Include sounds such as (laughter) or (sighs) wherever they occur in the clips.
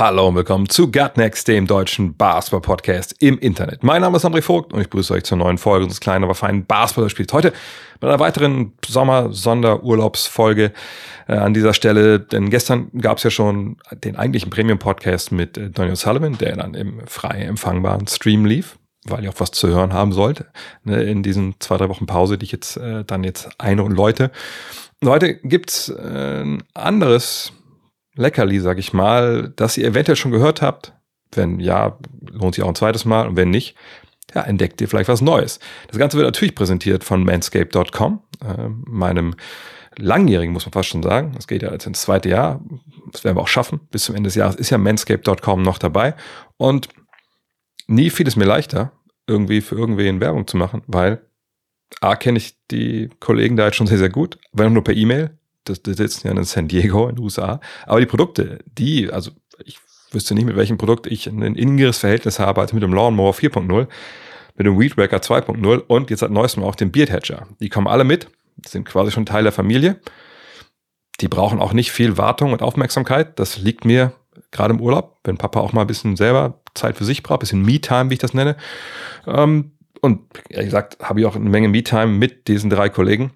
Hallo und willkommen zu Gutnext, dem deutschen Basketball-Podcast im Internet. Mein Name ist André Vogt und ich begrüße euch zur neuen Folge unseres kleinen, aber feinen Basketball-Spiels. Heute mit einer weiteren Sommer-Sonderurlaubsfolge äh, an dieser Stelle, denn gestern gab es ja schon den eigentlichen Premium-Podcast mit äh, Daniel Sullivan, der dann im frei empfangbaren Stream lief weil ihr auch was zu hören haben sollt, ne, in diesen zwei, drei Wochen Pause, die ich jetzt äh, dann jetzt eine und Leute. Und heute gibt's äh, ein anderes Leckerli, sag ich mal, das ihr eventuell schon gehört habt. Wenn ja, lohnt sich auch ein zweites Mal. Und wenn nicht, ja, entdeckt ihr vielleicht was Neues. Das Ganze wird natürlich präsentiert von manscape.com, äh, meinem langjährigen, muss man fast schon sagen. Das geht ja jetzt ins zweite Jahr. Das werden wir auch schaffen. Bis zum Ende des Jahres ist ja manscape.com noch dabei. Und nie fiel es mir leichter, irgendwie für irgendwen Werbung zu machen, weil A, kenne ich die Kollegen da jetzt schon sehr, sehr gut, wenn nur per E-Mail das, das sitzen ja in San Diego in den USA. Aber die Produkte, die, also ich wüsste nicht, mit welchem Produkt ich ein innigeres Verhältnis habe als mit dem Lawnmower 4.0, mit dem Weed Wacker 2.0 und jetzt seit neuestem auch dem Beard Hatcher. Die kommen alle mit, sind quasi schon Teil der Familie. Die brauchen auch nicht viel Wartung und Aufmerksamkeit. Das liegt mir gerade im Urlaub, wenn Papa auch mal ein bisschen selber Zeit für sich braucht, ein bisschen Me-Time, wie ich das nenne. Ähm, und ehrlich gesagt, habe ich auch eine Menge Me-Time mit diesen drei Kollegen.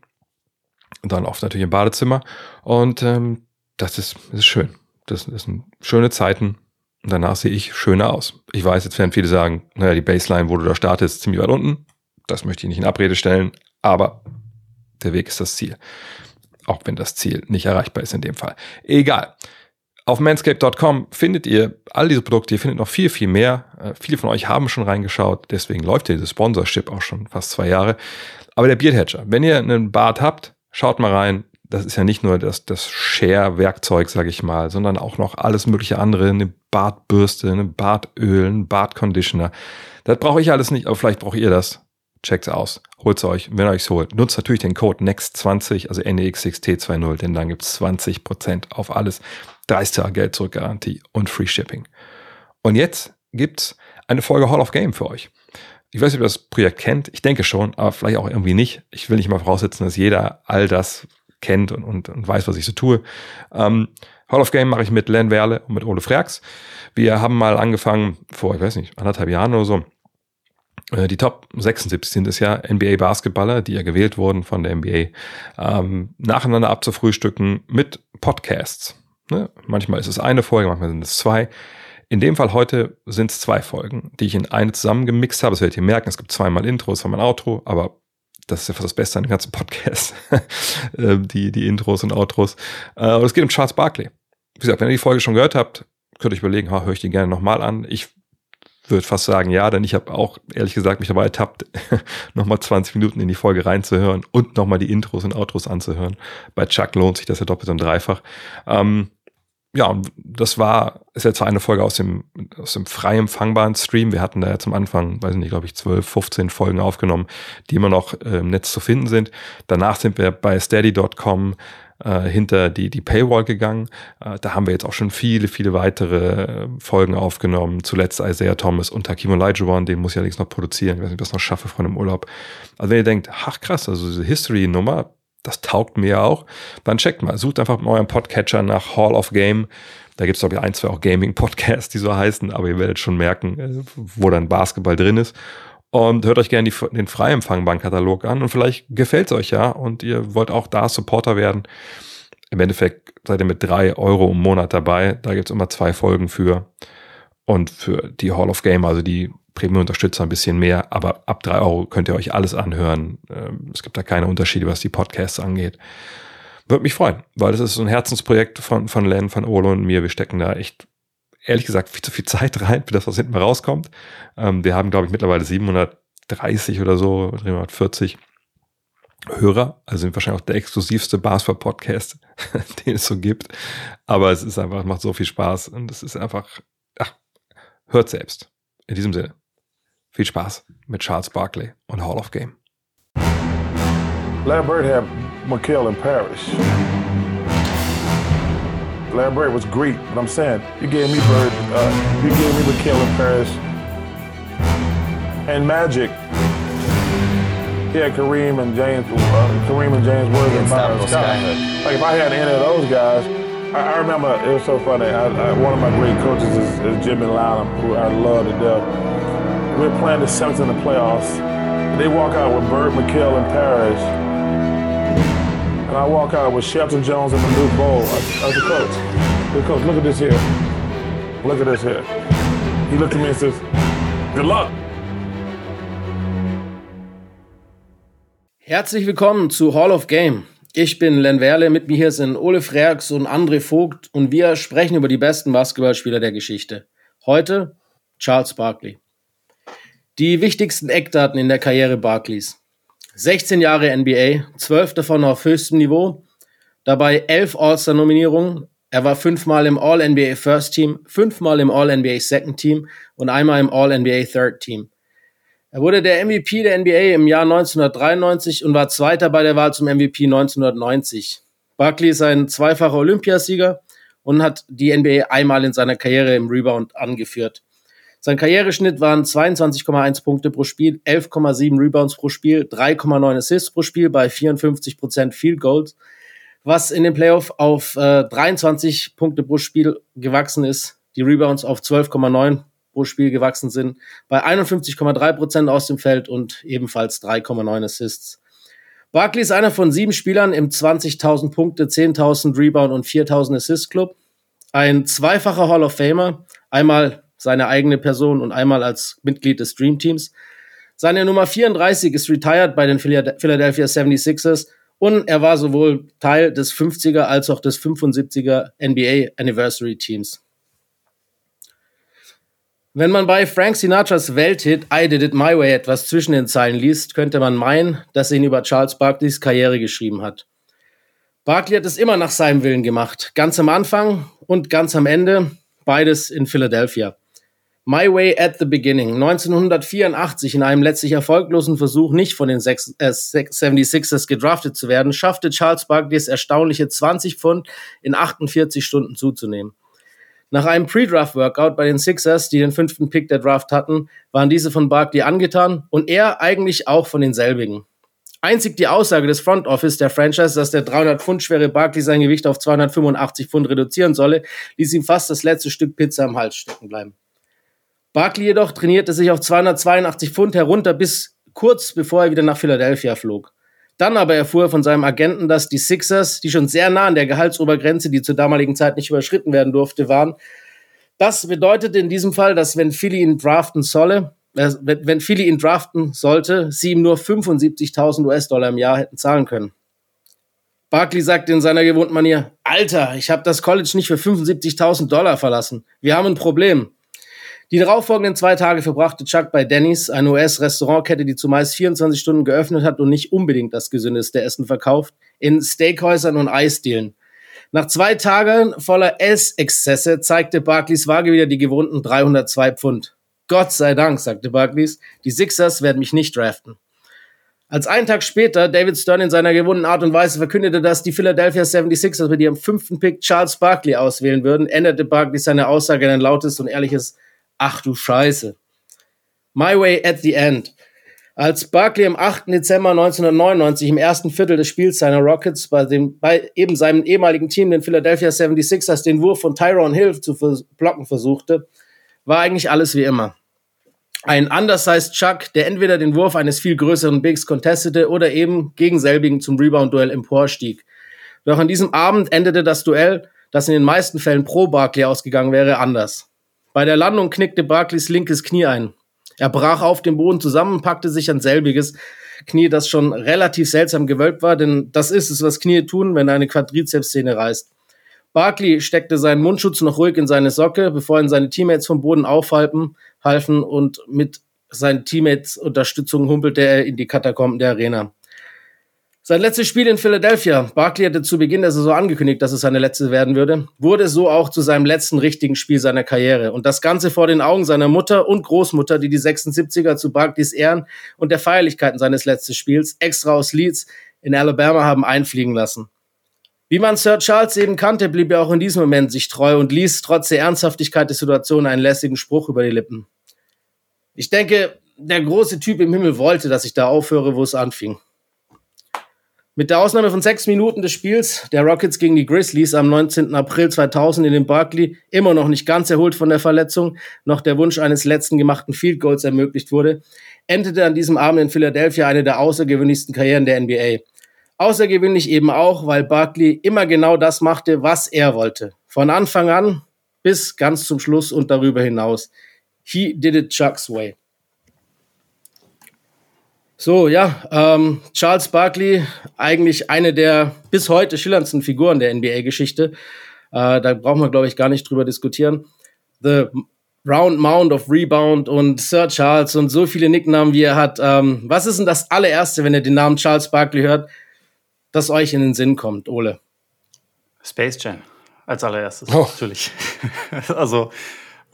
Und dann oft natürlich im Badezimmer. Und ähm, das, ist, das ist schön. Das, das sind schöne Zeiten. Und danach sehe ich schöner aus. Ich weiß, jetzt werden viele sagen, naja, die Baseline, wo du da startest, ist ziemlich weit unten. Das möchte ich nicht in Abrede stellen. Aber der Weg ist das Ziel. Auch wenn das Ziel nicht erreichbar ist in dem Fall. Egal. Auf manscape.com findet ihr all diese Produkte, ihr findet noch viel, viel mehr. Äh, viele von euch haben schon reingeschaut, deswegen läuft ja dieses Sponsorship auch schon fast zwei Jahre. Aber der Beard Hatcher, wenn ihr einen Bart habt, Schaut mal rein. Das ist ja nicht nur das, das Share-Werkzeug, sage ich mal, sondern auch noch alles mögliche andere, eine Bartbürste, eine Bartöl, ein Bartconditioner. Das brauche ich alles nicht, aber vielleicht braucht ihr das. Checkt's aus. Holt's euch, wenn ihr euch's holt. Nutzt natürlich den Code NEXT20, also NEXXT20, denn dann gibt's 20% auf alles. 30 Tage Geld zurück Garantie und Free Shipping. Und jetzt gibt's eine Folge Hall of Game für euch. Ich weiß nicht, ob ihr das Projekt kennt. Ich denke schon, aber vielleicht auch irgendwie nicht. Ich will nicht mal voraussetzen, dass jeder all das kennt und, und, und weiß, was ich so tue. Ähm, Hall of Game mache ich mit Len Werle und mit Ole Freaks. Wir haben mal angefangen, vor, ich weiß nicht, anderthalb Jahren oder so, äh, die Top 76 sind es ja NBA-Basketballer, die ja gewählt wurden von der NBA, ähm, nacheinander abzufrühstücken mit Podcasts. Ne? Manchmal ist es eine Folge, manchmal sind es zwei. In dem Fall heute sind es zwei Folgen, die ich in eine zusammengemixt habe. Das werdet ihr merken. Es gibt zweimal Intros, zweimal Outro, aber das ist ja fast das Beste an dem ganzen Podcast. (laughs) Ähm, die, die Intros und Outros. Äh, und es geht um Charles Barkley. Wie gesagt, wenn ihr die Folge schon gehört habt, könnt ihr euch überlegen, höre ich die gerne nochmal an. Ich würde fast sagen, ja, denn ich habe auch, ehrlich gesagt, mich dabei ertappt, (laughs) nochmal 20 Minuten in die Folge reinzuhören und nochmal die Intros und Outros anzuhören. Bei Chuck lohnt sich das ja doppelt und dreifach. Ähm, ja, und das war, ist jetzt eine Folge aus dem, aus dem frei empfangbaren Stream. Wir hatten da jetzt am Anfang, weiß nicht, glaube ich, 12, 15 Folgen aufgenommen, die immer noch äh, im Netz zu finden sind. Danach sind wir bei steady.com äh, hinter die, die Paywall gegangen. Äh, da haben wir jetzt auch schon viele, viele weitere äh, Folgen aufgenommen. Zuletzt Isaiah Thomas und Hakim Olajuwon, den muss ich allerdings noch produzieren. Ich weiß nicht, ob ich das noch schaffe von einem Urlaub. Also wenn ihr denkt, ach krass, also diese History-Nummer, das taugt mir auch, dann checkt mal, sucht einfach mit eurem Podcatcher nach Hall of Game. Da gibt es, glaube ich, ein, zwei auch Gaming-Podcasts, die so heißen, aber ihr werdet schon merken, äh, wo dann Basketball drin ist. Und hört euch gerne den frei empfangbaren Katalog an und vielleicht gefällt es euch ja und ihr wollt auch da Supporter werden. Im Endeffekt seid ihr mit drei Euro im Monat dabei. Da gibt es immer zwei Folgen für. Und für die Hall of Game, also die Premium-Unterstützer ein bisschen mehr, aber ab drei Euro könnt ihr euch alles anhören. Ähm, es gibt da keine Unterschiede, was die Podcasts angeht. Würde mich freuen, weil das ist so ein Herzensprojekt von, von Len, von Olo und mir. Wir stecken da echt, ehrlich gesagt, viel zu viel Zeit rein, für das, was hinten rauskommt. Ähm, wir haben, glaube ich, mittlerweile 730 oder so, 340 Hörer, also sind wahrscheinlich auch der exklusivste Basketball-Podcast, (laughs) den es so gibt. Aber es ist einfach, macht so viel Spaß und es ist einfach, ach, hört selbst. In diesem Sinne. Viel Spaß mit Charles Barkley und Hall of Game. Larry Bird had McHale in Paris. Larry Bird was great, but I'm saying you gave me Bird, uh, you gave me McHale in Paris, and Magic. He had Kareem and James, uh, Kareem and James Worthy and Myron Scott. Like if I had any of those guys, I, I remember it was so funny. I, I, one of my great coaches is, is Jimmy Lanham, who I love to death. We are playing the Celtics in the playoffs. And they walk out with Bird, McHale, and Parrish. And I walk out with Shelton Jones and Manute Bowl as, a coach. The coach, look at this here. Look at this here. He looked at me and says, "Good luck." Herzlich willkommen zu Hall of Game. Ich bin Len Werle, mit mir hier sind Ole Freaks und André Vogt und wir sprechen über die besten Basketballspieler der Geschichte. Heute Charles Barkley. Die wichtigsten Eckdaten in der Karriere Barkleys. 16 Jahre NBA, 12 davon auf höchstem Niveau, dabei 11 All-Star-Nominierungen. Er war fünfmal im All-NBA First Team, fünfmal im All-NBA Second Team und einmal im All-NBA Third Team. Er wurde der MVP der NBA im Jahr 1993 und war Zweiter bei der Wahl zum MVP 1990. Barkley ist ein zweifacher Olympiasieger und hat die NBA einmal in seiner Karriere im Rebound angeführt. Sein Karriereschnitt waren 22,1 Punkte pro Spiel, 11,7 Rebounds pro Spiel, 3,9 Assists pro Spiel bei 54 Prozent Field Goals, was in den Playoff auf äh, 23 Punkte pro Spiel gewachsen ist. Die Rebounds auf 12,9 pro Spiel gewachsen sind, bei 51,3 Prozent aus dem Feld und ebenfalls 3,9 Assists. Barkley ist einer von sieben Spielern im 20.000 Punkte, 10.000 Rebound und 4.000 Assist Club. Ein zweifacher Hall of Famer, einmal seine eigene Person und einmal als Mitglied des Dream Teams. Seine Nummer 34 ist retired bei den Philadelphia 76ers und er war sowohl Teil des 50er als auch des 75er NBA Anniversary Teams. Wenn man bei Frank Sinatras Welthit I Did It My Way etwas zwischen den Zeilen liest, könnte man meinen, dass er ihn über Charles Barkleys Karriere geschrieben hat. Barkley hat es immer nach seinem Willen gemacht, ganz am Anfang und ganz am Ende, beides in Philadelphia. My Way at the Beginning. 1984 in einem letztlich erfolglosen Versuch, nicht von den 76ers äh, gedraftet zu werden, schaffte Charles Barkley es erstaunliche 20 Pfund in 48 Stunden zuzunehmen. Nach einem Pre-Draft-Workout bei den Sixers, die den fünften Pick der Draft hatten, waren diese von Barkley angetan und er eigentlich auch von denselbigen. Einzig die Aussage des Front Office der Franchise, dass der 300 Pfund schwere Barkley sein Gewicht auf 285 Pfund reduzieren solle, ließ ihm fast das letzte Stück Pizza im Hals stecken bleiben. Barkley jedoch trainierte sich auf 282 Pfund herunter bis kurz bevor er wieder nach Philadelphia flog. Dann aber erfuhr er von seinem Agenten, dass die Sixers, die schon sehr nah an der Gehaltsobergrenze, die zur damaligen Zeit nicht überschritten werden durfte, waren. Das bedeutete in diesem Fall, dass wenn Philly ihn draften solle, äh, wenn Philly ihn draften sollte, sie ihm nur 75.000 US-Dollar im Jahr hätten zahlen können. Barkley sagte in seiner gewohnten Manier, Alter, ich habe das College nicht für 75.000 Dollar verlassen. Wir haben ein Problem. Die darauffolgenden zwei Tage verbrachte Chuck bei Denny's, eine US-Restaurantkette, die zumeist 24 Stunden geöffnet hat und nicht unbedingt das gesündeste Essen verkauft, in Steakhäusern und Eisdielen. Nach zwei Tagen voller Essexzesse zeigte Barclays Waage wieder die gewohnten 302 Pfund. Gott sei Dank, sagte Barclays, die Sixers werden mich nicht draften. Als einen Tag später David Stern in seiner gewohnten Art und Weise verkündete, dass die Philadelphia 76ers mit ihrem fünften Pick Charles Barkley auswählen würden, änderte Barkley seine Aussage in ein lautes und ehrliches Ach du Scheiße. My Way at the End. Als Barkley am 8. Dezember 1999 im ersten Viertel des Spiels seiner Rockets bei, dem, bei eben seinem ehemaligen Team, den Philadelphia 76ers, den Wurf von Tyrone Hill zu blocken versuchte, war eigentlich alles wie immer. Ein undersized Chuck, der entweder den Wurf eines viel größeren Bigs contestete oder eben gegen selbigen zum Rebound-Duell emporstieg. Doch an diesem Abend endete das Duell, das in den meisten Fällen pro Barkley ausgegangen wäre, anders. Bei der Landung knickte Barclays linkes Knie ein. Er brach auf dem Boden zusammen, packte sich an selbiges Knie, das schon relativ seltsam gewölbt war, denn das ist es, was Knie tun, wenn eine Quadrizepssehne reißt. Barkley steckte seinen Mundschutz noch ruhig in seine Socke, bevor ihn seine Teammates vom Boden aufhalten, halfen und mit seinen Teammates Unterstützung humpelte er in die Katakomben der Arena. Sein letztes Spiel in Philadelphia, Barkley hatte zu Beginn der Saison angekündigt, dass es seine letzte werden würde, wurde so auch zu seinem letzten richtigen Spiel seiner Karriere. Und das Ganze vor den Augen seiner Mutter und Großmutter, die die 76er zu Barkleys Ehren und der Feierlichkeiten seines letzten Spiels extra aus Leeds in Alabama haben einfliegen lassen. Wie man Sir Charles eben kannte, blieb er auch in diesem Moment sich treu und ließ trotz der Ernsthaftigkeit der Situation einen lässigen Spruch über die Lippen. Ich denke, der große Typ im Himmel wollte, dass ich da aufhöre, wo es anfing. Mit der Ausnahme von sechs Minuten des Spiels der Rockets gegen die Grizzlies am 19. April 2000 in den Barkley immer noch nicht ganz erholt von der Verletzung, noch der Wunsch eines letzten gemachten Field Goals ermöglicht wurde, endete an diesem Abend in Philadelphia eine der außergewöhnlichsten Karrieren der NBA. Außergewöhnlich eben auch, weil Barkley immer genau das machte, was er wollte. Von Anfang an bis ganz zum Schluss und darüber hinaus. He did it Chuck's way. So, ja, ähm, Charles Barkley, eigentlich eine der bis heute schillerndsten Figuren der NBA-Geschichte. Äh, da brauchen wir, glaube ich, gar nicht drüber diskutieren. The Round Mound of Rebound und Sir Charles und so viele Nicknamen, wie er hat. Ähm, was ist denn das allererste, wenn ihr den Namen Charles Barkley hört, das euch in den Sinn kommt, Ole? Space Jam als allererstes, oh. natürlich. (laughs) also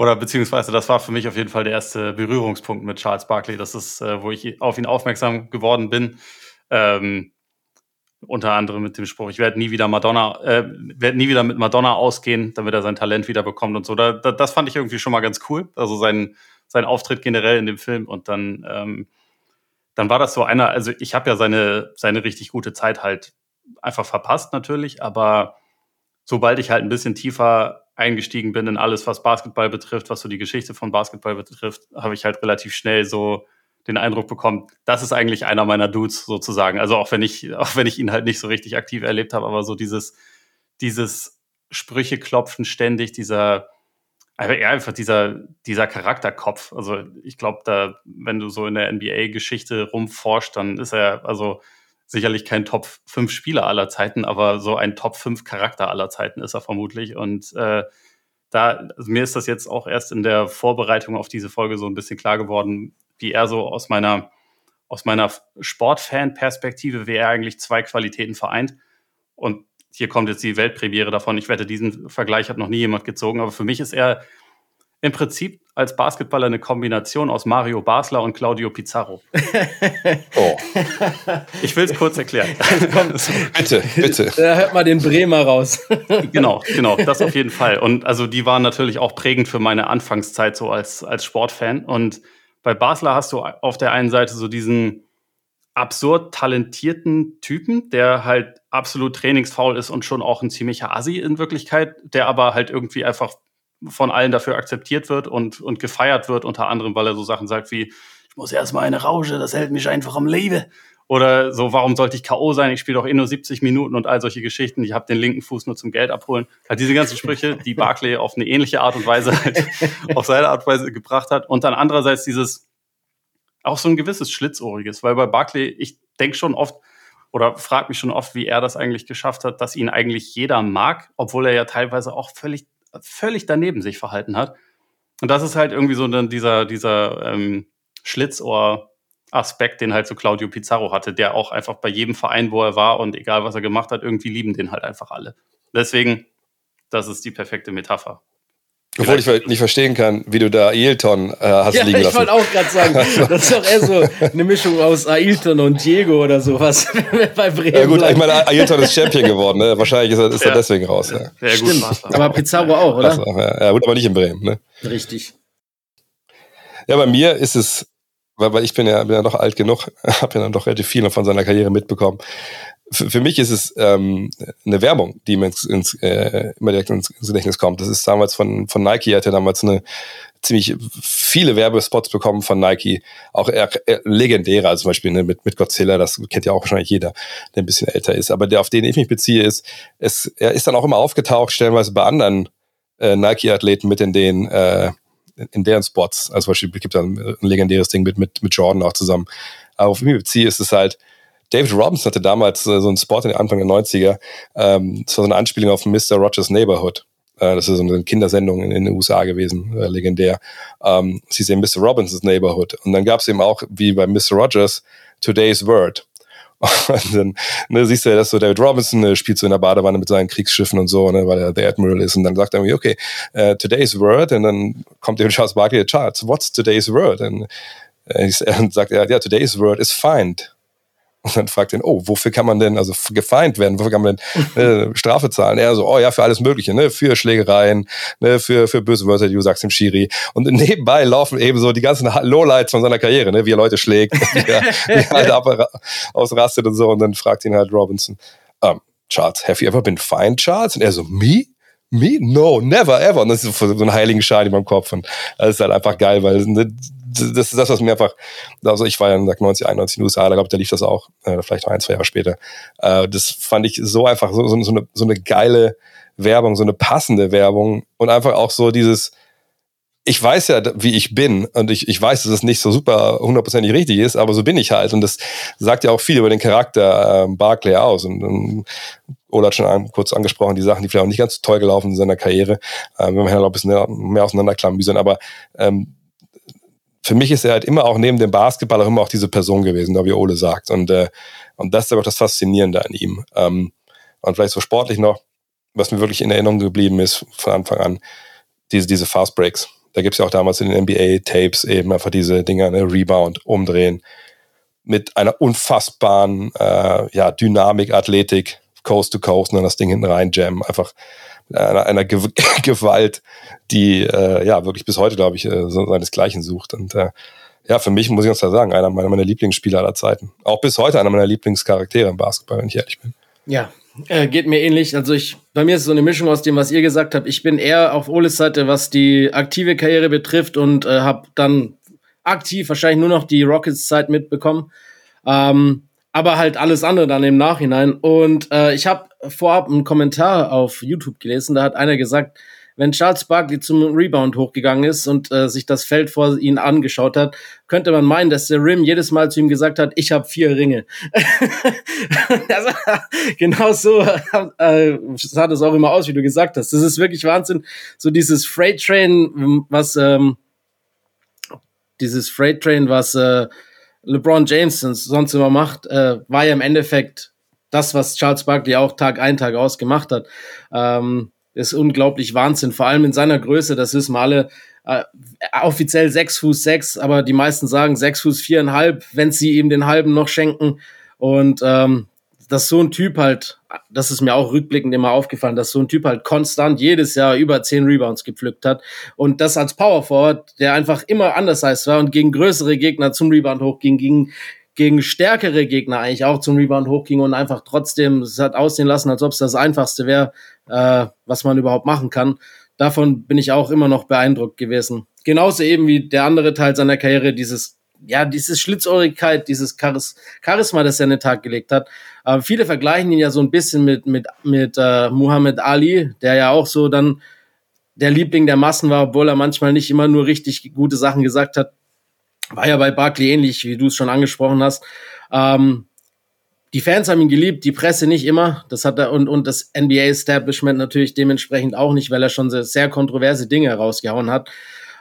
oder beziehungsweise das war für mich auf jeden Fall der erste Berührungspunkt mit Charles Barkley. Das ist, äh, wo ich auf ihn aufmerksam geworden bin. Ähm, unter anderem mit dem Spruch, ich werde nie wieder Madonna, äh, werde nie wieder mit Madonna ausgehen, damit er sein Talent wieder bekommt und so. Da, da, das fand ich irgendwie schon mal ganz cool. Also sein, sein Auftritt generell in dem Film. Und dann, ähm, dann war das so einer, also ich habe ja seine, seine richtig gute Zeit halt einfach verpasst natürlich, aber sobald ich halt ein bisschen tiefer eingestiegen bin in alles, was Basketball betrifft, was so die Geschichte von Basketball betrifft, habe ich halt relativ schnell so den Eindruck bekommen, das ist eigentlich einer meiner Dudes sozusagen. Also auch wenn ich, auch wenn ich ihn halt nicht so richtig aktiv erlebt habe, aber so dieses, dieses Sprüche klopfen ständig, dieser, einfach dieser, dieser Charakterkopf. Also ich glaube, da, wenn du so in der NBA-Geschichte rumforscht, dann ist er, also sicherlich kein Top 5 Spieler aller Zeiten, aber so ein Top 5 Charakter aller Zeiten ist er vermutlich. Und äh, da, also mir ist das jetzt auch erst in der Vorbereitung auf diese Folge so ein bisschen klar geworden, wie er so aus meiner, aus meiner Sportfan-Perspektive, wie er eigentlich zwei Qualitäten vereint. Und hier kommt jetzt die Weltpremiere davon. Ich wette, diesen Vergleich hat noch nie jemand gezogen, aber für mich ist er im Prinzip als Basketballer eine Kombination aus Mario Basler und Claudio Pizarro. (laughs) oh. Ich will es kurz erklären. (laughs) bitte, bitte. Da hört man den Bremer raus. (laughs) genau, genau, das auf jeden Fall. Und also die waren natürlich auch prägend für meine Anfangszeit so als, als Sportfan. Und bei Basler hast du auf der einen Seite so diesen absurd talentierten Typen, der halt absolut trainingsfaul ist und schon auch ein ziemlicher Assi in Wirklichkeit, der aber halt irgendwie einfach von allen dafür akzeptiert wird und, und gefeiert wird, unter anderem, weil er so Sachen sagt wie, ich muss erstmal eine Rausche, das hält mich einfach am Leben. Oder so, warum sollte ich K.O. sein? Ich spiele doch eh nur 70 Minuten und all solche Geschichten. Ich habe den linken Fuß nur zum Geld abholen. Halt diese ganzen Sprüche, die Barclay auf eine ähnliche Art und Weise halt, (laughs) auf seine Art und Weise gebracht hat. Und dann andererseits dieses, auch so ein gewisses Schlitzohriges, weil bei Barclay, ich denke schon oft, oder frage mich schon oft, wie er das eigentlich geschafft hat, dass ihn eigentlich jeder mag, obwohl er ja teilweise auch völlig völlig daneben sich verhalten hat. Und das ist halt irgendwie so dann dieser, dieser ähm, Schlitzohr-Aspekt, den halt so Claudio Pizarro hatte, der auch einfach bei jedem Verein, wo er war und egal was er gemacht hat, irgendwie lieben den halt einfach alle. Deswegen, das ist die perfekte Metapher. Obwohl ich nicht verstehen kann, wie du da Ailton äh, hast ja, liegen lassen. Ich wollte auch gerade sagen, (laughs) das ist doch eher so eine Mischung aus Ailton und Diego oder sowas (laughs) bei Bremen. Ja gut, ich meine, Ailton ist Champion geworden, ne? Wahrscheinlich ist er, ist ja. er deswegen raus. Ja. Ja, gut, Stimmt, aber Pizarro auch, oder? Auch, ja, gut, aber nicht in Bremen. Ne? Richtig. Ja, bei mir ist es, weil, weil ich bin ja, bin ja doch alt genug, (laughs) habe ja dann doch relativ viel von seiner Karriere mitbekommen für, für mich ist es ähm, eine Werbung, die mir ins, ins, äh, immer direkt ins, ins Gedächtnis kommt. Das ist damals von, von Nike, hat ja damals eine ziemlich viele Werbespots bekommen von Nike, auch eher, eher legendäre, also zum Beispiel ne, mit, mit Godzilla, das kennt ja auch wahrscheinlich jeder, der ein bisschen älter ist. Aber der, auf den ich mich beziehe, ist, es, er ist dann auch immer aufgetaucht, stellenweise bei anderen äh, Nike-Athleten mit in den äh, in deren Spots. Also zum Beispiel gibt es ein legendäres Ding mit, mit, mit Jordan auch zusammen. Aber auf mich beziehe, ist es halt, David Robinson hatte damals äh, so einen Spot in den Anfang der 90er. Ähm, das war so eine Anspielung auf Mr. Rogers Neighborhood. Äh, das ist so eine Kindersendung in, in den USA gewesen, äh, legendär. Ähm, sie ist eben Mr. Robinson's Neighborhood. Und dann gab es eben auch, wie bei Mr. Rogers, Today's Word. (laughs) Und dann ne, siehst du ja, dass so David Robinson äh, spielt so in der Badewanne mit seinen Kriegsschiffen und so, ne, weil er der Admiral ist. Und dann sagt er irgendwie, okay, uh, today's word. Und dann kommt eben Charles Barkley, Charles, what's today's word? Und, äh, (laughs) und sagt er, ja, today's word is find. Und dann fragt ihn, oh, wofür kann man denn also gefeind werden? Wofür kann man denn äh, (laughs) Strafe zahlen? Er so, oh ja, für alles Mögliche, ne? Für Schlägereien, ne? für, für böse Wörter, die du sagst im Schiri. Und nebenbei laufen eben so die ganzen Lowlights von seiner Karriere, ne? Wie er Leute schlägt, (laughs) wie er, wie er halt ab, ausrastet und so. Und dann fragt ihn halt Robinson, um, Charles, have you ever been fined, Charles? Und er so, me? Me? No, never, ever. Und das ist so ein heiligen Schein in meinem Kopf. Und das ist halt einfach geil, weil das ist das, was mir einfach, also ich war ja 90, 91 in den USA, da glaube ich, da lief das auch, äh, vielleicht noch ein, zwei Jahre später. Äh, das fand ich so einfach, so, so, so, eine, so eine geile Werbung, so eine passende Werbung und einfach auch so dieses, ich weiß ja, wie ich bin und ich, ich weiß, dass es nicht so super hundertprozentig richtig ist, aber so bin ich halt und das sagt ja auch viel über den Charakter ähm, Barclay aus und, und Ola hat schon an, kurz angesprochen, die Sachen, die vielleicht auch nicht ganz so toll gelaufen sind in seiner Karriere, ähm, wenn wir ja noch ein bisschen mehr auseinanderklammern, aber ähm, für mich ist er halt immer auch neben dem Basketball auch immer auch diese Person gewesen, wie Ole sagt. Und, äh, und das ist aber das Faszinierende an ihm. Ähm, und vielleicht so sportlich noch, was mir wirklich in Erinnerung geblieben ist von Anfang an, diese, diese Fast Breaks. Da gibt's ja auch damals in den NBA-Tapes eben einfach diese Dinger, ne, Rebound, umdrehen, mit einer unfassbaren äh, ja, Dynamik, Athletik, Coast to Coast, und dann das Ding hinten rein jammen. Einfach einer, einer Ge (laughs) Gewalt, die äh, ja wirklich bis heute, glaube ich, äh, seinesgleichen sucht. Und äh, ja, für mich muss ich ganz klar sagen, einer meiner, meiner Lieblingsspieler aller Zeiten. Auch bis heute einer meiner Lieblingscharaktere im Basketball, wenn ich ehrlich bin. Ja, äh, geht mir ähnlich. Also ich, bei mir ist es so eine Mischung aus dem, was ihr gesagt habt. Ich bin eher auf Oles Seite, was die aktive Karriere betrifft und äh, habe dann aktiv wahrscheinlich nur noch die Rockets-Zeit mitbekommen. Ähm, aber halt alles andere dann im Nachhinein. Und äh, ich habe vorab einen Kommentar auf YouTube gelesen, da hat einer gesagt, wenn Charles Barkley zum Rebound hochgegangen ist und äh, sich das Feld vor ihn angeschaut hat, könnte man meinen, dass der Rim jedes Mal zu ihm gesagt hat, ich habe vier Ringe. (laughs) also, genau so äh, sah das auch immer aus, wie du gesagt hast. Das ist wirklich Wahnsinn. So dieses Freight Train, was ähm, dieses Freight Train, was äh, LeBron James sonst immer macht, äh, war ja im Endeffekt das, was Charles Barkley auch Tag ein, Tag aus gemacht hat. Ähm, ist unglaublich Wahnsinn, vor allem in seiner Größe, das wissen wir alle. Äh, offiziell sechs Fuß sechs, aber die meisten sagen sechs Fuß viereinhalb, wenn sie ihm den halben noch schenken. Und ähm, dass so ein Typ halt, das ist mir auch rückblickend immer aufgefallen, dass so ein Typ halt konstant jedes Jahr über zehn Rebounds gepflückt hat und das als Power Forward, der einfach immer anders heißt war und gegen größere Gegner zum Rebound hochging, gegen gegen stärkere Gegner eigentlich auch zum Rebound hochging und einfach trotzdem es hat aussehen lassen, als ob es das einfachste wäre, äh, was man überhaupt machen kann. Davon bin ich auch immer noch beeindruckt gewesen. Genauso eben wie der andere Teil seiner Karriere, dieses ja, diese Schlitzohrigkeit, dieses Charis Charisma, das er an den Tag gelegt hat. Äh, viele vergleichen ihn ja so ein bisschen mit, mit, mit äh, Muhammad Ali, der ja auch so dann der Liebling der Massen war, obwohl er manchmal nicht immer nur richtig gute Sachen gesagt hat. War ja bei Barkley ähnlich, wie du es schon angesprochen hast. Ähm, die Fans haben ihn geliebt, die Presse nicht immer. Das hat er und, und das NBA-Establishment natürlich dementsprechend auch nicht, weil er schon sehr, sehr kontroverse Dinge herausgehauen hat.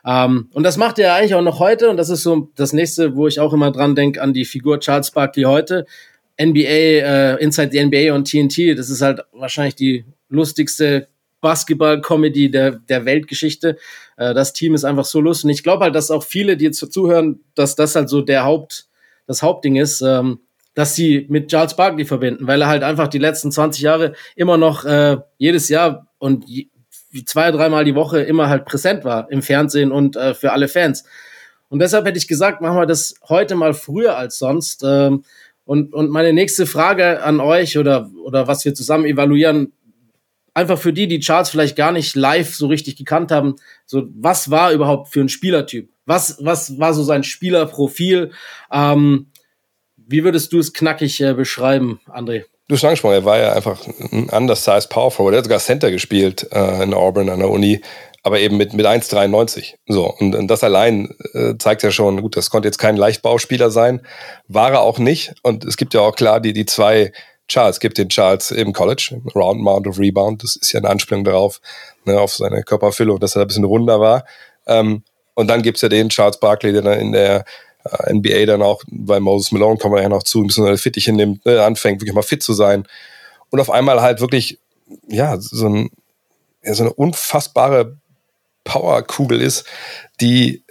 Ähm, und das macht er eigentlich auch noch heute. Und das ist so das nächste, wo ich auch immer dran denke, an die Figur Charles Barkley heute. NBA, äh, Inside the NBA und TNT, das ist halt wahrscheinlich die lustigste Basketball-Comedy der, der Weltgeschichte. Äh, das Team ist einfach so lustig. Und ich glaube halt, dass auch viele, die jetzt zuhören, dass das halt so der Haupt, das Hauptding ist, ähm, dass sie mit Charles Barkley verbinden, weil er halt einfach die letzten 20 Jahre immer noch äh, jedes Jahr und zwei, dreimal die Woche immer halt präsent war im Fernsehen und äh, für alle Fans. Und deshalb hätte ich gesagt, machen wir das heute mal früher als sonst. Ähm, und, und meine nächste Frage an euch oder, oder was wir zusammen evaluieren, einfach für die, die Charles vielleicht gar nicht live so richtig gekannt haben, so was war überhaupt für ein Spielertyp? Was, was war so sein Spielerprofil? Ähm, wie würdest du es knackig äh, beschreiben, André? Du hast angesprochen, er war ja einfach ein undersized Power Forward. Er hat sogar Center gespielt äh, in Auburn an der Uni, aber eben mit, mit 1,93. So, und, und das allein äh, zeigt ja schon, gut, das konnte jetzt kein Leichtbauspieler sein, war er auch nicht. Und es gibt ja auch klar die, die zwei Charles, es gibt den Charles im College, Round Mount of Rebound, das ist ja eine Anspielung darauf, ne, auf seine Körperfüllung, dass er ein bisschen runder war. Ähm, und dann gibt's ja den Charles Barkley, der dann in der äh, NBA dann auch, weil Moses Malone kommen wir ja noch zu, ein bisschen Fittiche nimmt, ne, anfängt wirklich mal fit zu sein und auf einmal halt wirklich, ja, so, ein, ja, so eine unfassbare Powerkugel ist, die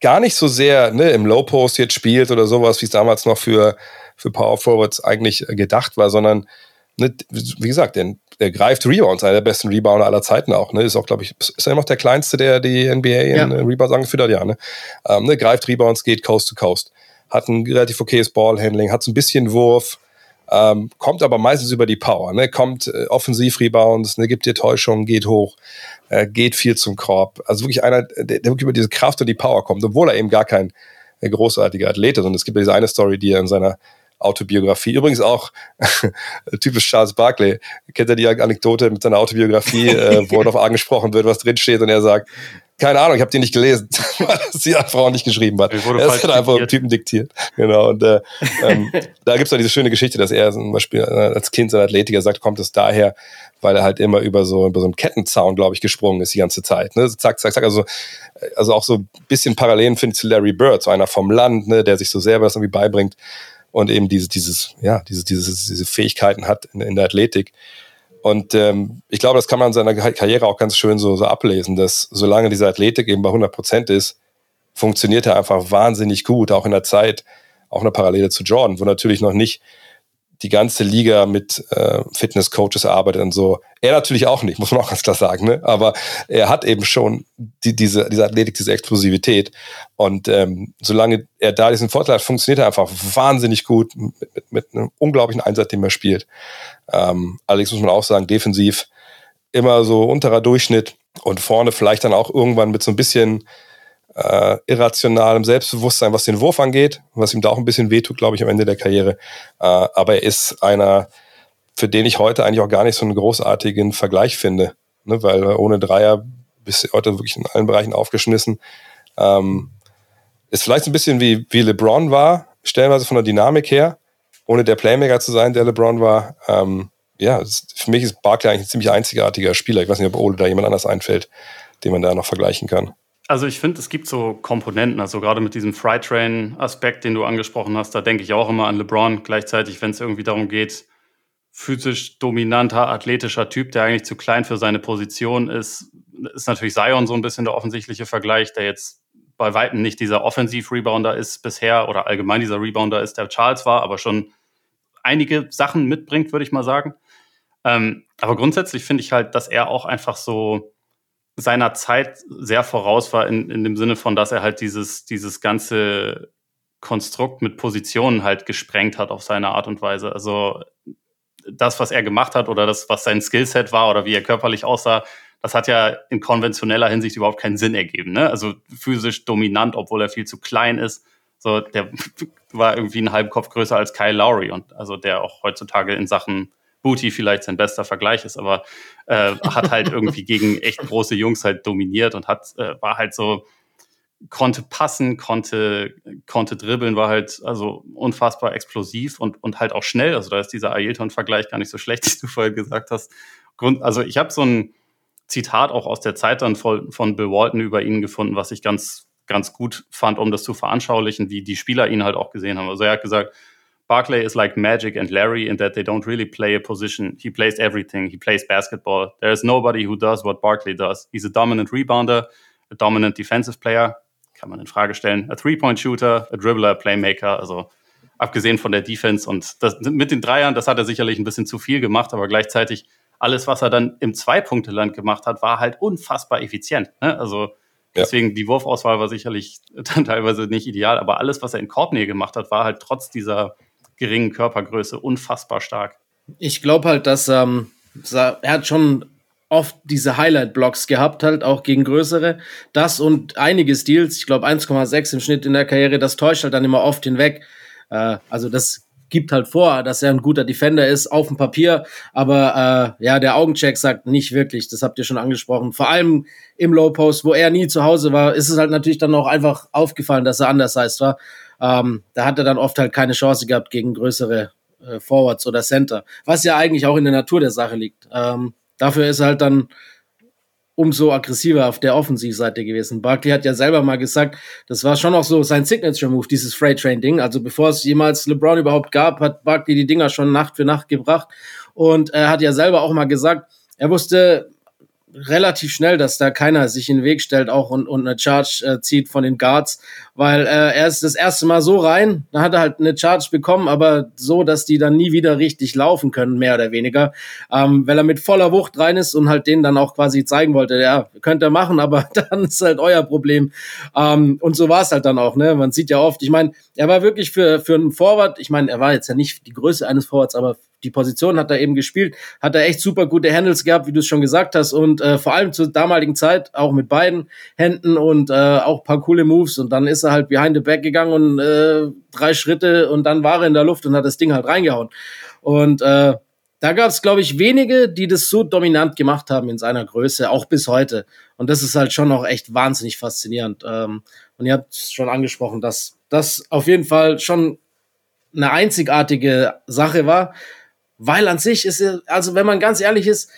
gar nicht so sehr ne, im Low Post jetzt spielt oder sowas, wie es damals noch für für Power Forwards eigentlich gedacht war, sondern ne, wie gesagt, der, der greift Rebounds, einer der besten Rebounder aller Zeiten auch. Ne? Ist auch, glaube ich, ist er immer noch der kleinste, der die NBA in ja. Rebounds angeführt hat, ja. Ne? Ähm, ne? Greift Rebounds, geht Coast to Coast. Hat ein relativ okayes Ballhandling, hat so ein bisschen Wurf, ähm, kommt aber meistens über die Power. Ne? Kommt äh, Offensiv-Rebounds, ne? gibt dir Täuschung, geht hoch, äh, geht viel zum Korb. Also wirklich einer, der, der wirklich über diese Kraft und die Power kommt, obwohl er eben gar kein äh, großartiger Athlet ist. Und es gibt ja diese eine Story, die er in seiner Autobiografie. Übrigens auch (laughs) typisch Charles Barkley. Kennt ihr die Anekdote mit seiner Autobiografie, äh, wo er darauf angesprochen wird, was drinsteht und er sagt, keine Ahnung, ich habe die nicht gelesen, (laughs) weil das die Frau nicht geschrieben hat. Er ist einfach einem Typen diktiert. Genau. Und äh, ähm, (laughs) da gibt's auch diese schöne Geschichte, dass er zum Beispiel äh, als Kind sein Athletiker sagt, kommt es daher, weil er halt immer über so über so einen Kettenzaun, glaube ich, gesprungen ist die ganze Zeit. Ne? Zack, zack, zack. Also, also auch so ein bisschen Parallelen finde ich zu Larry Bird, so einer vom Land, ne, der sich so selber das irgendwie beibringt und eben dieses, dieses, ja, diese, diese, diese Fähigkeiten hat in, in der Athletik. Und ähm, ich glaube, das kann man in seiner Karriere auch ganz schön so, so ablesen, dass solange diese Athletik eben bei 100 Prozent ist, funktioniert er einfach wahnsinnig gut, auch in der Zeit, auch eine Parallele zu Jordan, wo natürlich noch nicht die ganze Liga mit äh, Fitnesscoaches arbeitet und so. Er natürlich auch nicht, muss man auch ganz klar sagen. Ne? Aber er hat eben schon die, diese, diese Athletik, diese Explosivität. Und ähm, solange er da diesen Vorteil hat, funktioniert er einfach wahnsinnig gut mit, mit, mit einem unglaublichen Einsatz, den er spielt. Ähm, allerdings muss man auch sagen, defensiv immer so unterer Durchschnitt und vorne vielleicht dann auch irgendwann mit so ein bisschen äh, irrationalem Selbstbewusstsein, was den Wurf angeht, was ihm da auch ein bisschen wehtut, glaube ich, am Ende der Karriere. Äh, aber er ist einer, für den ich heute eigentlich auch gar nicht so einen großartigen Vergleich finde, ne? weil ohne Dreier bist du heute wirklich in allen Bereichen aufgeschmissen. Ähm, ist vielleicht ein bisschen wie, wie LeBron war, stellenweise von der Dynamik her, ohne der Playmaker zu sein, der LeBron war. Ähm, ja, für mich ist Barkley eigentlich ein ziemlich einzigartiger Spieler. Ich weiß nicht, ob Ole da jemand anders einfällt, den man da noch vergleichen kann. Also ich finde, es gibt so Komponenten, also gerade mit diesem Freight Train-Aspekt, den du angesprochen hast, da denke ich auch immer an LeBron. Gleichzeitig, wenn es irgendwie darum geht, physisch dominanter, athletischer Typ, der eigentlich zu klein für seine Position ist, ist natürlich Zion so ein bisschen der offensichtliche Vergleich, der jetzt bei weitem nicht dieser Offensiv-Rebounder ist bisher oder allgemein dieser Rebounder ist, der Charles war, aber schon einige Sachen mitbringt, würde ich mal sagen. Ähm, aber grundsätzlich finde ich halt, dass er auch einfach so seiner Zeit sehr voraus war, in, in dem Sinne von, dass er halt dieses, dieses ganze Konstrukt mit Positionen halt gesprengt hat auf seine Art und Weise. Also das, was er gemacht hat oder das, was sein Skillset war oder wie er körperlich aussah, das hat ja in konventioneller Hinsicht überhaupt keinen Sinn ergeben. Ne? Also physisch dominant, obwohl er viel zu klein ist. So, der (laughs) war irgendwie einen halben Kopf größer als Kyle Lowry und also der auch heutzutage in Sachen Booty vielleicht sein bester Vergleich ist, aber äh, hat halt irgendwie (laughs) gegen echt große Jungs halt dominiert und hat, äh, war halt so, konnte passen, konnte, konnte dribbeln, war halt also unfassbar explosiv und, und halt auch schnell. Also da ist dieser Ailton-Vergleich gar nicht so schlecht, (laughs) wie du vorher gesagt hast. Grund, also ich habe so ein Zitat auch aus der Zeit dann von, von Bill Walton über ihn gefunden, was ich ganz, ganz gut fand, um das zu veranschaulichen, wie die Spieler ihn halt auch gesehen haben. Also er hat gesagt, Barclay is like Magic and Larry in that they don't really play a position. He plays everything. He plays basketball. There is nobody who does what Barclay does. He's a dominant rebounder, a dominant defensive player. Kann man in Frage stellen. A Three-Point-Shooter, a Dribbler, a Playmaker. Also abgesehen von der Defense und das, mit den Dreiern, das hat er sicherlich ein bisschen zu viel gemacht, aber gleichzeitig alles, was er dann im Zwei-Punkte-Land gemacht hat, war halt unfassbar effizient. Ne? Also deswegen ja. die Wurfauswahl war sicherlich (laughs) dann teilweise nicht ideal, aber alles, was er in Korbnähe gemacht hat, war halt trotz dieser geringen Körpergröße unfassbar stark. Ich glaube halt, dass ähm, er hat schon oft diese Highlight-Blocks gehabt, halt auch gegen größere. Das und einige Steals, ich glaube 1,6 im Schnitt in der Karriere, das täuscht halt dann immer oft hinweg. Äh, also das gibt halt vor, dass er ein guter Defender ist auf dem Papier, aber äh, ja, der Augencheck sagt nicht wirklich, das habt ihr schon angesprochen. Vor allem im Low Post, wo er nie zu Hause war, ist es halt natürlich dann auch einfach aufgefallen, dass er anders heißt war. Ähm, da hat er dann oft halt keine Chance gehabt gegen größere äh, Forwards oder Center, was ja eigentlich auch in der Natur der Sache liegt. Ähm, dafür ist er halt dann umso aggressiver auf der Offensivseite gewesen. Barkley hat ja selber mal gesagt, das war schon auch so sein Signature-Move, dieses Freight Train-Ding. Also bevor es jemals LeBron überhaupt gab, hat Barkley die Dinger schon Nacht für Nacht gebracht. Und er hat ja selber auch mal gesagt, er wusste relativ schnell, dass da keiner sich in den Weg stellt auch und, und eine Charge äh, zieht von den Guards, weil äh, er ist das erste Mal so rein, da hat er halt eine Charge bekommen, aber so, dass die dann nie wieder richtig laufen können, mehr oder weniger, ähm, weil er mit voller Wucht rein ist und halt denen dann auch quasi zeigen wollte, ja, könnt ihr machen, aber (laughs) dann ist halt euer Problem. Ähm, und so war es halt dann auch, ne? Man sieht ja oft, ich meine, er war wirklich für, für einen Forward, ich meine, er war jetzt ja nicht die Größe eines Forwards, aber die Position hat er eben gespielt, hat er echt super gute Handles gehabt, wie du es schon gesagt hast und äh, vor allem zur damaligen Zeit auch mit beiden Händen und äh, auch paar coole Moves und dann ist er halt behind the back gegangen und äh, drei Schritte und dann war er in der Luft und hat das Ding halt reingehauen und äh, da gab es, glaube ich, wenige, die das so dominant gemacht haben in seiner Größe, auch bis heute. Und das ist halt schon auch echt wahnsinnig faszinierend. Ähm, und ihr habt es schon angesprochen, dass das auf jeden Fall schon eine einzigartige Sache war. Weil an sich ist, also wenn man ganz ehrlich ist,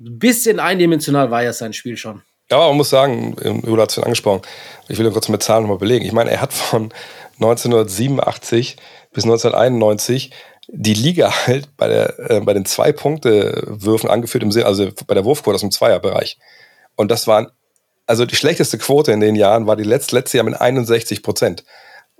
ein bisschen eindimensional war ja sein Spiel schon. Ja, man muss sagen, du hast es angesprochen, ich will kurz mit Zahlen nochmal belegen. Ich meine, er hat von (laughs) 1987 bis 1991 die Liga halt bei, der, äh, bei den Zwei-Punkte-Würfen angeführt, im Sinne, also bei der Wurfquote aus dem Zweierbereich. Und das waren, also die schlechteste Quote in den Jahren war die letzte, letzte Jahr mit 61 Prozent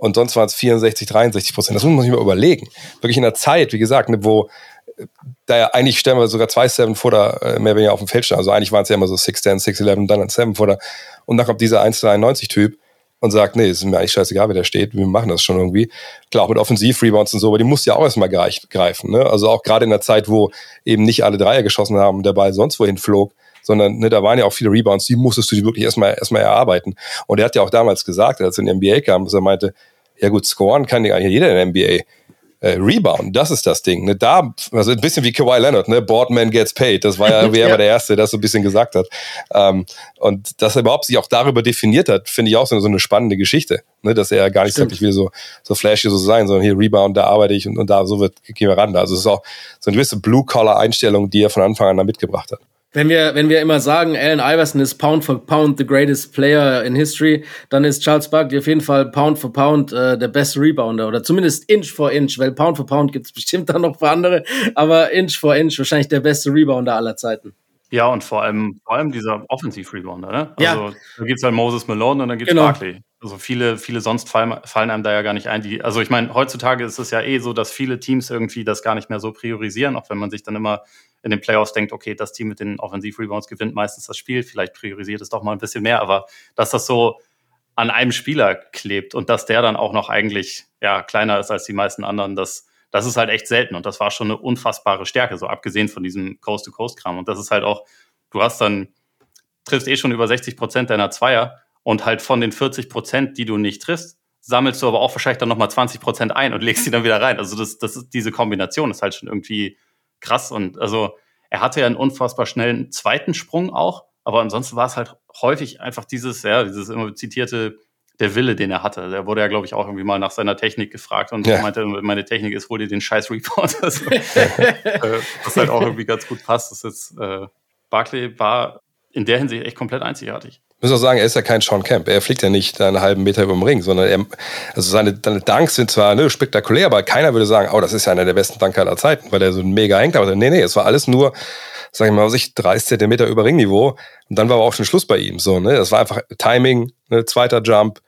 und sonst waren es 64, 63 Prozent. Das muss man sich mal überlegen. Wirklich in der Zeit, wie gesagt, ne, wo äh, da ja eigentlich stellen wir sogar zwei Seven Footer äh, mehr oder weniger auf dem Feld stehen. Also eigentlich waren es ja immer so 6'10, 6'11, dann ein Seven Footer. Und dann kommt dieser 1'93 Typ und sagt, nee, ist mir eigentlich scheißegal, wer da steht, wir machen das schon irgendwie. Klar, auch mit Offensiv-Rebounds und so, aber die muss ja auch erstmal greifen. Ne? Also auch gerade in der Zeit, wo eben nicht alle Dreier geschossen haben und der Ball sonst wohin flog, sondern ne, da waren ja auch viele Rebounds, die musstest du die wirklich erstmal erstmal erarbeiten. Und er hat ja auch damals gesagt, als er in die NBA kam, dass er meinte, ja gut, scoren kann ja jeder in der NBA. Äh, Rebound, das ist das Ding. Ne? Da, also ein bisschen wie Kawhi Leonard, ne? Boardman gets paid. Das war ja (laughs) irgendwie ja. der Erste, der das so ein bisschen gesagt hat. Ähm, und dass er überhaupt sich auch darüber definiert hat, finde ich auch so, so, eine spannende Geschichte. Ne? Dass er gar nicht sagt, ich will so, so flashy so sein, sondern hier Rebound, da arbeite ich und, und da so wird, gehen wir ran. Also es ist auch so eine gewisse Blue-Collar-Einstellung, die er von Anfang an da mitgebracht hat. Wenn wir, wenn wir immer sagen, Allen Iverson ist Pound for Pound the greatest player in history, dann ist Charles Barkley auf jeden Fall Pound for Pound äh, der beste Rebounder oder zumindest Inch for Inch, weil Pound for Pound gibt's (laughs) bestimmt dann noch für andere, aber Inch for Inch wahrscheinlich der beste Rebounder aller Zeiten. Ja, und vor allem, vor allem dieser Offensiv-Rebounder, ne? Also ja. da gibt's halt Moses Malone und dann gibt's genau. Barkley. Also viele, viele sonst fallen, fallen einem da ja gar nicht ein. Die, also ich meine, heutzutage ist es ja eh so, dass viele Teams irgendwie das gar nicht mehr so priorisieren, auch wenn man sich dann immer in den Playoffs denkt, okay, das Team mit den Offensiv-Rebounds gewinnt meistens das Spiel, vielleicht priorisiert es doch mal ein bisschen mehr, aber dass das so an einem Spieler klebt und dass der dann auch noch eigentlich ja, kleiner ist als die meisten anderen, das, das ist halt echt selten und das war schon eine unfassbare Stärke, so abgesehen von diesem Coast-to-Coast-Kram. Und das ist halt auch, du hast dann, triffst eh schon über 60 Prozent deiner Zweier und halt von den 40 Prozent, die du nicht triffst, sammelst du aber auch wahrscheinlich dann nochmal 20 Prozent ein und (laughs) legst die dann wieder rein. Also das, das ist, diese Kombination ist halt schon irgendwie krass. Und also er hatte ja einen unfassbar schnellen zweiten Sprung auch, aber ansonsten war es halt häufig einfach dieses, ja, dieses immer zitierte, der Wille, den er hatte. Der wurde ja, glaube ich, auch irgendwie mal nach seiner Technik gefragt und ja. meinte, meine Technik ist, hol dir den scheiß Report. (laughs) Also, (laughs) äh, was halt auch irgendwie ganz gut passt. Das ist, äh, Barclay war in der Hinsicht echt komplett einzigartig muss auch sagen, er ist ja kein Sean Camp. Er fliegt ja nicht einen halben Meter über dem Ring, sondern er, also seine, seine Dunks sind zwar ne, spektakulär, aber keiner würde sagen, oh, das ist ja einer der besten Dunker aller Zeiten, weil er so mega hängt. Aber nee, nee, es war alles nur, sag ich mal, sich 30 Zentimeter über Ringniveau. Und dann war aber auch schon Schluss bei ihm. So, ne? Das war einfach Timing, ne, zweiter Jump,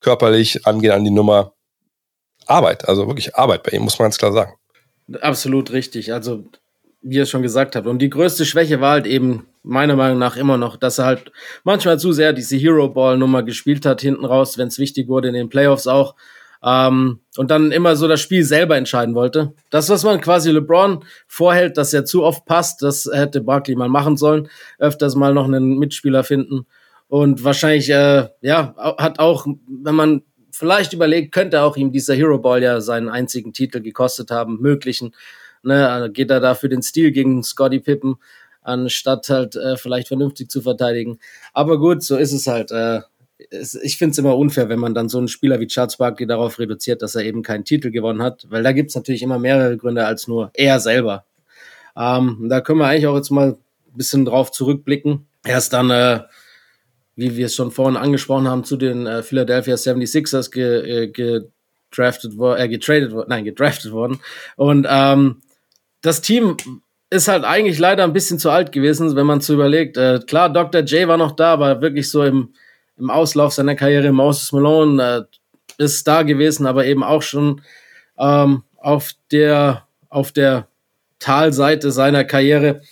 körperlich, angehen an die Nummer. Arbeit, also wirklich Arbeit bei ihm, muss man ganz klar sagen. Absolut richtig. Also wie ihr schon gesagt habt. Und die größte Schwäche war halt eben meiner Meinung nach immer noch, dass er halt manchmal zu sehr diese Hero Ball Nummer gespielt hat hinten raus, wenn es wichtig wurde in den Playoffs auch. Ähm, und dann immer so das Spiel selber entscheiden wollte. Das, was man quasi LeBron vorhält, dass er zu oft passt, das hätte Barkley mal machen sollen. Öfters mal noch einen Mitspieler finden. Und wahrscheinlich, äh, ja, hat auch, wenn man vielleicht überlegt, könnte auch ihm dieser Hero Ball ja seinen einzigen Titel gekostet haben, möglichen. Ne, geht er da für den Stil gegen Scotty Pippen, anstatt halt äh, vielleicht vernünftig zu verteidigen. Aber gut, so ist es halt. Äh, es, ich finde es immer unfair, wenn man dann so einen Spieler wie Charles Barkley darauf reduziert, dass er eben keinen Titel gewonnen hat, weil da gibt es natürlich immer mehrere Gründe als nur er selber. Ähm, da können wir eigentlich auch jetzt mal ein bisschen drauf zurückblicken. Er ist dann, äh, wie wir es schon vorhin angesprochen haben, zu den äh, Philadelphia 76ers ge, äh, gedraftet worden, äh, getradet worden, nein, gedraftet worden. Und ähm, das Team ist halt eigentlich leider ein bisschen zu alt gewesen, wenn man zu überlegt. Äh, klar, Dr. J war noch da, aber wirklich so im, im Auslauf seiner Karriere, Moses Malone äh, ist da gewesen, aber eben auch schon ähm, auf der auf der Talseite seiner Karriere.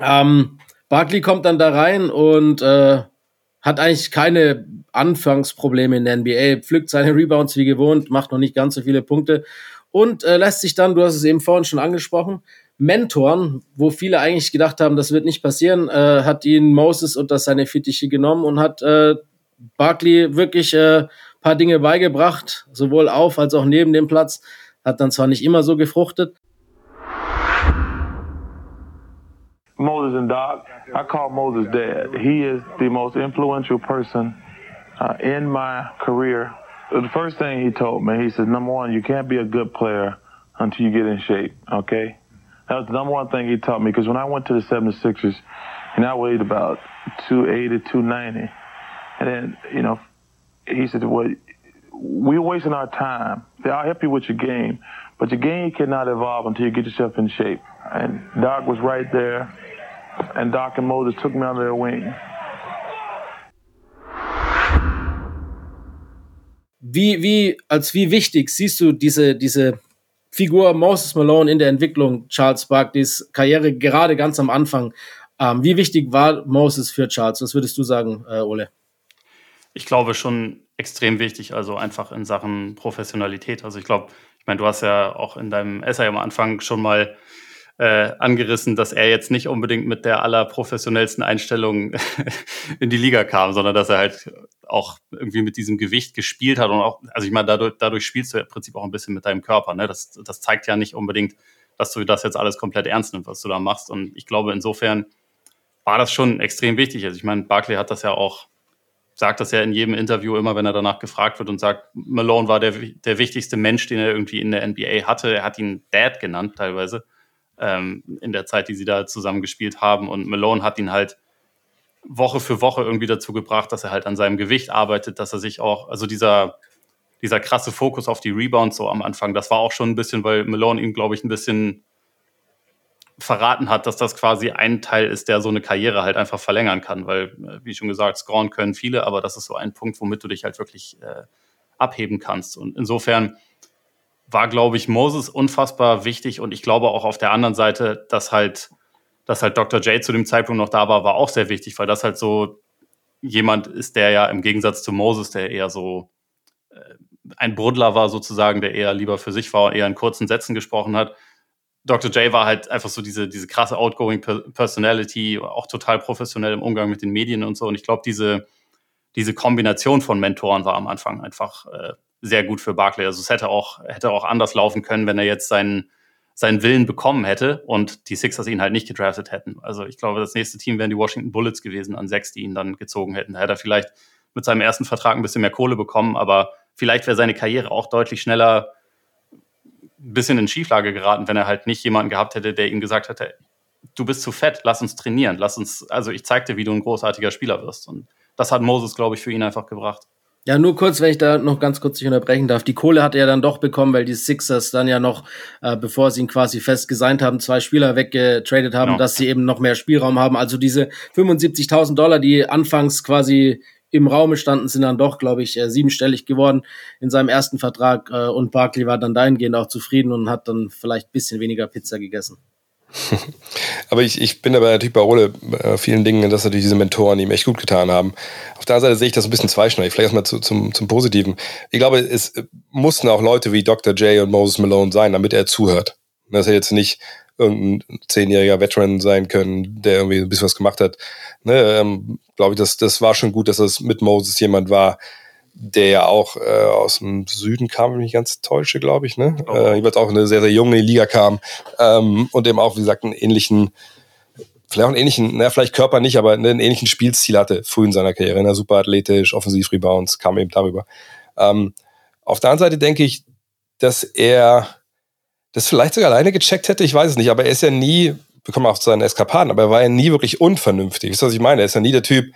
Ähm, Barkley kommt dann da rein und äh, hat eigentlich keine Anfangsprobleme in der NBA, pflückt seine Rebounds wie gewohnt, macht noch nicht ganz so viele Punkte und äh, lässt sich dann, du hast es eben vorhin schon angesprochen, Mentoren, wo viele eigentlich gedacht haben, das wird nicht passieren, äh, hat ihn Moses unter seine Fittiche genommen und hat äh, Barkley wirklich äh, paar Dinge beigebracht, sowohl auf als auch neben dem Platz. Hat dann zwar nicht immer so gefruchtet. Moses and Doc, I call Moses dad. He is the most influential person uh, in my career. The first thing he told me, he said, number one, you can't be a good player until you get in shape, okay? That was the number one thing he taught me because when I went to the 76ers, and I weighed about 280, 290, and then, you know, he said, well, we're wasting our time. I'll help you with your game, but your game cannot evolve until you get yourself in shape. And Doc was right there, and Doc and Moses took me under their wing. Wie, wie, als wie wichtig siehst du diese, diese Figur Moses Malone in der Entwicklung Charles Barkleys Karriere gerade ganz am Anfang. Ähm, wie wichtig war Moses für Charles? Was würdest du sagen, äh, Ole? Ich glaube schon extrem wichtig, also einfach in Sachen Professionalität. Also ich glaube, ich meine, du hast ja auch in deinem Essay am Anfang schon mal äh, angerissen, dass er jetzt nicht unbedingt mit der allerprofessionellsten Einstellung (laughs) in die Liga kam, sondern dass er halt auch irgendwie mit diesem Gewicht gespielt hat und auch, also ich meine, dadurch, dadurch spielst du im Prinzip auch ein bisschen mit deinem Körper. Ne? Das, das zeigt ja nicht unbedingt, dass du das jetzt alles komplett ernst nimmst, was du da machst. Und ich glaube, insofern war das schon extrem wichtig. Also ich meine, Barclay hat das ja auch, sagt das ja in jedem Interview immer, wenn er danach gefragt wird und sagt, Malone war der, der wichtigste Mensch, den er irgendwie in der NBA hatte. Er hat ihn Dad genannt teilweise ähm, in der Zeit, die sie da zusammen gespielt haben. Und Malone hat ihn halt Woche für Woche irgendwie dazu gebracht, dass er halt an seinem Gewicht arbeitet, dass er sich auch, also dieser, dieser krasse Fokus auf die Rebounds so am Anfang, das war auch schon ein bisschen, weil Malone ihm, glaube ich, ein bisschen verraten hat, dass das quasi ein Teil ist, der so eine Karriere halt einfach verlängern kann, weil, äh, wie schon gesagt, scoren können viele, aber das ist so ein Punkt, womit du dich halt wirklich äh, abheben kannst. Und insofern war, glaube ich, Moses unfassbar wichtig und ich glaube auch auf der anderen Seite, dass halt dass halt Dr. J zu dem Zeitpunkt noch da war, war auch sehr wichtig, weil das halt so jemand ist, der ja im Gegensatz zu Moses, der eher so äh, ein Bruddler war sozusagen, der eher lieber für sich war eher in kurzen Sätzen gesprochen hat. Dr. J war halt einfach so diese, diese krasse outgoing Personality, auch total professionell im Umgang mit den Medien und so. Und ich glaube, diese, diese Kombination von Mentoren war am Anfang einfach äh, sehr gut für Barclay. Also es hätte auch, hätte auch anders laufen können, wenn er jetzt seinen, seinen Willen bekommen hätte und die Sixers ihn halt nicht gedraftet hätten. Also ich glaube, das nächste Team wären die Washington Bullets gewesen an sechs, die ihn dann gezogen hätten. Da hätte er vielleicht mit seinem ersten Vertrag ein bisschen mehr Kohle bekommen, aber vielleicht wäre seine Karriere auch deutlich schneller ein bisschen in Schieflage geraten, wenn er halt nicht jemanden gehabt hätte, der ihm gesagt hätte, du bist zu fett, lass uns trainieren, lass uns, also ich zeig dir, wie du ein großartiger Spieler wirst. Und das hat Moses, glaube ich, für ihn einfach gebracht. Ja, nur kurz, wenn ich da noch ganz kurz dich unterbrechen darf. Die Kohle hat er ja dann doch bekommen, weil die Sixers dann ja noch, äh, bevor sie ihn quasi fest gesigned haben, zwei Spieler weggetradet haben, genau. dass sie eben noch mehr Spielraum haben. Also diese 75.000 Dollar, die anfangs quasi im Raume standen, sind dann doch, glaube ich, äh, siebenstellig geworden in seinem ersten Vertrag. Äh, und Barkley war dann dahingehend auch zufrieden und hat dann vielleicht bisschen weniger Pizza gegessen. (laughs) aber ich, ich bin aber natürlich bei Ole äh, vielen Dingen, dass natürlich diese Mentoren ihm echt gut getan haben. Auf der anderen Seite sehe ich das ein bisschen zweischneidig. Vielleicht erstmal zu, zum, zum Positiven. Ich glaube, es mussten auch Leute wie Dr. J und Moses Malone sein, damit er zuhört. Dass er jetzt nicht irgendein zehnjähriger Veteran sein können, der irgendwie ein bisschen was gemacht hat. Ne, ähm, glaube ich, das, das war schon gut, dass das mit Moses jemand war, der ja auch äh, aus dem Süden kam, wenn ich mich ganz täusche, glaube ich, ne? Oh. Äh, jeweils auch eine sehr, sehr junge Liga kam ähm, und eben auch, wie gesagt, einen ähnlichen, vielleicht auch einen ähnlichen, na, vielleicht Körper nicht, aber einen ähnlichen Spielstil hatte früh in seiner Karriere. Ne? Super athletisch, offensiv Rebounds, kam eben darüber. Ähm, auf der anderen Seite denke ich, dass er das vielleicht sogar alleine gecheckt hätte, ich weiß es nicht, aber er ist ja nie, wir kommen auf seine Eskapaden, aber er war ja nie wirklich unvernünftig. Wisst ihr, was ich meine? Er ist ja nie der Typ,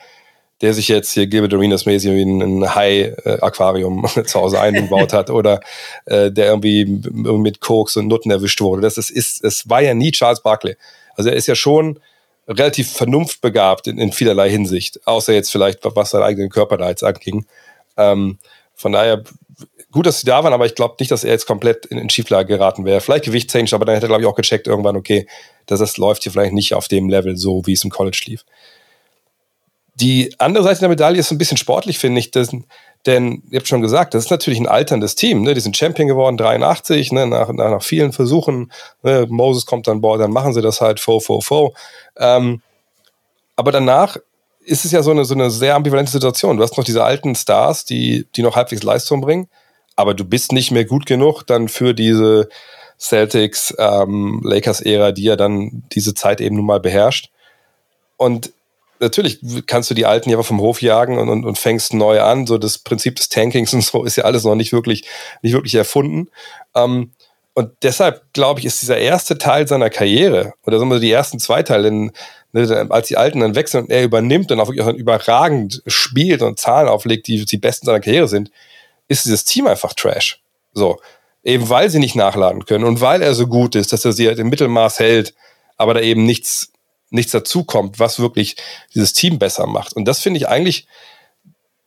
der sich jetzt hier Gilbert Arenas mäßig wie ein Hai-Aquarium (laughs) zu Hause eingebaut hat oder äh, der irgendwie mit Koks und Nutten erwischt wurde. Das ist, ist, es war ja nie Charles Barkley. Also er ist ja schon relativ vernunftbegabt in, in vielerlei Hinsicht, außer jetzt vielleicht, was seinen eigenen Körper da jetzt anging. Ähm, von daher gut, dass sie da waren, aber ich glaube nicht, dass er jetzt komplett in, in Schieflage geraten wäre. Vielleicht Gewichtschange, aber dann hätte er, glaube ich, auch gecheckt irgendwann, okay, dass das läuft hier vielleicht nicht auf dem Level so, wie es im College lief. Die andere Seite der Medaille ist ein bisschen sportlich, finde ich. Das, denn, ihr habt schon gesagt, das ist natürlich ein alterndes Team. Ne? Die sind Champion geworden, 83, ne? nach, nach, nach vielen Versuchen. Ne? Moses kommt an Bord, dann machen sie das halt, fo, fo, fo. Ähm, aber danach ist es ja so eine, so eine sehr ambivalente Situation. Du hast noch diese alten Stars, die, die noch halbwegs Leistung bringen, aber du bist nicht mehr gut genug dann für diese Celtics, ähm, Lakers-Ära, die ja dann diese Zeit eben nun mal beherrscht. Und natürlich kannst du die Alten ja vom Hof jagen und, und, und fängst neu an. So das Prinzip des Tankings (laughs) und so ist ja alles noch nicht wirklich, nicht wirklich erfunden. Ähm, und deshalb, glaube ich, ist dieser erste Teil seiner Karriere, oder sagen wir die ersten zwei Teile, denn, ne, als die Alten dann wechseln und er übernimmt und auch wirklich überragend spielt und Zahlen auflegt, die die besten seiner Karriere sind, ist dieses Team einfach Trash. So. Eben weil sie nicht nachladen können und weil er so gut ist, dass er sie halt im Mittelmaß hält, aber da eben nichts nichts dazukommt, was wirklich dieses Team besser macht. Und das finde ich eigentlich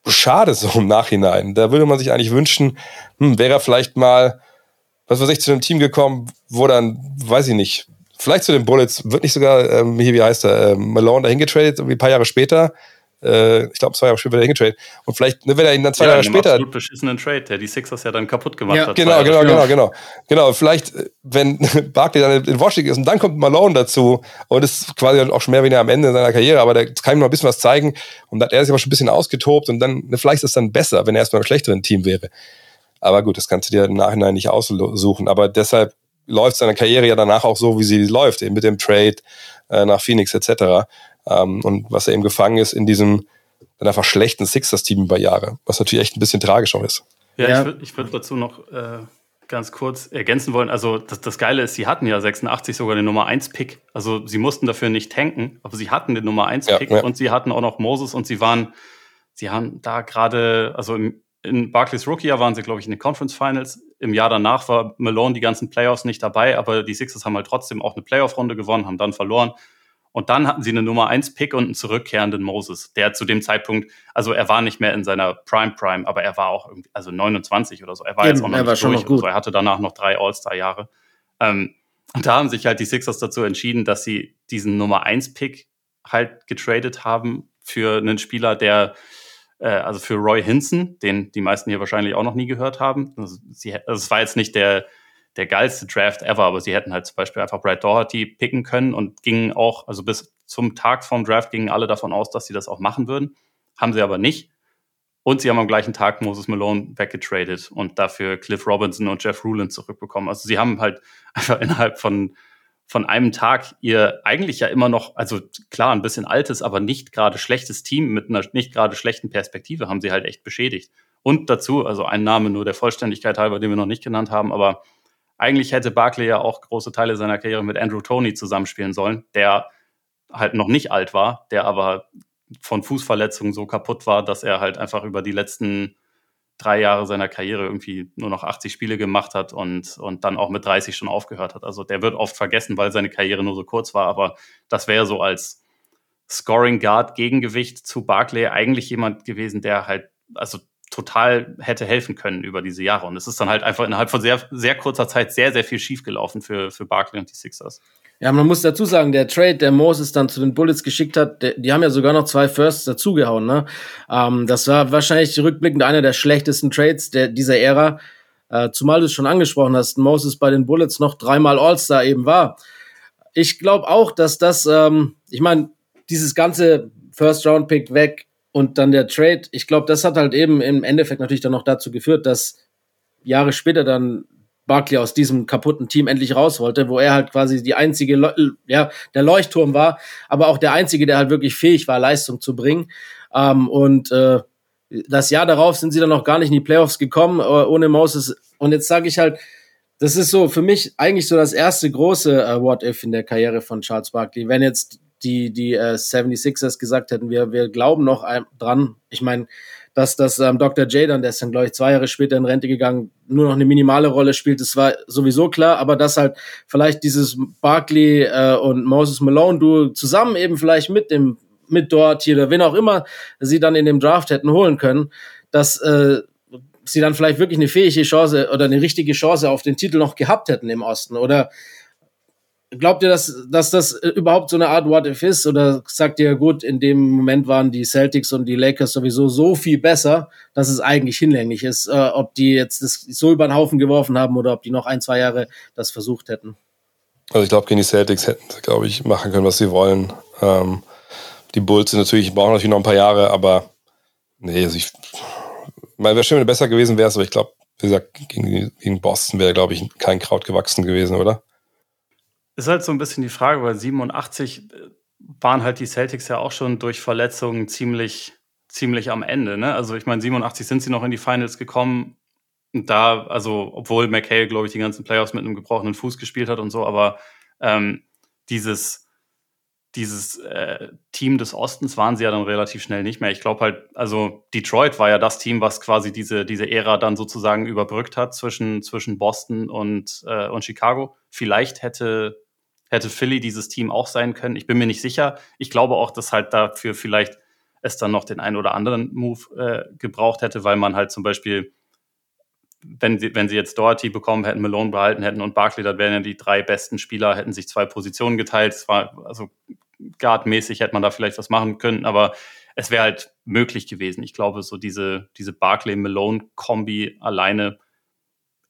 schade so im Nachhinein. Da würde man sich eigentlich wünschen, hm, wäre er vielleicht mal, was weiß ich, zu einem Team gekommen, wo dann, weiß ich nicht, vielleicht zu den Bullets, wird nicht sogar, ähm, hier, wie heißt er, ähm, Malone dahin getradet, irgendwie ein paar Jahre später, äh, ich glaube, zwei Jahre später wieder hingetradet. Und vielleicht, ne, wenn er ihn dann zwei ja, Jahre später. absolut beschissenen Trade, der die Sixers ja dann kaputt gemacht ja, hat. Genau, genau, genau, genau. Genau, vielleicht, äh, wenn (laughs) Barkley dann in Washington ist und dann kommt Malone dazu und ist quasi auch schon mehr oder weniger am Ende seiner Karriere, aber da kann ihm noch ein bisschen was zeigen und dann hat er sich aber schon ein bisschen ausgetobt und dann, ne, vielleicht ist es dann besser, wenn er erstmal im schlechteren Team wäre. Aber gut, das kannst du dir im Nachhinein nicht aussuchen. Aber deshalb läuft seine Karriere ja danach auch so, wie sie läuft, eben mit dem Trade äh, nach Phoenix etc. Ähm, und was er eben gefangen ist in diesem dann einfach schlechten Sixers-Team über Jahre, was natürlich echt ein bisschen tragisch auch ist. Ja, ja. ich würde ich würd dazu noch äh, ganz kurz ergänzen wollen. Also das, das Geile ist, sie hatten ja 86 sogar den Nummer 1-Pick. Also sie mussten dafür nicht tanken, aber sie hatten den Nummer 1-Pick ja, ja. und sie hatten auch noch Moses und sie waren, sie haben da gerade, also im, in Barclays Rookie-Jahr waren sie, glaube ich, in den Conference Finals. Im Jahr danach war Malone die ganzen Playoffs nicht dabei, aber die Sixers haben halt trotzdem auch eine Playoff-Runde gewonnen, haben dann verloren. Und dann hatten sie eine Nummer 1 Pick und einen zurückkehrenden Moses, der zu dem Zeitpunkt, also er war nicht mehr in seiner Prime Prime, aber er war auch irgendwie, also 29 oder so. Er war Eben, jetzt auch noch er nicht durch. Noch gut. So. Er hatte danach noch drei All-Star-Jahre. Ähm, und da haben sich halt die Sixers dazu entschieden, dass sie diesen Nummer 1 Pick halt getradet haben für einen Spieler, der äh, also für Roy Hinson, den die meisten hier wahrscheinlich auch noch nie gehört haben. Also, sie, also es war jetzt nicht der der geilste Draft ever, aber sie hätten halt zum Beispiel einfach Brad Doherty picken können und gingen auch, also bis zum Tag vom Draft gingen alle davon aus, dass sie das auch machen würden. Haben sie aber nicht. Und sie haben am gleichen Tag Moses Malone weggetradet und dafür Cliff Robinson und Jeff Rulin zurückbekommen. Also sie haben halt (laughs) einfach innerhalb von, von einem Tag ihr eigentlich ja immer noch, also klar, ein bisschen altes, aber nicht gerade schlechtes Team mit einer nicht gerade schlechten Perspektive haben sie halt echt beschädigt. Und dazu, also ein Name nur der Vollständigkeit halber, den wir noch nicht genannt haben, aber eigentlich hätte Barkley ja auch große Teile seiner Karriere mit Andrew Tony zusammenspielen sollen, der halt noch nicht alt war, der aber von Fußverletzungen so kaputt war, dass er halt einfach über die letzten drei Jahre seiner Karriere irgendwie nur noch 80 Spiele gemacht hat und, und dann auch mit 30 schon aufgehört hat. Also der wird oft vergessen, weil seine Karriere nur so kurz war, aber das wäre so als Scoring Guard Gegengewicht zu Barkley eigentlich jemand gewesen, der halt, also total hätte helfen können über diese Jahre. Und es ist dann halt einfach innerhalb von sehr, sehr kurzer Zeit sehr, sehr viel schiefgelaufen für, für Barkley und die Sixers. Ja, man muss dazu sagen, der Trade, der Moses dann zu den Bullets geschickt hat, der, die haben ja sogar noch zwei Firsts dazugehauen. Ne? Ähm, das war wahrscheinlich rückblickend einer der schlechtesten Trades der, dieser Ära. Äh, zumal du es schon angesprochen hast, Moses bei den Bullets noch dreimal All-Star eben war. Ich glaube auch, dass das, ähm, ich meine, dieses ganze First-Round-Pick weg, und dann der Trade, ich glaube, das hat halt eben im Endeffekt natürlich dann noch dazu geführt, dass Jahre später dann Barkley aus diesem kaputten Team endlich raus wollte, wo er halt quasi die einzige, Le ja, der Leuchtturm war, aber auch der einzige, der halt wirklich fähig war, Leistung zu bringen. Ähm, und äh, das Jahr darauf sind sie dann noch gar nicht in die Playoffs gekommen, äh, ohne Moses. Und jetzt sage ich halt, das ist so für mich eigentlich so das erste große äh, What-If in der Karriere von Charles Barkley. Wenn jetzt die, die äh, 76ers gesagt hätten, wir, wir glauben noch dran. Ich meine, dass das ähm, Dr. J dann, der ist dann, glaube ich, zwei Jahre später in Rente gegangen, nur noch eine minimale Rolle spielt, das war sowieso klar, aber dass halt vielleicht dieses Barkley äh, und Moses Malone du zusammen eben vielleicht mit dem mit dort hier oder wen auch immer sie dann in dem Draft hätten holen können, dass äh, sie dann vielleicht wirklich eine fähige Chance oder eine richtige Chance auf den Titel noch gehabt hätten im Osten oder Glaubt ihr, dass, dass das überhaupt so eine Art What If ist? Oder sagt ihr, gut, in dem Moment waren die Celtics und die Lakers sowieso so viel besser, dass es eigentlich hinlänglich ist, äh, ob die jetzt das so über den Haufen geworfen haben oder ob die noch ein, zwei Jahre das versucht hätten? Also ich glaube, gegen die Celtics hätten sie, glaube ich, machen können, was sie wollen. Ähm, die Bulls sind natürlich, brauchen natürlich noch ein paar Jahre, aber nee, also ich, mal wäre schön, wenn besser gewesen wäre, aber ich glaube, wie gesagt, gegen, gegen Boston wäre, glaube ich, kein Kraut gewachsen gewesen, oder? Ist halt so ein bisschen die Frage, weil 87 äh, waren halt die Celtics ja auch schon durch Verletzungen ziemlich, ziemlich am Ende. Ne? Also ich meine, 87 sind sie noch in die Finals gekommen. Und da, also obwohl McHale, glaube ich, die ganzen Playoffs mit einem gebrochenen Fuß gespielt hat und so, aber ähm, dieses, dieses äh, Team des Ostens waren sie ja dann relativ schnell nicht mehr. Ich glaube halt, also Detroit war ja das Team, was quasi diese, diese Ära dann sozusagen überbrückt hat zwischen, zwischen Boston und, äh, und Chicago. Vielleicht hätte hätte Philly dieses Team auch sein können. Ich bin mir nicht sicher. Ich glaube auch, dass halt dafür vielleicht es dann noch den einen oder anderen Move äh, gebraucht hätte, weil man halt zum Beispiel, wenn sie, wenn sie jetzt Doherty bekommen hätten, Malone behalten hätten und Barkley, dann wären ja die drei besten Spieler, hätten sich zwei Positionen geteilt. Es war, also guardmäßig hätte man da vielleicht was machen können, aber es wäre halt möglich gewesen. Ich glaube, so diese, diese Barkley-Malone-Kombi alleine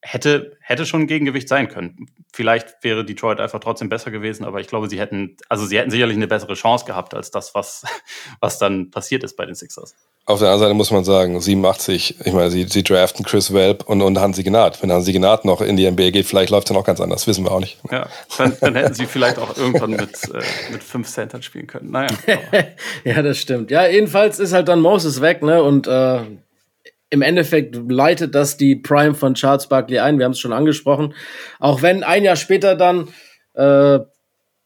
hätte, hätte schon ein Gegengewicht sein können. Vielleicht wäre Detroit einfach trotzdem besser gewesen, aber ich glaube, sie hätten, also sie hätten sicherlich eine bessere Chance gehabt als das, was, (laughs) was dann passiert ist bei den Sixers. Auf der anderen Seite muss man sagen, 87, ich meine, sie, sie draften Chris Welp und, und Hansi Gnad. Wenn Hansi Gnad noch in die NBA geht, vielleicht läuft es dann auch ganz anders, wissen wir auch nicht. Ja, dann, dann hätten sie vielleicht auch irgendwann mit, äh, mit fünf Centern spielen können. Naja. (laughs) ja, das stimmt. Ja, jedenfalls ist halt dann Moses weg, ne? Und äh, im Endeffekt leitet das die Prime von Charles Barkley ein. Wir haben es schon angesprochen. Auch wenn ein Jahr später dann äh,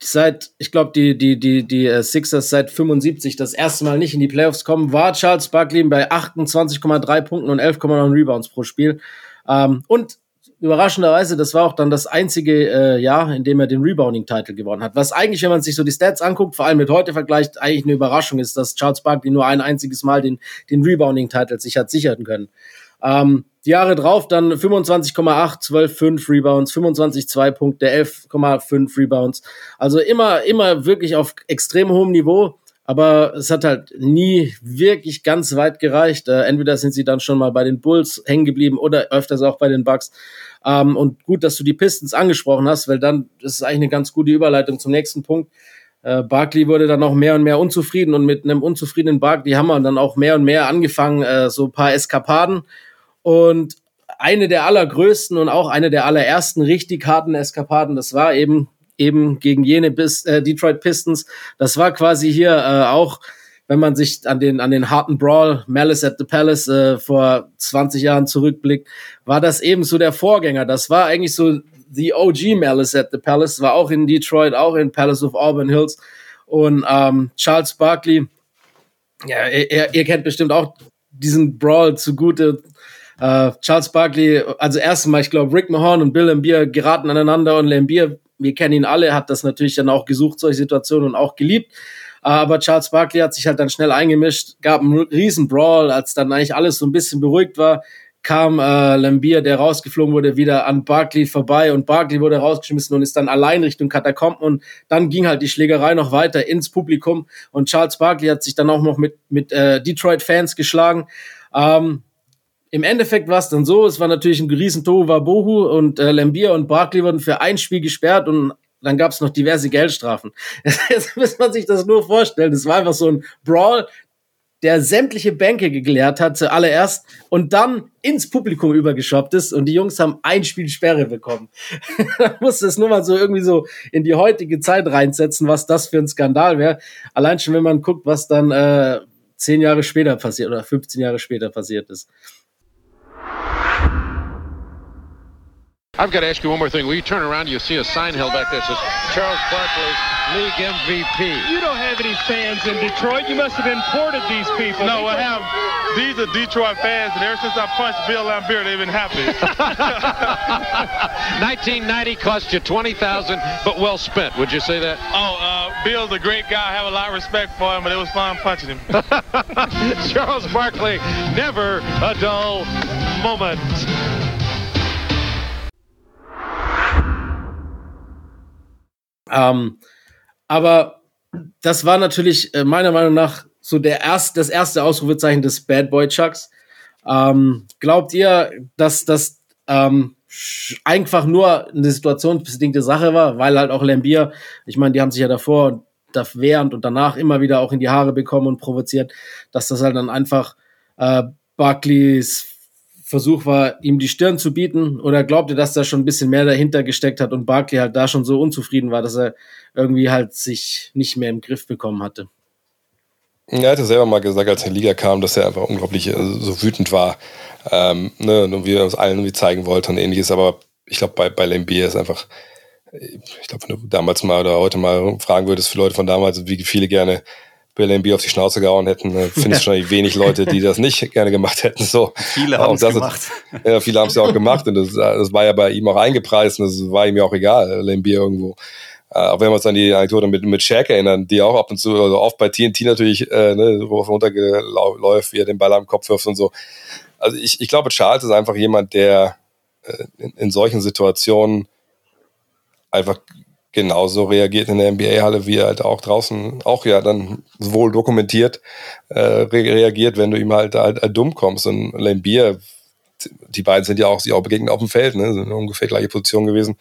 seit, ich glaube, die, die, die, die äh, Sixers seit 75 das erste Mal nicht in die Playoffs kommen, war Charles Barkley bei 28,3 Punkten und 11,9 Rebounds pro Spiel. Ähm, und überraschenderweise, das war auch dann das einzige äh, Jahr, in dem er den Rebounding-Titel gewonnen hat. Was eigentlich, wenn man sich so die Stats anguckt, vor allem mit heute vergleicht, eigentlich eine Überraschung ist, dass Charles Barkley nur ein einziges Mal den, den Rebounding-Titel sich hat sichern können. Ähm, die Jahre drauf dann 25,8, 12,5 Rebounds, 25,2 Punkte, 11,5 Rebounds. Also immer, immer wirklich auf extrem hohem Niveau. Aber es hat halt nie wirklich ganz weit gereicht. Äh, entweder sind sie dann schon mal bei den Bulls hängen geblieben oder öfters auch bei den Bucks. Ähm, und gut, dass du die Pistons angesprochen hast, weil dann das ist eigentlich eine ganz gute Überleitung zum nächsten Punkt. Äh, Barkley wurde dann auch mehr und mehr unzufrieden und mit einem unzufriedenen Barkley haben wir dann auch mehr und mehr angefangen, äh, so ein paar Eskapaden. Und eine der allergrößten und auch eine der allerersten richtig harten Eskapaden, das war eben eben gegen jene Bis, äh, Detroit Pistons. Das war quasi hier äh, auch, wenn man sich an den, an den harten Brawl Malice at the Palace äh, vor 20 Jahren zurückblickt, war das eben so der Vorgänger. Das war eigentlich so the OG Malice at the Palace, war auch in Detroit, auch in Palace of Auburn Hills. Und ähm, Charles Barkley, ja, ihr, ihr kennt bestimmt auch diesen Brawl zugute. Uh, Charles Barkley, also erstmal, ich glaube, Rick Mahorn und Bill Lambier geraten aneinander und Lambier wir kennen ihn alle, hat das natürlich dann auch gesucht, solche Situationen und auch geliebt. Aber Charles Barkley hat sich halt dann schnell eingemischt, gab einen riesen Brawl, als dann eigentlich alles so ein bisschen beruhigt war, kam äh, Lambier, der rausgeflogen wurde, wieder an Barkley vorbei und Barkley wurde rausgeschmissen und ist dann allein Richtung Katakomben und dann ging halt die Schlägerei noch weiter ins Publikum und Charles Barkley hat sich dann auch noch mit, mit äh, Detroit-Fans geschlagen. Ähm, im Endeffekt war es dann so, es war natürlich ein riesen Tohuwabohu und äh, Lambier und Barkley wurden für ein Spiel gesperrt und dann gab es noch diverse Geldstrafen. (laughs) Jetzt muss man sich das nur vorstellen. Das war einfach so ein Brawl, der sämtliche Bänke geklärt hat zuallererst und dann ins Publikum übergeschoppt ist und die Jungs haben ein Spiel Sperre bekommen. (laughs) da muss es nur mal so irgendwie so in die heutige Zeit reinsetzen, was das für ein Skandal wäre. Allein schon, wenn man guckt, was dann äh, zehn Jahre später passiert oder 15 Jahre später passiert ist. I've got to ask you one more thing. Will you turn around? You see a sign held back there that says Charles Barkley, league MVP. You don't have any fans in Detroit. You must have imported these people. No, I have. These are Detroit fans, and ever since I punched Bill Lambert, they've been happy. (laughs) 1990 cost you 20000 but well spent. Would you say that? Oh, uh, Bill's a great guy. I have a lot of respect for him, but it was fun punching him. (laughs) Charles Barkley, never a dull moment. Ähm, aber das war natürlich äh, meiner Meinung nach so der erst, das erste Ausrufezeichen des Bad Boy Chucks. Ähm, glaubt ihr, dass das ähm, einfach nur eine situationsbedingte Sache war, weil halt auch Lambier, ich meine, die haben sich ja davor, während und danach immer wieder auch in die Haare bekommen und provoziert, dass das halt dann einfach äh, Barclays Versuch war, ihm die Stirn zu bieten? Oder glaubt ihr, dass da schon ein bisschen mehr dahinter gesteckt hat und Barkley halt da schon so unzufrieden war, dass er irgendwie halt sich nicht mehr im Griff bekommen hatte? Er hatte selber mal gesagt, als er in die Liga kam, dass er einfach unglaublich äh, so wütend war ähm, ne, und wie er uns allen irgendwie zeigen wollte und ähnliches. Aber ich glaube, bei, bei Lambier ist einfach, ich glaube, wenn du damals mal oder heute mal fragen würdest für Leute von damals, wie viele gerne Bill Embiid auf die Schnauze gehauen hätten, äh, finde ich schon wenig Leute, die das nicht gerne gemacht hätten. So. Viele haben es gemacht. Ja, viele haben es ja auch gemacht und das, das, war ja bei ihm auch eingepreist und das war ihm ja auch egal, Embiid irgendwo. Äh, auch wenn wir uns an die Anekdote mit, mit Shaq erinnern, die auch ab und zu, also oft bei TNT natürlich äh, ne, runterläuft, wie er den Ball am Kopf wirft und so. Also ich, ich glaube, Charles ist einfach jemand, der äh, in, in solchen Situationen einfach genauso reagiert in der NBA-Halle, wie er halt auch draußen auch ja dann wohl dokumentiert äh, reagiert, wenn du ihm halt, halt, halt dumm kommst. Und Lambier, die beiden sind ja auch sich auch begegnet auf dem Feld, ne? sind ungefähr gleiche Position gewesen.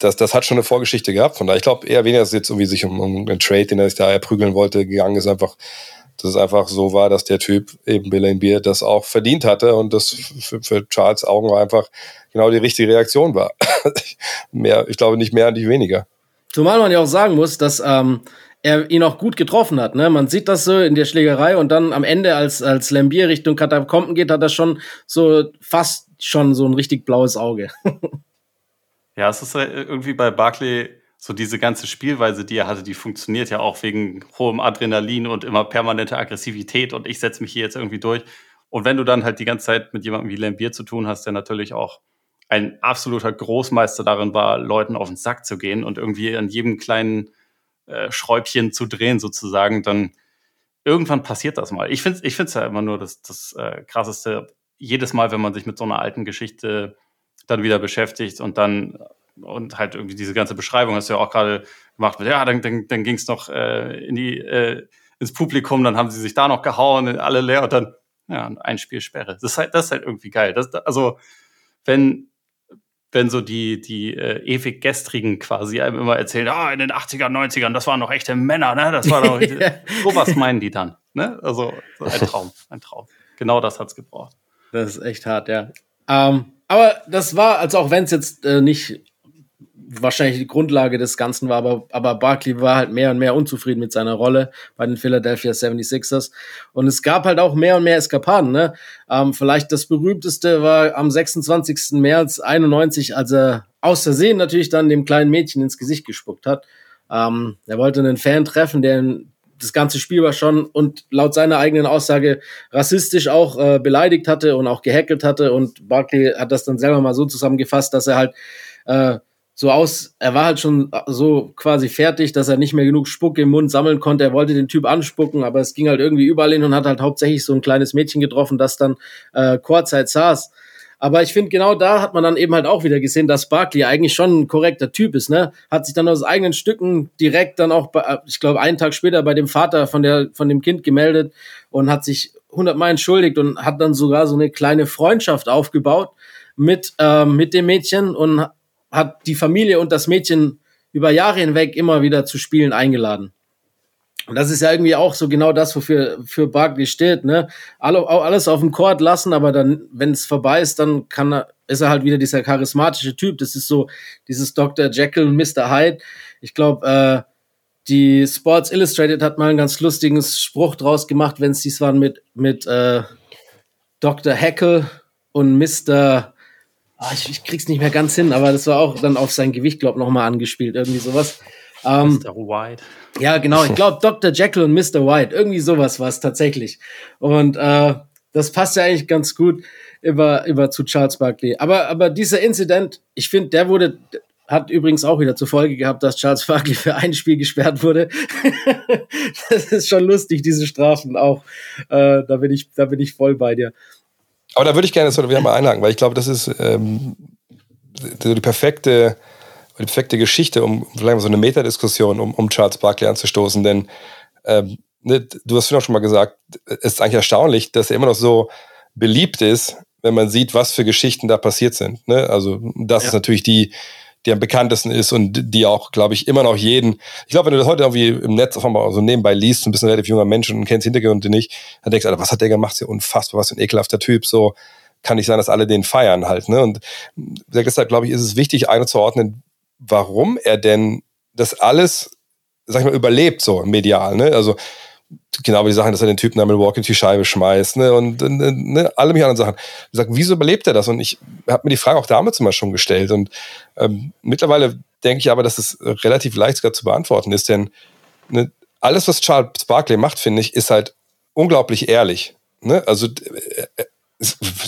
Das, das hat schon eine Vorgeschichte gehabt. Von daher, ich glaube eher weniger, dass es jetzt irgendwie sich um, um einen Trade, den er sich da erprügeln wollte, gegangen ist, einfach dass es einfach so war, dass der Typ eben Bill Beer das auch verdient hatte und das für, für Charles Augen war einfach genau die richtige Reaktion war. (laughs) mehr, ich glaube nicht mehr, nicht weniger. Zumal man ja auch sagen muss, dass ähm, er ihn auch gut getroffen hat. Ne? Man sieht das so in der Schlägerei und dann am Ende, als, als Lambier Richtung Katakomben geht, hat er schon so fast schon so ein richtig blaues Auge. (laughs) ja, es ist irgendwie bei Barclay so diese ganze Spielweise, die er hatte, die funktioniert ja auch wegen hohem Adrenalin und immer permanenter Aggressivität und ich setze mich hier jetzt irgendwie durch. Und wenn du dann halt die ganze Zeit mit jemandem wie Lambier zu tun hast, der natürlich auch ein absoluter Großmeister darin war, Leuten auf den Sack zu gehen und irgendwie an jedem kleinen äh, Schräubchen zu drehen sozusagen, dann irgendwann passiert das mal. Ich finde es ich ja immer nur das, das äh, Krasseste, jedes Mal, wenn man sich mit so einer alten Geschichte dann wieder beschäftigt und dann und halt irgendwie diese ganze Beschreibung hast du ja auch gerade gemacht. Ja, dann, dann, dann ging es noch äh, in die, äh, ins Publikum, dann haben sie sich da noch gehauen, alle leer und dann, ja, ein Spiel Sperre. Das ist halt, das ist halt irgendwie geil. Das, also, wenn, wenn so die, die äh, ewig Gestrigen quasi einem immer erzählen, ah, in den 80er, 90ern, das waren noch echte Männer, ne? Das war doch, (laughs) sowas meinen die dann, ne? Also, ein Traum, ein Traum. Genau das hat's gebraucht. Das ist echt hart, ja. Ähm, aber das war, also auch wenn es jetzt äh, nicht wahrscheinlich die Grundlage des Ganzen war, aber, aber Barkley war halt mehr und mehr unzufrieden mit seiner Rolle bei den Philadelphia 76ers. Und es gab halt auch mehr und mehr Eskapaden. Ne? Ähm, vielleicht das berühmteste war am 26. März 91, als er aus Versehen natürlich dann dem kleinen Mädchen ins Gesicht gespuckt hat. Ähm, er wollte einen Fan treffen, der das ganze Spiel war schon und laut seiner eigenen Aussage rassistisch auch äh, beleidigt hatte und auch gehackelt hatte. Und Barkley hat das dann selber mal so zusammengefasst, dass er halt äh, so aus, er war halt schon so quasi fertig, dass er nicht mehr genug Spuck im Mund sammeln konnte. Er wollte den Typ anspucken, aber es ging halt irgendwie überall hin und hat halt hauptsächlich so ein kleines Mädchen getroffen, das dann äh, Kurzzeit saß. Aber ich finde, genau da hat man dann eben halt auch wieder gesehen, dass Barkley eigentlich schon ein korrekter Typ ist, ne? Hat sich dann aus eigenen Stücken direkt dann auch, bei, ich glaube, einen Tag später bei dem Vater von der, von dem Kind gemeldet und hat sich hundertmal entschuldigt und hat dann sogar so eine kleine Freundschaft aufgebaut mit, äh, mit dem Mädchen und hat die Familie und das Mädchen über Jahre hinweg immer wieder zu Spielen eingeladen. Und das ist ja irgendwie auch so genau das, wofür für Barkley steht, ne? alles auf dem Court lassen, aber dann, wenn es vorbei ist, dann kann er, ist er halt wieder dieser charismatische Typ. Das ist so dieses Dr. Jekyll und Mr. Hyde. Ich glaube, äh, die Sports Illustrated hat mal einen ganz lustigen Spruch draus gemacht, wenn es dies waren mit, mit äh, Dr. Hackle und Mr Ah, ich, ich krieg's nicht mehr ganz hin, aber das war auch dann auf sein Gewicht, glaube ich, nochmal angespielt, irgendwie sowas. Ähm, Mr. White. Ja, genau. Ich glaube, Dr. Jekyll und Mr. White. Irgendwie sowas war es tatsächlich. Und äh, das passt ja eigentlich ganz gut über, über zu Charles Barkley. Aber, aber dieser Incident, ich finde, der wurde, hat übrigens auch wieder zur Folge gehabt, dass Charles Barkley für ein Spiel gesperrt wurde. (laughs) das ist schon lustig, diese Strafen auch. Äh, da, bin ich, da bin ich voll bei dir. Aber da würde ich gerne das wieder mal einhaken, weil ich glaube, das ist ähm, die perfekte die perfekte Geschichte, um vielleicht mal so eine Metadiskussion um, um Charles Barkley anzustoßen. Denn ähm, ne, du hast auch schon mal gesagt, es ist eigentlich erstaunlich, dass er immer noch so beliebt ist, wenn man sieht, was für Geschichten da passiert sind. Ne? Also das ja. ist natürlich die, die am bekanntesten ist und die auch, glaube ich, immer noch jeden. Ich glaube, wenn du das heute irgendwie im Netz auf einmal so nebenbei liest, ein bisschen relativ junger Mensch und kennst Hintergründe nicht, dann denkst du, Alter, was hat der gemacht? Ist ja unfassbar, was für ein ekelhafter Typ. So kann nicht sein, dass alle den feiern halt. Ne? Und deshalb, glaube ich, ist es wichtig, einzuordnen, warum er denn das alles, sag ich mal, überlebt, so medial. Ne? Also genau wie die Sachen, dass er den Typen mit Walk die Scheibe schmeißt ne? und ne, ne alle mich anderen Sachen. Ich sag, wieso überlebt er das? Und ich habe mir die Frage auch damals immer schon gestellt. Und ähm, mittlerweile denke ich aber, dass es relativ leicht sogar zu beantworten ist, denn ne, alles, was Charles Barkley macht, finde ich, ist halt unglaublich ehrlich. Ne? Also äh, äh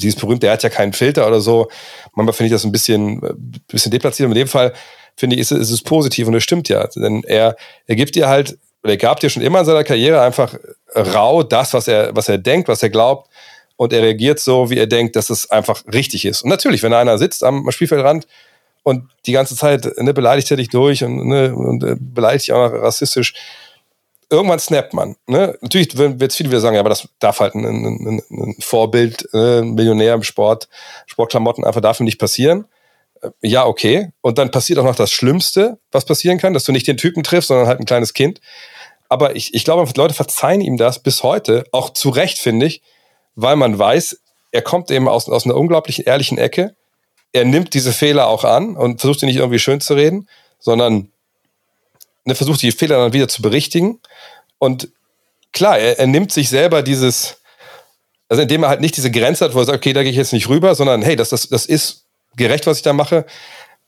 dieses berühmte, er hat ja keinen Filter oder so. Manchmal finde ich das ein bisschen, äh, bisschen deplatziert. In dem Fall finde ich, ist, ist es positiv und es stimmt ja. Denn er, er gibt dir halt, oder er gab dir schon immer in seiner Karriere einfach rau das, was er, was er denkt, was er glaubt. Und er reagiert so, wie er denkt, dass es einfach richtig ist. Und natürlich, wenn einer sitzt am Spielfeldrand und die ganze Zeit ne, beleidigt er dich durch und, ne, und äh, beleidigt dich auch noch rassistisch, irgendwann snappt man. Ne? Natürlich wird es viele wieder sagen, ja, aber das darf halt ein, ein, ein Vorbild, äh, Millionär im Sport, Sportklamotten einfach dafür nicht passieren ja, okay. Und dann passiert auch noch das Schlimmste, was passieren kann, dass du nicht den Typen triffst, sondern halt ein kleines Kind. Aber ich, ich glaube, Leute verzeihen ihm das bis heute, auch zu Recht, finde ich, weil man weiß, er kommt eben aus, aus einer unglaublich ehrlichen Ecke. Er nimmt diese Fehler auch an und versucht sie nicht irgendwie schön zu reden, sondern ne, versucht die Fehler dann wieder zu berichtigen. Und klar, er, er nimmt sich selber dieses, also indem er halt nicht diese Grenze hat, wo er sagt, okay, da gehe ich jetzt nicht rüber, sondern hey, das, das, das ist gerecht, was ich da mache,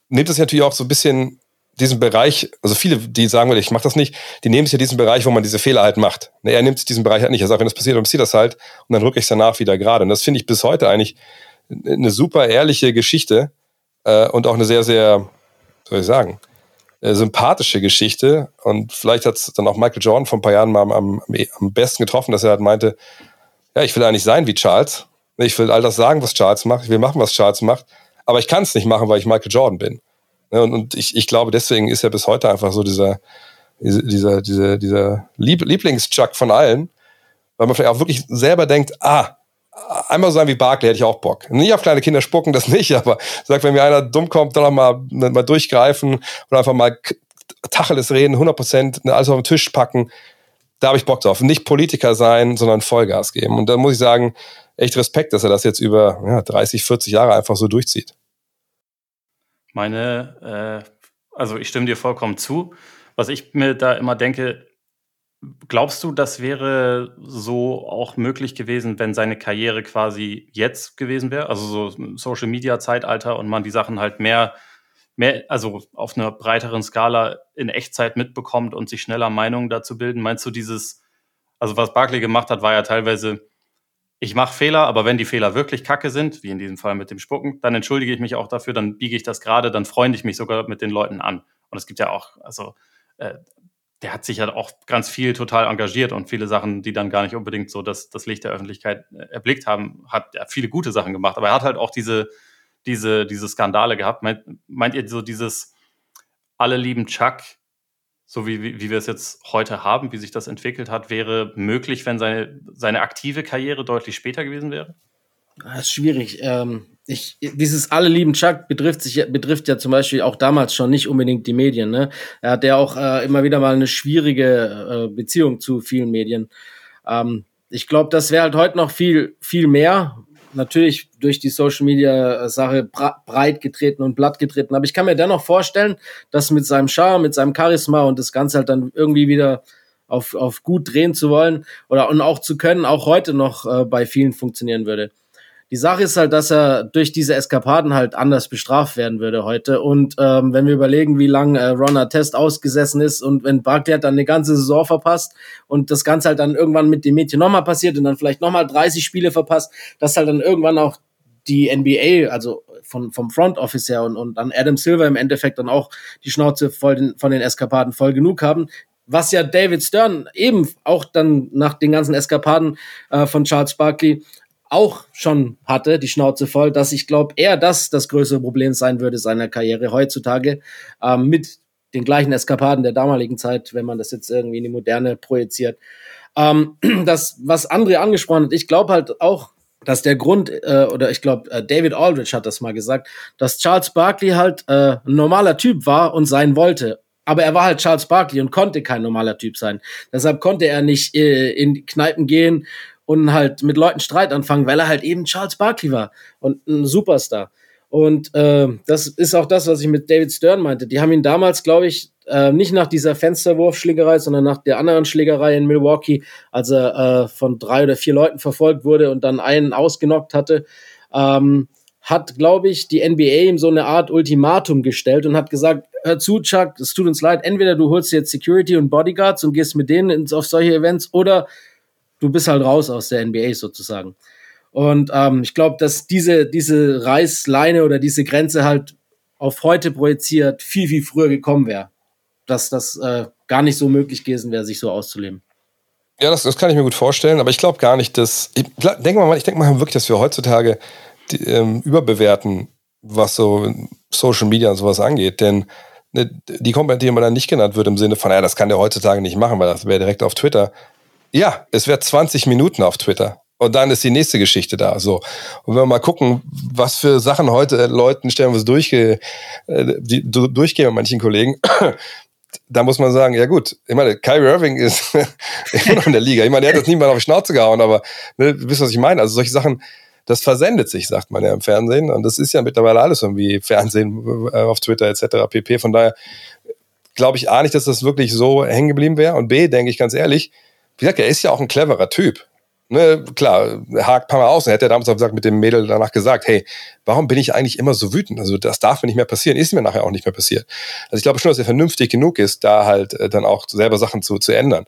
nimmt es natürlich auch so ein bisschen diesen Bereich, also viele, die sagen, ich mache das nicht, die nehmen sich ja diesen Bereich, wo man diese Fehler halt macht. Ne, er nimmt sich diesen Bereich halt nicht. Er sagt, wenn das passiert, dann passiert das halt und dann rücke ich es danach wieder gerade. Und das finde ich bis heute eigentlich eine super ehrliche Geschichte äh, und auch eine sehr, sehr, soll ich sagen, äh, sympathische Geschichte. Und vielleicht hat es dann auch Michael Jordan vor ein paar Jahren mal am, am, am besten getroffen, dass er halt meinte, ja, ich will eigentlich sein wie Charles. Ich will all das sagen, was Charles macht. Ich will machen, was Charles macht. Aber ich kann es nicht machen, weil ich Michael Jordan bin. Und, und ich, ich glaube, deswegen ist er bis heute einfach so dieser, dieser, dieser, dieser Lieb Lieblingschuck von allen, weil man vielleicht auch wirklich selber denkt, ah, einmal so sein wie Barkley hätte ich auch Bock. Nicht auf kleine Kinder spucken, das nicht, aber sagt, wenn mir einer dumm kommt, dann mal, mal durchgreifen oder einfach mal Tacheles reden, 100 Prozent, alles auf den Tisch packen, da habe ich Bock drauf. Nicht Politiker sein, sondern Vollgas geben. Und da muss ich sagen, echt Respekt, dass er das jetzt über ja, 30, 40 Jahre einfach so durchzieht. Meine, äh, also ich stimme dir vollkommen zu. Was ich mir da immer denke, glaubst du, das wäre so auch möglich gewesen, wenn seine Karriere quasi jetzt gewesen wäre? Also so Social Media Zeitalter und man die Sachen halt mehr, mehr, also auf einer breiteren Skala in Echtzeit mitbekommt und sich schneller Meinungen dazu bilden? Meinst du dieses, also was Barkley gemacht hat, war ja teilweise ich mache Fehler, aber wenn die Fehler wirklich kacke sind, wie in diesem Fall mit dem Spucken, dann entschuldige ich mich auch dafür, dann biege ich das gerade, dann freunde ich mich sogar mit den Leuten an. Und es gibt ja auch, also äh, der hat sich ja auch ganz viel total engagiert und viele Sachen, die dann gar nicht unbedingt so das, das Licht der Öffentlichkeit äh, erblickt haben, hat er viele gute Sachen gemacht. Aber er hat halt auch diese, diese, diese Skandale gehabt. Meint, meint ihr so dieses alle lieben Chuck, so wie, wie, wie wir es jetzt heute haben, wie sich das entwickelt hat, wäre möglich, wenn seine, seine aktive Karriere deutlich später gewesen wäre? Das ist schwierig. Ähm, ich, dieses alle lieben Chuck betrifft sich betrifft ja zum Beispiel auch damals schon nicht unbedingt die Medien. Ne? Er hat ja auch äh, immer wieder mal eine schwierige äh, Beziehung zu vielen Medien. Ähm, ich glaube, das wäre halt heute noch viel viel mehr, natürlich durch die Social Media Sache breit getreten und blatt getreten. Aber ich kann mir dennoch vorstellen, dass mit seinem Charme, mit seinem Charisma und das Ganze halt dann irgendwie wieder auf, auf gut drehen zu wollen oder und auch zu können, auch heute noch äh, bei vielen funktionieren würde. Die Sache ist halt, dass er durch diese Eskapaden halt anders bestraft werden würde heute. Und ähm, wenn wir überlegen, wie lange äh, Ron Test ausgesessen ist und wenn Barkley hat dann eine ganze Saison verpasst und das Ganze halt dann irgendwann mit dem Mädchen nochmal passiert und dann vielleicht nochmal 30 Spiele verpasst, dass halt dann irgendwann auch die NBA, also von, vom Front Office her und, und dann Adam Silver im Endeffekt dann auch die Schnauze voll den, von den Eskapaden voll genug haben, was ja David Stern eben auch dann nach den ganzen Eskapaden äh, von Charles Barkley auch schon hatte, die Schnauze voll, dass ich glaube, eher das das größere Problem sein würde seiner Karriere heutzutage ähm, mit den gleichen Eskapaden der damaligen Zeit, wenn man das jetzt irgendwie in die Moderne projiziert. Ähm, (clears throat) das, was André angesprochen hat, ich glaube halt auch, dass der Grund, äh, oder ich glaube, äh, David Aldrich hat das mal gesagt, dass Charles Barkley halt äh, ein normaler Typ war und sein wollte. Aber er war halt Charles Barkley und konnte kein normaler Typ sein. Deshalb konnte er nicht äh, in Kneipen gehen und halt mit Leuten Streit anfangen, weil er halt eben Charles Barkley war und ein Superstar. Und äh, das ist auch das, was ich mit David Stern meinte. Die haben ihn damals, glaube ich, äh, nicht nach dieser Fensterwurfschlägerei, sondern nach der anderen Schlägerei in Milwaukee, als er äh, von drei oder vier Leuten verfolgt wurde und dann einen ausgenockt hatte, ähm, hat, glaube ich, die NBA ihm so eine Art Ultimatum gestellt und hat gesagt, hör zu, Chuck, es tut uns leid, entweder du holst jetzt Security und Bodyguards und gehst mit denen ins, auf solche Events oder du bist halt raus aus der NBA sozusagen. Und ähm, ich glaube, dass diese, diese Reißleine oder diese Grenze halt auf heute projiziert viel, viel früher gekommen wäre. Dass das äh, gar nicht so möglich gewesen wäre, sich so auszuleben. Ja, das, das kann ich mir gut vorstellen, aber ich glaube gar nicht, dass. Ich denke mal, ich mal wirklich, dass wir heutzutage die, ähm, überbewerten, was so Social Media und sowas angeht. Denn ne, die Komponente, die man dann nicht genannt wird, im Sinne von, ja, das kann der heutzutage nicht machen, weil das wäre direkt auf Twitter. Ja, es wäre 20 Minuten auf Twitter. Und dann ist die nächste Geschichte da. So. Und wenn wir mal gucken, was für Sachen heute Leuten stellen wir durchge, äh, durchgehen bei manchen Kollegen, (clears throat) da muss man sagen, ja gut, ich meine, Kyrie Irving ist (laughs) immer noch in der Liga. Ich meine, der hat jetzt niemand auf die Schnauze gehauen, aber ne, wisst, was ich meine. Also solche Sachen, das versendet sich, sagt man ja im Fernsehen. Und das ist ja mittlerweile alles irgendwie Fernsehen äh, auf Twitter etc. pp. Von daher glaube ich A nicht, dass das wirklich so hängen geblieben wäre. Und B, denke ich ganz ehrlich, wie gesagt, er ist ja auch ein cleverer Typ. Ne, klar, hakt paar Mal aus. Und er hat ja damals auch gesagt, mit dem Mädel danach gesagt, hey, warum bin ich eigentlich immer so wütend? Also das darf mir nicht mehr passieren. Ist mir nachher auch nicht mehr passiert. Also ich glaube schon, dass er vernünftig genug ist, da halt äh, dann auch selber Sachen zu, zu ändern.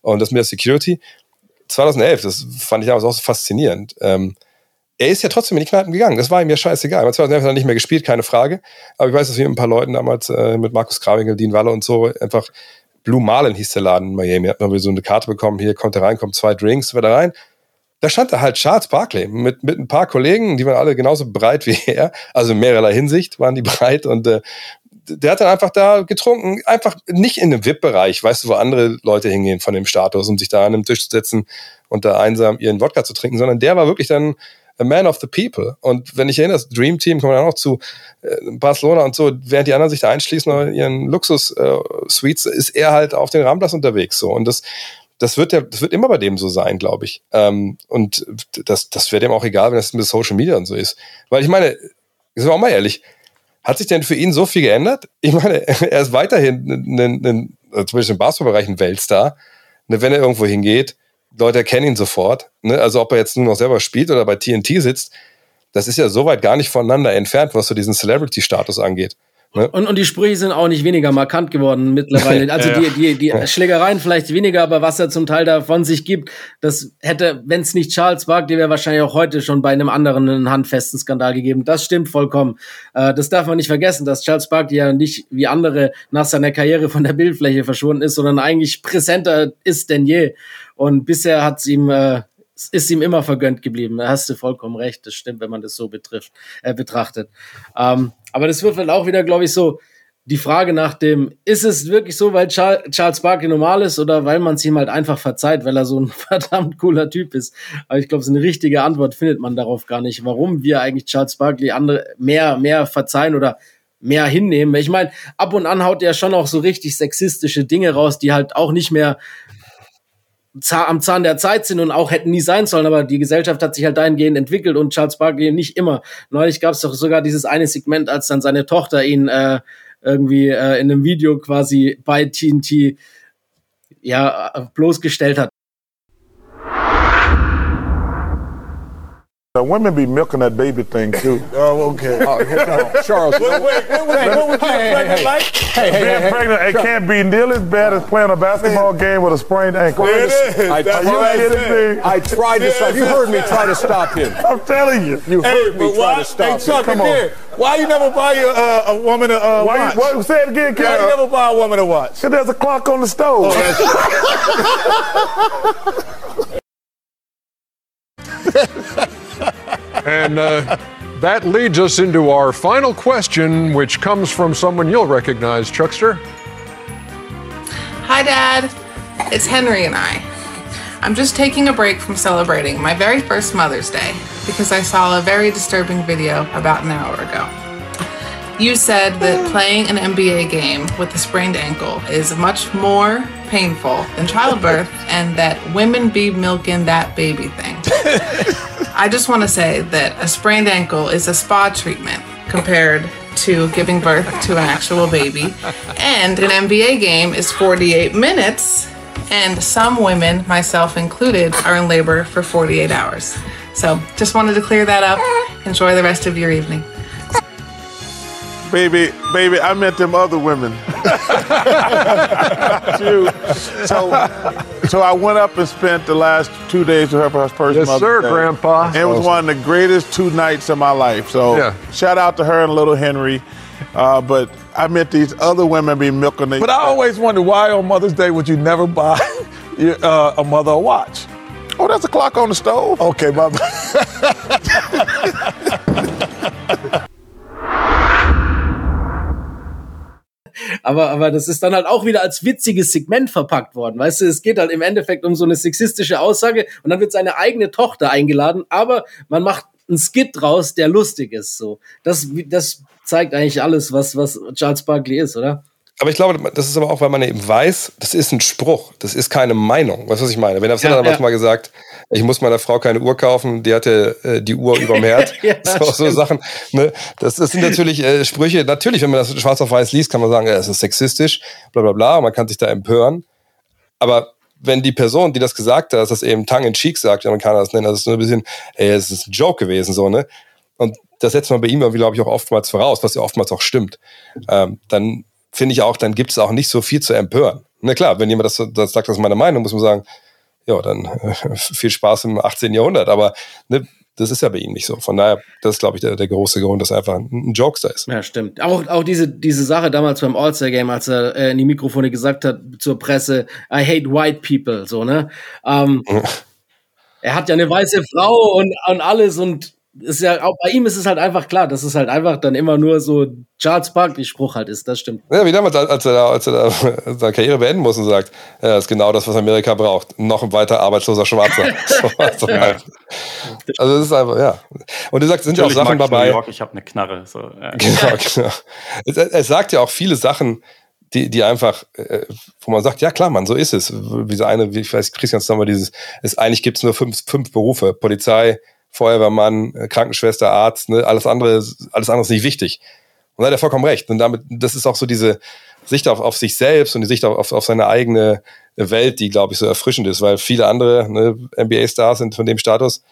Und das mit der Security, 2011, das fand ich damals auch so faszinierend. Ähm, er ist ja trotzdem in die Kneipen gegangen. Das war ihm ja scheißegal. 2011 hat er nicht mehr gespielt, keine Frage. Aber ich weiß, dass wir mit ein paar Leuten damals äh, mit Markus Krawinkel, Dean Walle und so einfach Blue Marlin hieß der Laden in Miami. Hat man so eine Karte bekommen, hier kommt er rein, kommt zwei Drinks, wird er rein. Da stand da halt Charles Barkley mit, mit ein paar Kollegen, die waren alle genauso breit wie er. Also in mehrerlei Hinsicht waren die (laughs) breit und äh, der hat dann einfach da getrunken, einfach nicht in einem VIP-Bereich, weißt du, wo andere Leute hingehen von dem Status, um sich da an einem Tisch zu setzen und da einsam ihren Wodka zu trinken, sondern der war wirklich dann a man of the people. Und wenn ich erinnere, das Dream Team kommt dann auch zu äh, Barcelona und so, während die anderen sich da einschließen oder ihren Luxus-Suites, äh, ist er halt auf den Rahmenplatz unterwegs. So. Und das, das wird, der, das wird immer bei dem so sein, glaube ich. Ähm, und das, das wäre dem auch egal, wenn das mit Social Media und so ist. Weil ich meine, sind wir auch mal ehrlich, hat sich denn für ihn so viel geändert? Ich meine, (laughs) er ist weiterhin ein, ein, ein, zum Beispiel im Basketballbereich ein Weltstar. Wenn er irgendwo hingeht, Leute erkennen ihn sofort. Ne? Also ob er jetzt nur noch selber spielt oder bei TNT sitzt, das ist ja soweit gar nicht voneinander entfernt, was so diesen Celebrity-Status angeht. Ne? Und, und die Sprüche sind auch nicht weniger markant geworden mittlerweile. (laughs) Also ja, ja. die, die, die Schlägereien vielleicht weniger, aber was er zum Teil da von sich gibt, das hätte, wenn es nicht Charles Barkley wäre, wahrscheinlich auch heute schon bei einem anderen einen handfesten Skandal gegeben. Das stimmt vollkommen. Äh, das darf man nicht vergessen, dass Charles Barkley ja nicht wie andere nach seiner Karriere von der Bildfläche verschwunden ist, sondern eigentlich präsenter ist denn je. Und bisher hat es ihm äh, ist ihm immer vergönnt geblieben. Da hast du vollkommen recht. Das stimmt, wenn man das so betrifft, äh, betrachtet. Ähm, aber das wird halt auch wieder, glaube ich, so die Frage nach dem, ist es wirklich so, weil Charles Barkley normal ist oder weil man es ihm halt einfach verzeiht, weil er so ein (laughs) verdammt cooler Typ ist? Aber ich glaube, so eine richtige Antwort findet man darauf gar nicht, warum wir eigentlich Charles Barkley andere mehr, mehr verzeihen oder mehr hinnehmen. Ich meine, ab und an haut er schon auch so richtig sexistische Dinge raus, die halt auch nicht mehr am Zahn der Zeit sind und auch hätten nie sein sollen, aber die Gesellschaft hat sich halt dahingehend entwickelt und Charles Barkley nicht immer. Neulich gab es doch sogar dieses eine Segment, als dann seine Tochter ihn äh, irgendwie äh, in einem Video quasi bei TNT ja bloßgestellt hat. Uh, women be milking that baby thing too. (laughs) oh, okay. Oh, Charles. wait, wait, wait, wait. What was hey, pregnant hey, like? Hey, hey, Being hey, pregnant, hey, it can't be nearly as bad as playing a basketball game with a sprained ankle. It is. I, That's you I kidding me? I tried to stop. You heard me try to stop him. (laughs) I'm telling you. You heard hey, me try to stop hey, Chuck, him. Come on. Why you never buy a, uh, a woman a uh, Why watch? You, what, say it again, Why you never buy a woman a watch? Because there's a clock on the stove. Oh, (laughs) and uh, that leads us into our final question, which comes from someone you'll recognize, Chuckster. Hi, Dad. It's Henry and I. I'm just taking a break from celebrating my very first Mother's Day because I saw a very disturbing video about an hour ago. You said that (sighs) playing an NBA game with a sprained ankle is much more painful than childbirth (laughs) and that women be milking that baby thing. (laughs) I just want to say that a sprained ankle is a spa treatment compared to giving birth to an actual baby. And an NBA game is 48 minutes, and some women, myself included, are in labor for 48 hours. So just wanted to clear that up. (laughs) Enjoy the rest of your evening. Baby, baby, I met them other women. (laughs) so, so I went up and spent the last two days with her for her first yes, Mother's sir, Day. Grandpa. And it was one of the greatest two nights of my life. So Yeah. shout out to her and little Henry. Uh, but I met these other women be milking the. But I always wondered why on Mother's Day would you never buy (laughs) your, uh, a mother a watch? oh, that's a clock on the stove. Okay, my (laughs) Aber, aber das ist dann halt auch wieder als witziges Segment verpackt worden. Weißt du, es geht halt im Endeffekt um so eine sexistische Aussage und dann wird seine eigene Tochter eingeladen, aber man macht einen Skit draus, der lustig ist. So, das, das zeigt eigentlich alles, was, was Charles Barkley ist, oder? Aber ich glaube, das ist aber auch, weil man eben weiß, das ist ein Spruch, das ist keine Meinung. Weißt du, was ich meine? Wenn er Ja, hat er ja. manchmal gesagt, ich muss meiner Frau keine Uhr kaufen, die hatte äh, die Uhr überm (laughs) Herd. Ja, (laughs) so, so. Sachen. Ne? Das, das sind natürlich äh, Sprüche. Natürlich, wenn man das schwarz auf weiß liest, kann man sagen, es ist sexistisch, bla bla bla, man kann sich da empören. Aber wenn die Person, die das gesagt hat, das eben tongue in cheek sagt, wie Amerikaner das nennen, das ist so ein bisschen, ey, es ist ein Joke gewesen, so, ne? Und das setzt man bei ihm, glaube ich, auch oftmals voraus, was ja oftmals auch stimmt. Ähm, dann finde ich auch, dann gibt es auch nicht so viel zu empören. Na klar, wenn jemand das, das sagt, das ist meine Meinung, muss man sagen, ja, dann äh, (laughs) viel Spaß im 18. Jahrhundert. Aber ne, das ist ja bei ihm nicht so. Von daher, das ist, glaube ich, der, der große Grund, dass er einfach ein, Jokester ist. Ja, stimmt. Auch, auch diese, diese Sache damals beim All-Star-Game, als er äh, in die Mikrofone gesagt hat zur Presse, I hate white people, so, ne? Ähm, er hat ja eine weiße Frau und, und alles und ist ja, auch bei ihm ist es halt einfach klar, dass es halt einfach dann immer nur so Charles Barkley-Spruch halt ist, das stimmt. Ja, wie damals, als er, da- als er da (laughs) seine Karriere beenden muss und sagt, ja, das ist genau das, was Amerika braucht. Noch ein weiter arbeitsloser Schwarzer. (laughs) So, so halt. Also das ist einfach, ja. Und du sagst, es sind ja auch Sachen ich New dabei. York, ich habe eine Knarre. So, ja. (laughs) Genau, genau. Es, es sagt ja auch viele Sachen, die, die einfach, äh, wo man sagt, ja klar, Mann, so ist es. Wie so eine, wie ich weiß, Christian nochmal dieses, es, eigentlich gibt es nur fünf, fünf Berufe. Polizei, Feuerwehrmann, äh, Krankenschwester, Arzt, ne? alles andere, ist- alles andere ist nicht wichtig. Und da hat er vollkommen recht. Und damit, das ist auch so diese Sicht auf, auf sich selbst und die Sicht auf, auf, auf seine eigene Welt, die, glaube ich, so erfrischend ist, weil viele andere ne, NBA-Stars sind von dem Status,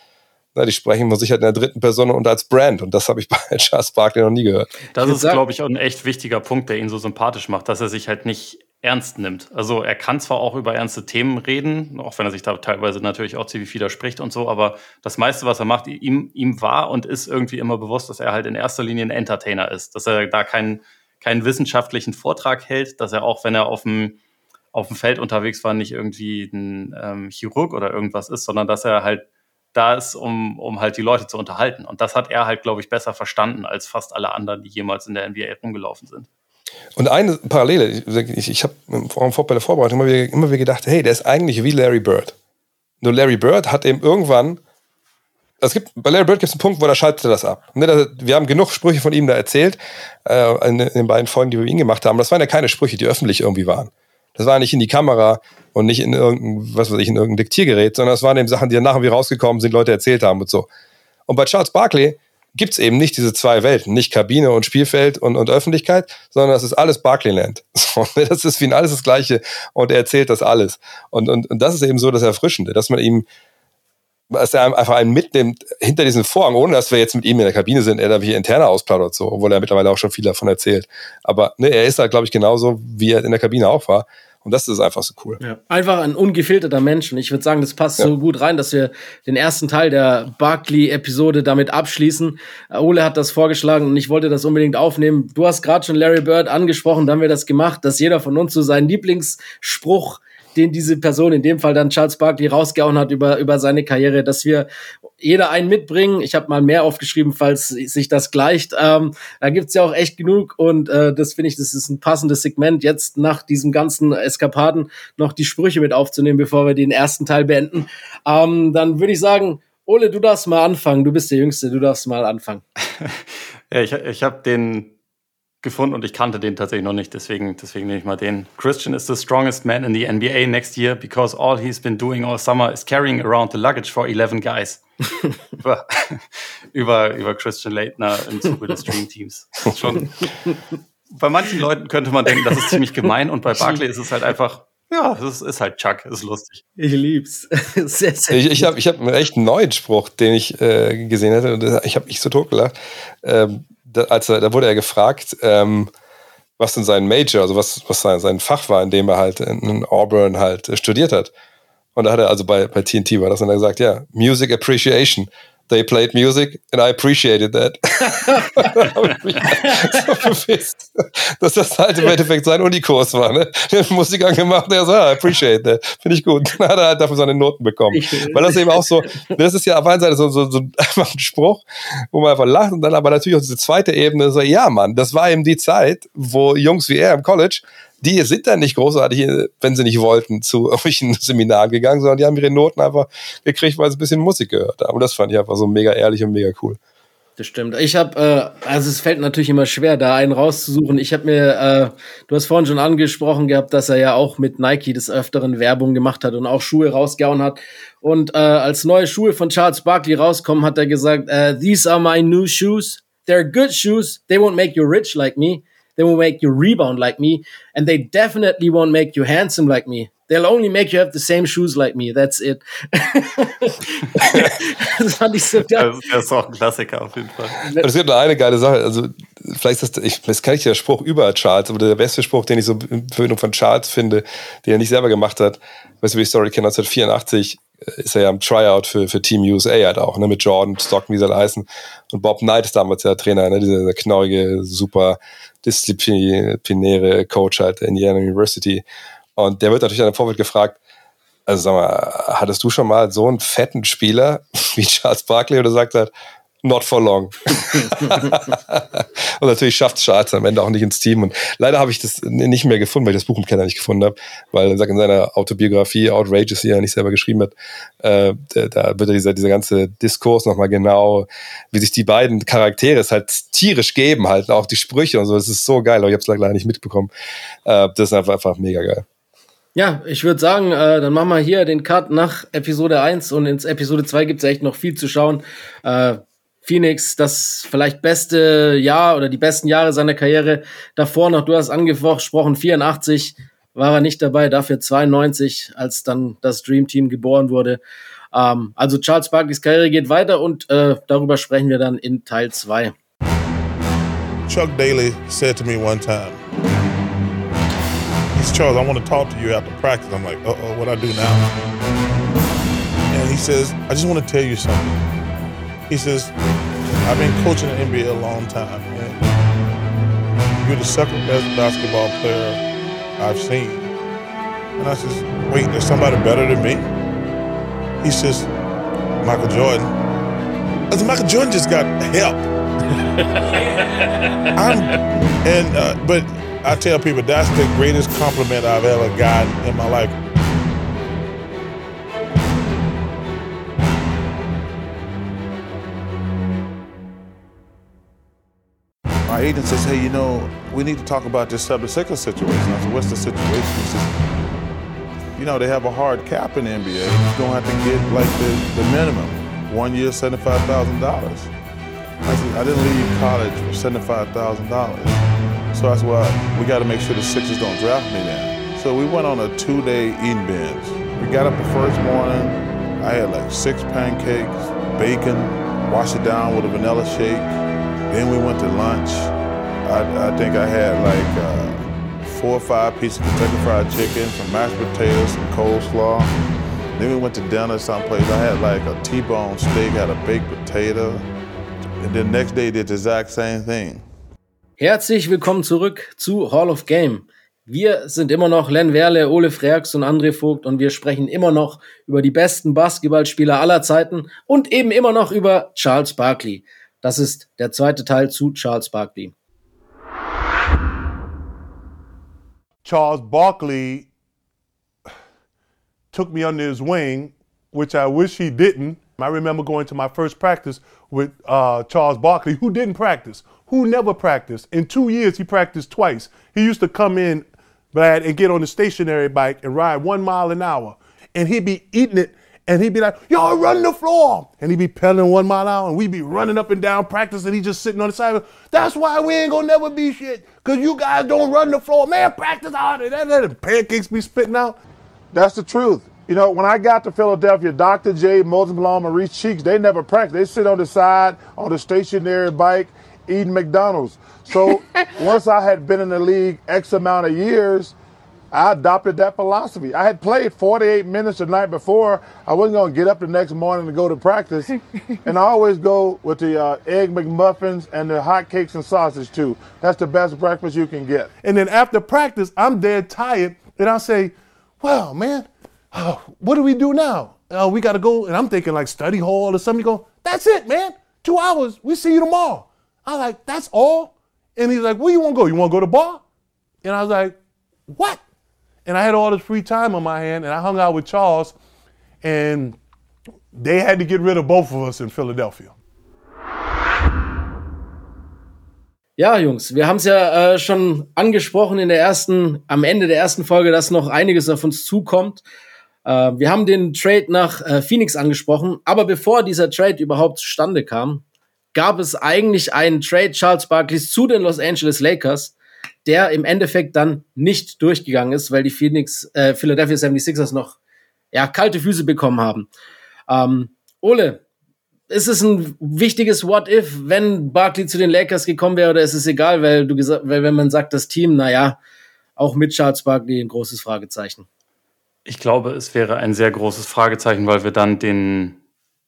na, die sprechen von sich halt in der dritten Person und als Brand. Und das habe ich (laughs) bei Charles Barkley noch nie gehört. Das ist, glaube ich, auch ein echt wichtiger Punkt, der ihn so sympathisch macht, dass er sich halt nicht ernst nimmt. Also er kann zwar auch über ernste Themen reden, auch wenn er sich da teilweise natürlich auch ziemlich widerspricht und so, aber das meiste, was er macht, ihm, ihm war und ist irgendwie immer bewusst, dass er halt in erster Linie ein Entertainer ist, dass er da keinen, keinen wissenschaftlichen Vortrag hält, dass er auch, wenn er auf dem, auf dem Feld unterwegs war, nicht irgendwie ein ähm, Chirurg oder irgendwas ist, sondern dass er halt da ist, um, um halt die Leute zu unterhalten. Und das hat er halt, glaube ich, besser verstanden als fast alle anderen, die jemals in der NBA rumgelaufen sind. Und eine Parallele, ich, ich habe bei der Vorbereitung immer wieder, immer wieder gedacht, hey, der ist eigentlich wie Larry Bird. Nur Larry Bird hat eben irgendwann, es gibt, bei Larry Bird gibt es einen Punkt, wo er das ab. Ne, Wir haben genug Sprüche von ihm da erzählt, äh, in, den beiden Folgen, die wir mit ihm gemacht haben. Das waren ja keine Sprüche, die öffentlich irgendwie waren. Das war nicht in die Kamera und nicht in irgendein, was weiß ich, in irgendein Diktiergerät, sondern das waren eben Sachen, die dann nachher wie rausgekommen sind, Leute erzählt haben und so. Und bei Charles Barkley gibt's eben nicht diese zwei Welten, nicht Kabine und Spielfeld und, und Öffentlichkeit, sondern das ist alles Barclayland. (laughs) Ne, das ist für ihn alles das Gleiche und er erzählt das alles. Und, und, und das ist eben so das Erfrischende, dass man ihm dass er einfach einen mitnimmt hinter diesen Vorhang, ohne dass wir jetzt mit ihm in der Kabine sind, er da wie interne ausplaudert so, obwohl er mittlerweile auch schon viel davon erzählt. Aber ne, er ist halt, glaube ich, genauso, wie er in der Kabine auch war. Und das ist einfach so cool. Ja. Einfach ein ungefilterter Mensch. Und ich würde sagen, das passt ja. so gut rein, dass wir den ersten Teil der Barkley-Episode damit abschließen. Ole hat das vorgeschlagen und ich wollte das unbedingt aufnehmen. Du hast gerade schon Larry Bird angesprochen, da haben wir das gemacht, dass jeder von uns so seinen Lieblingsspruch den diese Person, in dem Fall dann Charles Barkley, rausgehauen hat über, über seine Karriere, dass wir jeder einen mitbringen. Ich habe mal mehr aufgeschrieben, falls sich das gleicht. Ähm, da gibt's ja auch echt genug und äh, das finde ich, das ist ein passendes Segment, jetzt nach diesem ganzen Eskapaden noch die Sprüche mit aufzunehmen, bevor wir den ersten Teil beenden. Ähm, dann würde ich sagen, Ole, du darfst mal anfangen. Du bist der Jüngste, du darfst mal anfangen. (laughs) ja, ich, ich habe den gefunden und ich kannte den tatsächlich noch nicht, deswegen, deswegen nehme ich mal den. Christian is the strongest man in the NBA next year because all he's been doing all summer is carrying around the luggage for 11 guys. (laughs) über, über, über Christian Leitner im Zuge des Dream Teams. Schon, bei manchen Leuten könnte man denken, das ist ziemlich gemein und bei Barclay ist es halt einfach ja, es ist halt Chuck, ist lustig. Ich lieb's. (laughs) sehr, sehr ich ich habe ich hab einen echt neuen Spruch, den ich äh, gesehen hätte. Und ich habe mich so totgelacht. Ähm, da, als er, da wurde er gefragt, ähm, was denn sein Major, also was, was sein, sein Fach war, in dem er halt in Auburn halt äh, studiert hat. Und da hat er also bei, bei TNT war das und er gesagt, ja, Music Appreciation they played music and I appreciated that. so dass (laughs) das halt im Endeffekt sein Unikurs war. Ne? Der hat Musik angemacht und er so, ah, appreciate that. Finde ich gut. Dann hat er halt dafür seine Noten bekommen. Weil das eben auch so, das ist ja auf einer Seite so, so, so einfach ein Spruch, wo man einfach lacht und dann aber natürlich auch diese zweite Ebene so, ja Mann, das war eben die Zeit, wo Jungs wie er im College die sind dann nicht großartig, wenn sie nicht wollten, zu (laughs) irgendwelchen Seminaren gegangen, sondern die haben ihre Noten einfach gekriegt, weil sie ein bisschen Musik gehört haben. Und das fand ich einfach so mega ehrlich und mega cool. Das stimmt. Ich habe, äh, also es fällt natürlich immer schwer, da einen rauszusuchen. Ich habe mir, äh, du hast vorhin schon angesprochen gehabt, dass er ja auch mit Nike des Öfteren Werbung gemacht hat und auch Schuhe rausgehauen hat. Und äh, als neue Schuhe von Charles Barkley rauskommen, hat er gesagt, uh, These are my new shoes. They're good shoes. They won't make you rich like me. They will make you rebound like me, and they definitely won't make you handsome like me. They'll only make you have the same shoes like me. That's it. das (laughs) fand ich so geil. Das ist auch ein Klassiker auf jeden Fall. Es gibt noch eine geile Sache. Also, vielleicht ist das, ich, das kann ich der Spruch über Charles, aber der beste Spruch, den ich so in Verbindung von Charles finde, den er nicht selber gemacht hat, weißt du, wie die Story kennt, 1984 ist er ja im Tryout für, für Team USA halt auch, ne, mit Jordan, Stockton, wie sie alle heißen. Und Bob Knight ist damals der Trainer, ne, dieser, dieser knorrige, super disziplinäre Coach halt der Indiana University. Und der wird natürlich an im Vorfeld gefragt, also sag mal, hattest du schon mal so einen fetten Spieler (laughs) wie Charles Barkley oder sagt er, not for long. (laughs) und natürlich schafft es Charles am Ende auch nicht ins Team. Und leider habe ich das nicht mehr gefunden, weil ich das Buch im Keller nicht gefunden habe, weil er sagt in seiner Autobiografie, Outrageous, die er nicht selber geschrieben hat, äh, da wird dieser, dieser ganze Diskurs nochmal genau, wie sich die beiden Charaktere es halt tierisch geben, halt auch die Sprüche und so. Das ist so geil, aber ich habe es leider nicht mitbekommen. Äh, das ist einfach, einfach mega geil. Ja, ich würde sagen, äh, dann machen wir hier den Cut nach Episode 1 und ins Episode 2 gibt es echt noch viel zu schauen. Äh, Phoenix das vielleicht beste Jahr oder die besten Jahre seiner Karriere davor noch, du hast angesprochen, 84 war er nicht dabei, dafür 92, als dann das Dream Team geboren wurde. Ähm, also Charles Barkleys Karriere geht weiter und äh, darüber sprechen wir dann in Teil 2. Chuck Daly said to me one time, he's Charles, I want to talk to you after practice. I'm like, uh oh, what I do now? And he says, I just want to tell you something. He says, I've been coaching the NBA a long time, and you're the second best basketball player I've seen. And I says, wait, there's somebody better than me? He says, Michael Jordan. I said, Michael Jordan just got help. (laughs) I'm, and uh, but I tell people that's the greatest compliment I've ever gotten in my life. My agent says, hey, you know, we need to talk about this 76 situation. I said, what's the situation? He says, you know, they have a hard cap in the NBA. You don't have to get like the, the minimum, one year, $75,000. I said, I didn't leave college for $75,000. So that's why we got to make sure the Sixers don't draft me now. So we went on a two-day eating binge. We got up the first morning, I had like six pancakes, bacon, washed it down with a vanilla shake. Then we went to lunch. I, I think I had like uh, four or five pieces of Kentucky Fried Chicken, some mashed potatoes, some coleslaw. Then we went to dinner someplace. I had like a T-bone steak, had a baked potato. And then next day did the exact same thing. Herzlich willkommen zurück zu Hall of Game. Wir sind immer noch Len Werle, Ole Freaks und André Vogt und wir sprechen immer noch über die besten Basketballspieler aller Zeiten und eben immer noch über Charles Barkley. Das ist der zweite Teil zu Charles Barkley. Charles Barkley took me under his wing, which I wish he didn't. I remember going to my first practice with uh, Charles Barkley, who didn't practice, who never practiced. In two years, he practiced twice. He used to come in, Brad, and get on the stationary bike and ride one mile an hour. And he'd be eating it, and he'd be like, y'all run the floor. And he'd be pedaling one mile an hour, and we'd be running up and down practice, and he just sitting on the side. That's why we ain't gonna never be shit, because you guys don't run the floor. Man, practice harder. That, that pancakes be spitting out. That's the truth. You know, when I got to Philadelphia, Dr. J, Moses Malone, Maurice Cheeks, they never practice. They sit on the side on the stationary bike eating McDonald's. So (laughs) once I had been in the league X amount of years, I adopted that philosophy. I had played 48 minutes the night before. I wasn't going to get up the next morning to go to practice. (laughs) and I always go with the uh, egg McMuffins and the hot cakes and sausage too. That's the best breakfast you can get. And then after practice, I'm dead tired. And I say, well, man, oh, what do we do now? Uh, we got to go. And I'm thinking like study hall or something. You go, that's it, man. Two hours. We see you tomorrow. I was like, that's all? And he's like, where you want to go? You want to go to the bar? And I was like, what? And I had all this free time on my hand and I hung out with Charles and they had to get rid of both of us in Philadelphia. Ja, Jungs, wir haben es ja äh, schon angesprochen in der ersten, am Ende der ersten Folge, dass noch einiges auf uns zukommt. Äh, wir haben den Trade nach äh, Phoenix angesprochen, aber bevor dieser Trade überhaupt zustande kam, gab es eigentlich einen Trade Charles Barkley zu den Los Angeles Lakers, der im Endeffekt dann nicht durchgegangen ist, weil die Phoenix, äh, Philadelphia 76ers noch ja, kalte Füße bekommen haben. Ähm, Ole, ist es ein wichtiges What-If, wenn Barkley zu den Lakers gekommen wäre, oder ist es egal, weil du gesagt, weil wenn man sagt, das Team, naja, auch mit Charles Barkley ein großes Fragezeichen. Ich glaube, es wäre ein sehr großes Fragezeichen, weil wir dann den,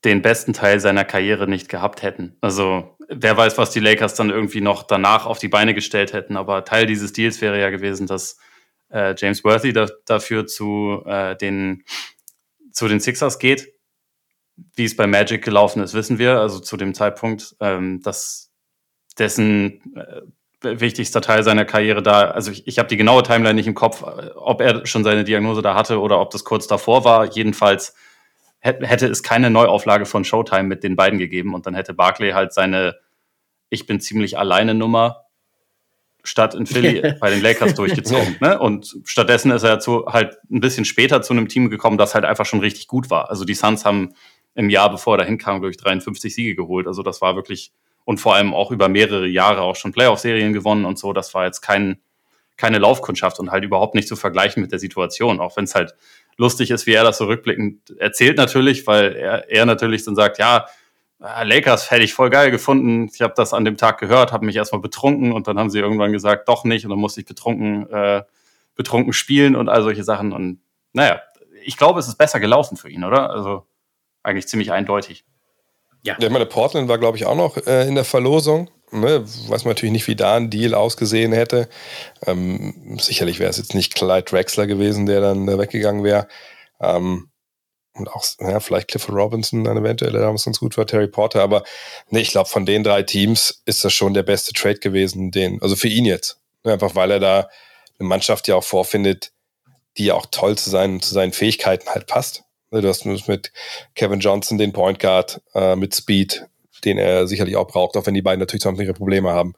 den besten Teil seiner Karriere nicht gehabt hätten. Also wer weiß, was die Lakers dann irgendwie noch danach auf die Beine gestellt hätten. Aber Teil dieses Deals wäre ja gewesen, dass äh, James Worthy da, dafür zu, äh, den, zu den Sixers geht. Wie es bei Magic gelaufen ist, wissen wir. Also zu dem Zeitpunkt, ähm, dass dessen äh, wichtigster Teil seiner Karriere da, also ich, ich habe die genaue Timeline nicht im Kopf, ob er schon seine Diagnose da hatte oder ob das kurz davor war. Jedenfalls hätte es keine Neuauflage von Showtime mit den beiden gegeben und dann hätte Barclay halt seine Ich bin ziemlich alleine Nummer statt in Philly (laughs) bei den Lakers durchgezogen. Ne? Und stattdessen ist er zu, halt ein bisschen später zu einem Team gekommen, das halt einfach schon richtig gut war. Also die Suns haben im Jahr, bevor er dahin kam, durch 53 Siege geholt. Also das war wirklich und vor allem auch über mehrere Jahre auch schon Playoff-Serien gewonnen und so. Das war jetzt kein, keine Laufkundschaft und halt überhaupt nicht zu vergleichen mit der Situation, auch wenn es halt lustig ist, wie er das so rückblickend erzählt natürlich, weil er, er natürlich dann sagt, ja, Lakers hätte ich voll geil gefunden. Ich habe das an dem Tag gehört, habe mich erstmal betrunken und dann haben sie irgendwann gesagt, doch nicht und dann musste ich betrunken, äh, betrunken spielen und all solche Sachen. Und naja, ich glaube, es ist besser gelaufen für ihn, oder? Also eigentlich ziemlich eindeutig. Ja. Ich meine, Portland war, glaube ich, auch noch äh, in der Verlosung. Ne? Weiß man natürlich nicht, wie da ein Deal ausgesehen hätte. Ähm, sicherlich wäre es jetzt nicht Clyde Drexler gewesen, der dann äh, weggegangen wäre. Ähm, und auch, ja, vielleicht Clifford Robinson dann eventuell, der damals ganz gut war, Terry Porter. Aber nee, ich glaube, von den drei Teams ist das schon der beste Trade gewesen, den, also für ihn jetzt. Ne? Einfach weil er da eine Mannschaft ja auch vorfindet, die auch toll zu seinen, zu seinen Fähigkeiten halt passt. Ne, du hast mit Kevin Johnson den Point Guard äh, mit Speed, den er sicherlich auch braucht, auch wenn die beiden natürlich sonst ihre Probleme haben.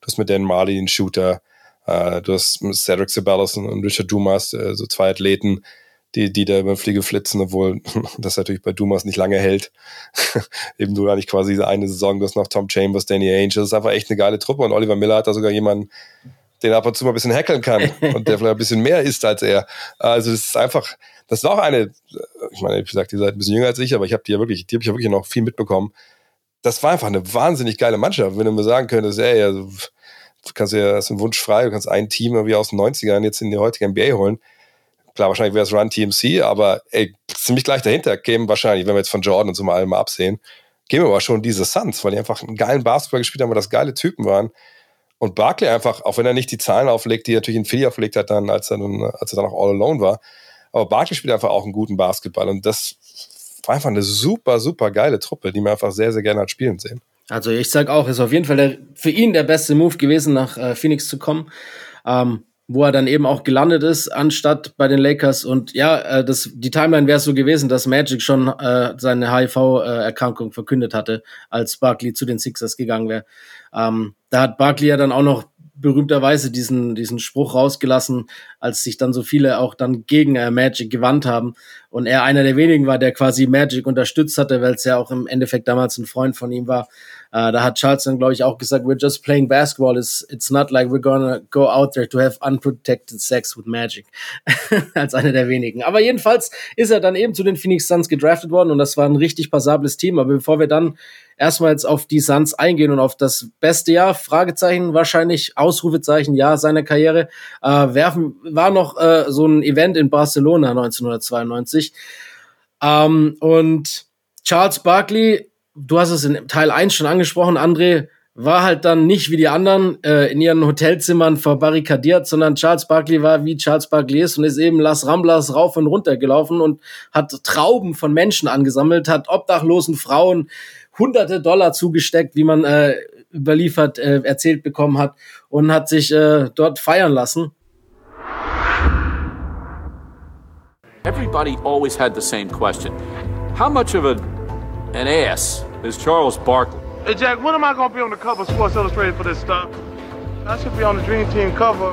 Du hast mit Dan Marley den Shooter, äh, du hast mit Cedric Ceballos und Richard Dumas, äh, so zwei Athleten, die, die da über Fliege flitzen, obwohl (laughs) das natürlich bei Dumas nicht lange hält. (laughs) Eben du eigentlich quasi diese eine Saison, du hast noch Tom Chambers, Danny Ainge, das ist einfach echt eine geile Truppe und Oliver Miller hat da sogar jemanden, den er ab und zu mal ein bisschen hackeln kann (laughs) und der vielleicht ein bisschen mehr ist als er. Also das ist einfach, das ist auch eine, ich meine, wie gesagt, ihr seid ein bisschen jünger als ich, aber ich habe die ja wirklich, die habe ich ja wirklich noch viel mitbekommen. Das war einfach eine wahnsinnig geile Mannschaft. Wenn du mir sagen könntest, ey, also, du kannst ja, das ist ein Wunsch frei, du kannst ein Team irgendwie aus den 90ern jetzt in die heutige NBA holen. Klar, wahrscheinlich wäre es Run TMC, aber ey, ziemlich gleich dahinter kämen wahrscheinlich, wenn wir jetzt von Jordan und so mal mal absehen, kämen aber schon diese Suns, weil die einfach einen geilen Basketball gespielt haben, weil das geile Typen waren. Und Barkley einfach, auch wenn er nicht die Zahlen auflegt, die er natürlich in Philly aufgelegt hat, dann, als er dann, als er dann auch all alone war, aber Barkley spielt einfach auch einen guten Basketball und das war einfach eine super, super geile Truppe, die man einfach sehr, sehr gerne hat spielen sehen. Also ich sag auch, ist auf jeden Fall der, für ihn der beste Move gewesen, nach äh, Phoenix zu kommen. Ähm, wo er dann eben auch gelandet ist, anstatt bei den Lakers. Und ja, äh, das, die Timeline wäre so gewesen, dass Magic schon äh, seine HIV-Erkrankung verkündet hatte, als Barkley zu den Sixers gegangen wäre. Ähm, da hat Barkley ja dann auch noch berühmterweise diesen, diesen Spruch rausgelassen, als sich dann so viele auch dann gegen äh, Magic gewandt haben. Und er einer der wenigen war, der quasi Magic unterstützt hatte, weil es ja auch im Endeffekt damals ein Freund von ihm war. Äh, da hat Charles dann, glaube ich, auch gesagt, we're just playing basketball. It's, it's not like we're gonna go out there to have unprotected sex with Magic. (laughs) Als einer der wenigen. Aber jedenfalls ist er dann eben zu den Phoenix Suns gedraftet worden und das war ein richtig passables Team. Aber bevor wir dann erstmal jetzt auf die Suns eingehen und auf das beste Jahr, Fragezeichen wahrscheinlich, Ausrufezeichen, ja, seiner Karriere, äh, werfen, war noch äh, so ein Event in Barcelona 1992. Ähm, und Charles Barkley du hast es in Teil 1 schon angesprochen, André, war halt dann nicht wie die anderen äh, in ihren Hotelzimmern verbarrikadiert, sondern Charles Barkley war wie Charles Barkley ist und ist eben Las Ramblas rauf und runter gelaufen und hat Trauben von Menschen angesammelt, hat obdachlosen Frauen hunderte Dollar zugesteckt, wie man äh, überliefert äh, erzählt bekommen hat und hat sich äh, dort feiern lassen. Everybody always had the same question. How much of a an ass is Charles Barkley. Hey, Jack, when am I going to be on the cover of Sports Illustrated for this stuff? I should be on the Dream Team cover.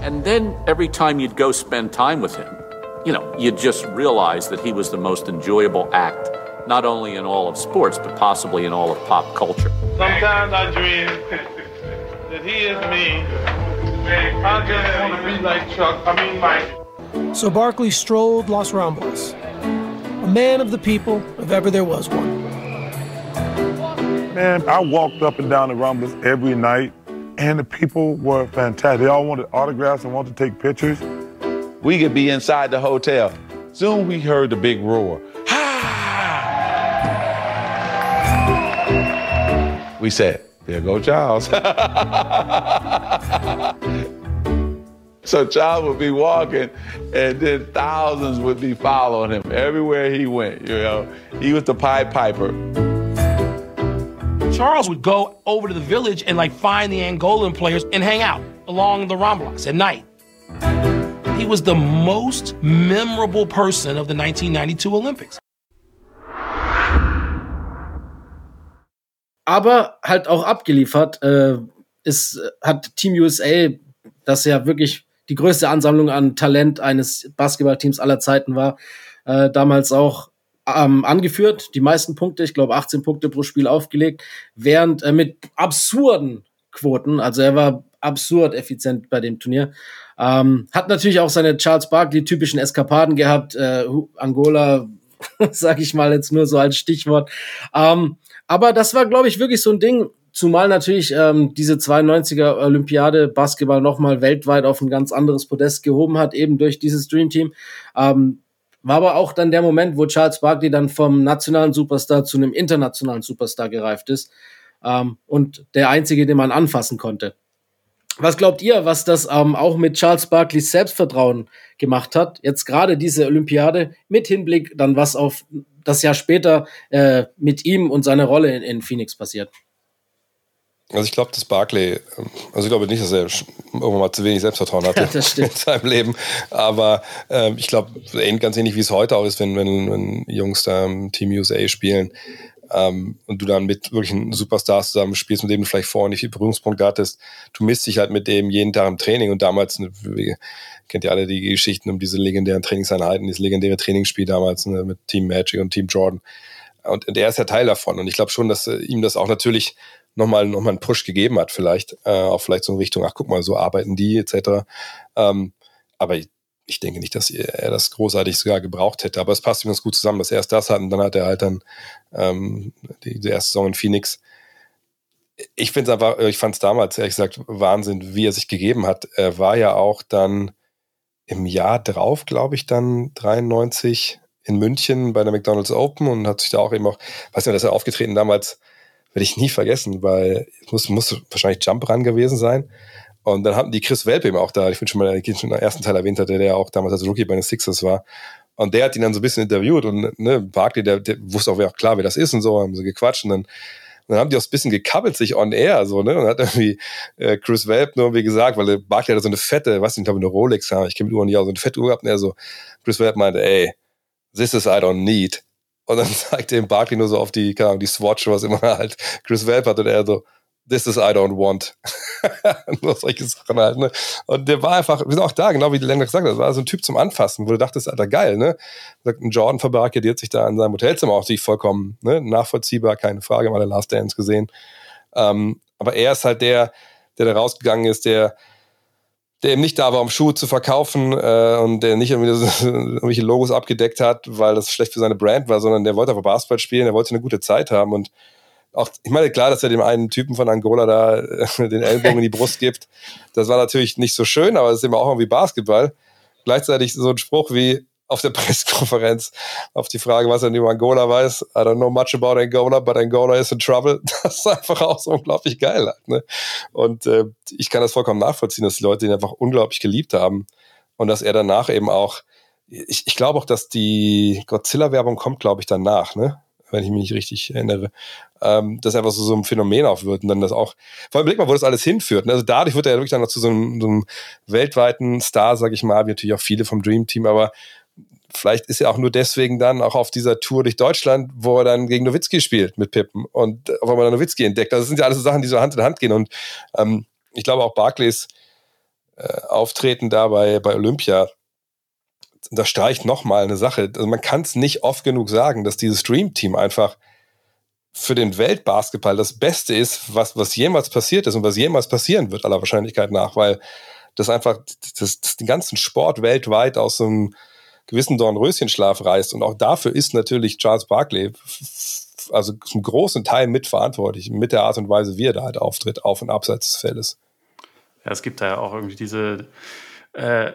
And then every time you'd go spend time with him, you know, you'd just realize that he was the most enjoyable act, not only in all of sports, but possibly in all of pop culture. Sometimes I dream that he is me. I just want to be like Chuck, I mean Mike. So Barkley strolled Los Ramblas, a man of the people if ever there was one. Man, I walked up and down the Rumbles every night, and the people were fantastic. They all wanted autographs and wanted to take pictures. We could be inside the hotel. Soon we heard the big roar. We said, there go Charles. (laughs) so Charles would be walking, and then thousands would be following him everywhere he went. You know, he was the Pied Piper. Charles would go over to the village and like find the Angolan players and hang out along the Ramblas at night. He was the most memorable person of the 1992 Olympics. Aber halt auch abgeliefert äh, ist, hat Team USA, das ja wirklich die größte Ansammlung an Talent eines Basketballteams aller Zeiten war, äh, damals auch ähm, angeführt, die meisten Punkte, ich glaube 18 Punkte pro Spiel aufgelegt, während äh, mit absurden Quoten, also er war absurd effizient bei dem Turnier. Ähm, hat natürlich auch seine Charles Barkley typischen Eskapaden gehabt, äh, Angola, (laughs) sag ich mal jetzt nur so als Stichwort. Ähm, aber das war, glaube ich, wirklich so ein Ding, zumal natürlich ähm, diese 92er Olympiade Basketball nochmal weltweit auf ein ganz anderes Podest gehoben hat, eben durch dieses Dream Team. Ähm, war aber auch dann der Moment, wo Charles Barkley dann vom nationalen Superstar zu einem internationalen Superstar gereift ist ähm, und der einzige, den man anfassen konnte. Was glaubt ihr, was das ähm, auch mit Charles Barkleys Selbstvertrauen gemacht hat? Jetzt gerade diese Olympiade mit Hinblick dann was auf das Jahr später äh, mit ihm und seiner Rolle in, in Phoenix passiert. Also ich glaube, dass Barclay, ähm, also ich glaube nicht, dass er irgendwann mal zu wenig Selbstvertrauen hatte (laughs) ja, (laughs) in seinem Leben. Aber ähm, ich glaube, ganz ähnlich wie es heute auch ist, wenn, wenn, wenn Jungs da im Team USA spielen ähm, und du dann mit wirklichen Superstars zusammen spielst, mit dem du vielleicht vorher nicht viel Berührungspunkte hattest, du misst dich halt mit dem jeden Tag im Training und damals, ne, kennt ihr alle die Geschichten um diese legendären Trainingseinheiten, dieses legendäre Trainingsspiel damals ne, mit Team Magic und Team Jordan. Und, und er ist ja Teil davon. Und ich glaube schon, dass äh, ihm das auch natürlich nochmal noch mal einen Push gegeben hat, vielleicht. Äh, auch vielleicht so in Richtung, ach guck mal, so arbeiten die, etc. Ähm, aber ich, ich denke nicht, dass er das großartig sogar gebraucht hätte, aber es passt ganz gut zusammen, dass er erst das hat und dann hat er halt dann ähm, die, die erste Saison in Phoenix. Ich finde es einfach, ich fand es damals ehrlich gesagt Wahnsinn, wie er sich gegeben hat. Er war ja auch dann im Jahr drauf, glaube ich, dann 93 in München bei der McDonald's Open und hat sich da auch eben auch, weiß nicht, dass er aufgetreten damals, werde ich nie vergessen, weil es muss, muss wahrscheinlich Jump Run gewesen sein. Und dann hatten die Chris Welpe eben auch da, ich bin schon mal schon im ersten Teil erwähnt hatte, der ja auch damals als Rookie bei den Sixers war. Und der hat ihn dann so ein bisschen interviewt und ne, Barkley, der, der wusste auch klar, wer das ist und so, haben sie gequatscht und dann, dann haben die auch ein bisschen gekabbelt sich on air, so, ne, und hat irgendwie äh, Chris Welp nur irgendwie gesagt, weil Barkley hatte so eine fette, was ich glaube, eine Rolex, ja, ich kenne mit Uhren nicht auch so eine fette Uhr gehabt und er so, Chris Welp meinte, ey, this is I don't need. Und dann (laughs) zeigte ihm Barkley nur so auf die, keine Ahnung, die Swatch, was immer halt Chris Welp hat und er so, this is I don't want. (laughs) Nur solche Sachen halt, ne? Und der war einfach, wir sind auch da, genau wie die Länder gesagt hat, das war so ein Typ zum Anfassen, wo du dachtest, Alter, geil, ne? Sagt, ein Jordan verbarrikadiert sich da in seinem Hotelzimmer auch sich vollkommen, ne? Nachvollziehbar, keine Frage, mal der Last Dance gesehen. Ähm, aber er ist halt der, der da rausgegangen ist, der, der eben nicht da war, um Schuhe zu verkaufen äh, und der nicht irgendwie so, (laughs) irgendwelche Logos abgedeckt hat, weil das schlecht für seine Brand war, sondern der wollte einfach Basketball spielen, der wollte eine gute Zeit haben und auch, ich meine, klar, dass er dem einen Typen von Angola da äh, den Ellbogen in die Brust gibt. Das war natürlich nicht so schön, aber es ist immer auch irgendwie Basketball. Gleichzeitig so ein Spruch wie auf der (laughs) Pressekonferenz auf die Frage, was er über Angola weiß. I don't know much about Angola, but Angola is in trouble. (laughs) Das ist einfach auch so unglaublich geil. Halt, ne? Und äh, ich kann das vollkommen nachvollziehen, dass die Leute ihn einfach unglaublich geliebt haben und dass er danach eben auch, ich, ich glaube auch, dass die Godzilla-Werbung kommt, glaube ich, danach, ne? Wenn ich mich nicht richtig erinnere, ähm, das einfach so, so ein Phänomen wird und dann das auch, vor allem blick mal, wo das alles hinführt. Ne? Also dadurch wird er ja wirklich dann noch zu so einem, so einem weltweiten Star, sag ich mal, wie natürlich auch viele vom Dream Team, aber vielleicht ist er auch nur deswegen dann auch auf dieser Tour durch Deutschland, wo er dann gegen Nowitzki spielt mit Pippen und auf einmal Nowitzki entdeckt. Also das sind ja alles so Sachen, die so Hand in Hand gehen und ähm, ich glaube auch Barclays äh, Auftreten da bei, bei Olympia da streicht nochmal eine Sache. Also man kann es nicht oft genug sagen, dass dieses Dream Team einfach für den Weltbasketball das Beste ist, was, was jemals passiert ist und was jemals passieren wird, aller Wahrscheinlichkeit nach, weil das einfach das, das den ganzen Sport weltweit aus einem gewissen Dornröschenschlaf reißt. Und auch dafür ist natürlich Charles Barkley also zum großen Teil mitverantwortlich, mit der Art und Weise, wie er da halt auftritt, auf und abseits des Feldes. Ja, es gibt da ja auch irgendwie diese äh,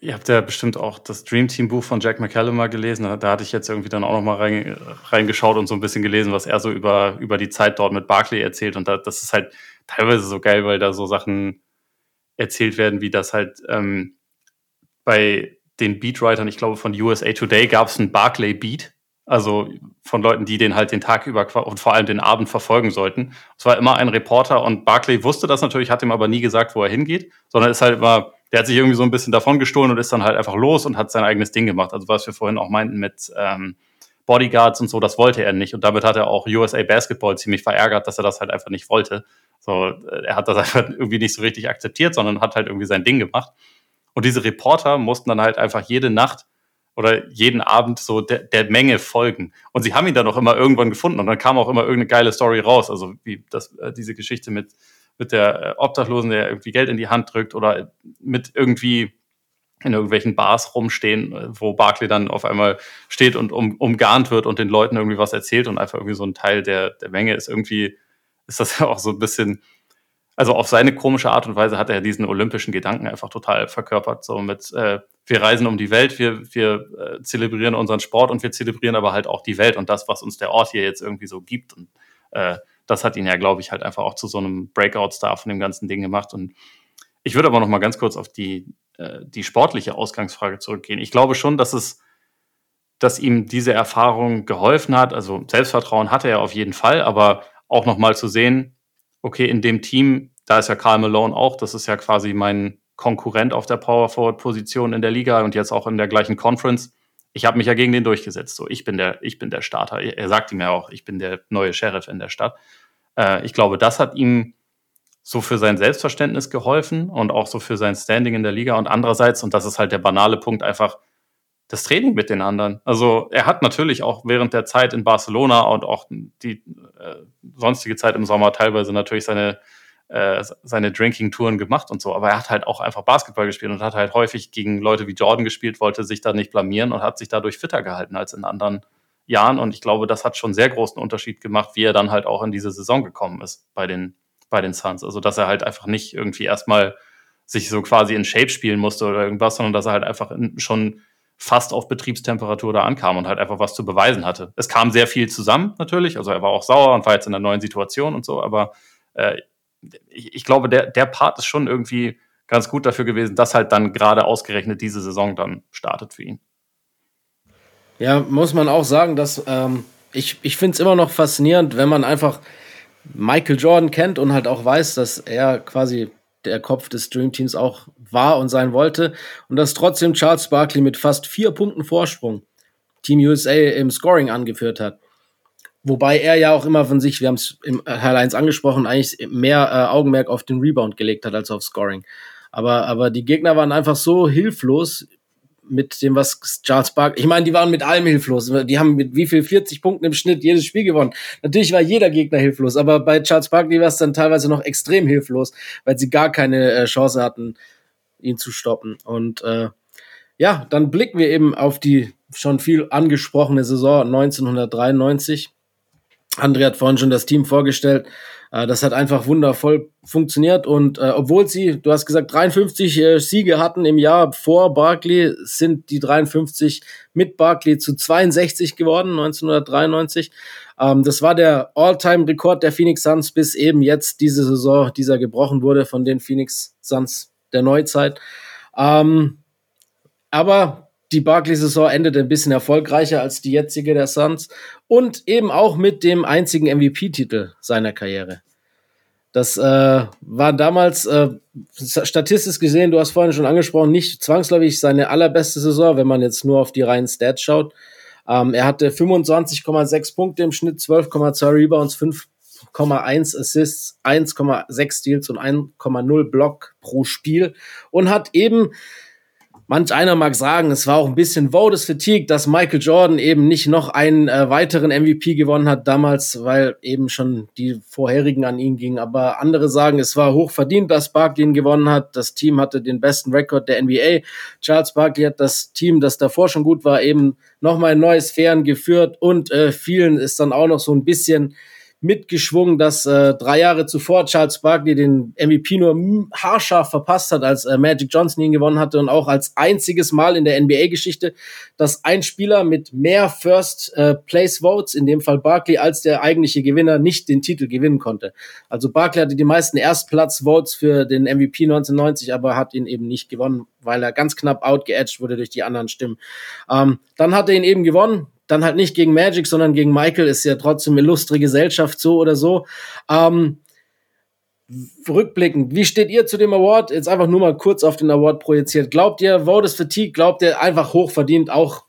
Ihr habt ja bestimmt auch das Dream Team Buch von Jack McCallum mal gelesen. Da, da hatte ich jetzt irgendwie dann auch noch mal rein, reingeschaut und so ein bisschen gelesen, was er so über, über die Zeit dort mit Barclay erzählt. Und da, das ist halt teilweise so geil, weil da so Sachen erzählt werden, wie das halt ähm, bei den Beatwritern, ich glaube von USA Today, gab es einen Barclay Beat. Also von Leuten, die den halt den Tag über und vor allem den Abend verfolgen sollten. Es war immer ein Reporter und Barclay wusste das natürlich, hat ihm aber nie gesagt, wo er hingeht, sondern ist halt immer der hat sich irgendwie so ein bisschen davon gestohlen und ist dann halt einfach los und hat sein eigenes Ding gemacht. Also was wir vorhin auch meinten mit ähm, Bodyguards und so, das wollte er nicht. Und damit hat er auch USA Basketball ziemlich verärgert, dass er das halt einfach nicht wollte. So, äh, er hat das (laughs) einfach irgendwie nicht so richtig akzeptiert, sondern hat halt irgendwie sein Ding gemacht. Und diese Reporter mussten dann halt einfach jede Nacht oder jeden Abend so der, der Menge folgen. Und sie haben ihn dann auch immer irgendwann gefunden und dann kam auch immer irgendeine geile Story raus. Also wie das, äh, diese Geschichte mit mit der äh, Obdachlosen, der irgendwie Geld in die Hand drückt oder mit irgendwie in irgendwelchen Bars rumstehen, äh, wo Barclay dann auf einmal steht und um, umgarnt wird und den Leuten irgendwie was erzählt und einfach irgendwie so ein Teil der, der Menge ist. Irgendwie, ist das (laughs) ja auch so ein bisschen, also auf seine komische Art und Weise hat er diesen olympischen Gedanken einfach total verkörpert, so mit, äh, wir reisen um die Welt, wir, wir äh, zelebrieren unseren Sport und wir zelebrieren aber halt auch die Welt und das, was uns der Ort hier jetzt irgendwie so gibt und äh, das hat ihn ja, glaube ich, halt einfach auch zu so einem Breakout-Star von dem ganzen Ding gemacht. Und ich würde aber noch mal ganz kurz auf die, äh, die sportliche Ausgangsfrage zurückgehen. Ich glaube schon, dass es, dass ihm diese Erfahrung geholfen hat. Also Selbstvertrauen hatte er auf jeden Fall, aber auch noch mal zu sehen, okay, in dem Team, da ist ja Karl Malone auch, das ist ja quasi mein Konkurrent auf der Power Forward Position in der Liga und jetzt auch in der gleichen Conference ich habe mich ja gegen den durchgesetzt. So, ich bin der, ich bin der Starter. Er sagt ihm ja auch, ich bin der neue Sheriff in der Stadt. Äh, ich glaube, das hat ihm so für sein Selbstverständnis geholfen und auch so für sein Standing in der Liga. Und andererseits, und das ist halt der banale Punkt, einfach das Training mit den anderen. Also er hat natürlich auch während der Zeit in Barcelona und auch die äh, sonstige Zeit im Sommer teilweise natürlich seine äh, seine Drinking-Touren gemacht und so. Aber er hat halt auch einfach Basketball gespielt und hat halt häufig gegen Leute wie Jordan gespielt, wollte sich da nicht blamieren und hat sich dadurch fitter gehalten als in anderen Jahren. Und ich glaube, das hat schon sehr großen Unterschied gemacht, wie er dann halt auch in diese Saison gekommen ist bei den, bei den Suns. Also, dass er halt einfach nicht irgendwie erstmal sich so quasi in Shape spielen musste oder irgendwas, sondern dass er halt einfach schon fast auf Betriebstemperatur da ankam und halt einfach was zu beweisen hatte. Es kam sehr viel zusammen natürlich, also er war auch sauer und war jetzt in einer neuen Situation und so, aber äh, ich, ich, glaube, der, der Part ist schon irgendwie ganz gut dafür gewesen, dass halt dann gerade ausgerechnet diese Saison dann startet für ihn. Ja, muss man auch sagen, dass ähm, ich, ich finde es immer noch faszinierend, wenn man einfach Michael Jordan kennt und halt auch weiß, dass er quasi der Kopf des Dream Teams auch war und sein wollte. Und dass trotzdem Charles Barkley mit fast vier Punkten Vorsprung Team USA im Scoring angeführt hat. Wobei er ja auch immer von sich, wir haben es im Teil 1 angesprochen, eigentlich mehr äh, Augenmerk auf den Rebound gelegt hat als auf Scoring. Aber, aber die Gegner waren einfach so hilflos mit dem, was Charles Barkley, ich meine, die waren mit allem hilflos. Die haben mit wie viel 40 Punkten im Schnitt jedes Spiel gewonnen. Natürlich war jeder Gegner hilflos, aber bei Charles Barkley war es dann teilweise noch extrem hilflos, weil sie gar keine äh, Chance hatten, ihn zu stoppen. Und äh, ja, dann blicken wir eben auf die schon viel angesprochene Saison 1993. André hat vorhin schon das Team vorgestellt. Äh, das hat einfach wundervoll funktioniert und äh, obwohl sie, du hast gesagt, 53 äh, Siege hatten im Jahr vor Barkley, sind die 53 mit Barkley zu 62 geworden, 1993. Ähm, das war der All-Time-Rekord der Phoenix Suns bis eben jetzt diese Saison, dieser gebrochen wurde von den Phoenix Suns der Neuzeit. Ähm, aber die Barkley-Saison endete ein bisschen erfolgreicher als die jetzige der Suns und eben auch mit dem einzigen MVP-Titel seiner Karriere. Das äh, war damals äh, statistisch gesehen, du hast vorhin schon angesprochen, nicht zwangsläufig seine allerbeste Saison, wenn man jetzt nur auf die reinen Stats schaut. Ähm, er hatte 25,6 Punkte im Schnitt, 12,2 Rebounds, 5,1 Assists, 1,6 Steals und 1,0 Block pro Spiel und hat eben Manch einer mag sagen, es war auch ein bisschen Voters Fatigue, dass Michael Jordan eben nicht noch einen äh, weiteren MVP gewonnen hat damals, weil eben schon die vorherigen an ihn gingen. Aber andere sagen, es war hoch verdient, dass Barkley ihn gewonnen hat. Das Team hatte den besten Rekord der NBA. Charles Barkley hat das Team, das davor schon gut war, eben nochmal in neue Sphären geführt und äh, vielen ist dann auch noch so ein bisschen mitgeschwungen, dass äh, drei Jahre zuvor Charles Barkley den MVP nur haarscharf verpasst hat, als äh, Magic Johnson ihn gewonnen hatte und auch als einziges Mal in der NBA-Geschichte, dass ein Spieler mit mehr First äh, Place Votes, in dem Fall Barkley, als der eigentliche Gewinner nicht den Titel gewinnen konnte. Also Barkley hatte die meisten Erstplatz-Votes für den MVP 1990, aber hat ihn eben nicht gewonnen, weil er ganz knapp outgeedged wurde durch die anderen Stimmen. Ähm, dann hat er ihn eben gewonnen, dann halt nicht gegen Magic, sondern gegen Michael, ist ja trotzdem illustre Gesellschaft so oder so. Ähm, rückblickend, wie steht ihr zu dem Award? Jetzt einfach nur mal kurz auf den Award projiziert. Glaubt ihr, Voters Fatigue, glaubt ihr einfach hochverdient, auch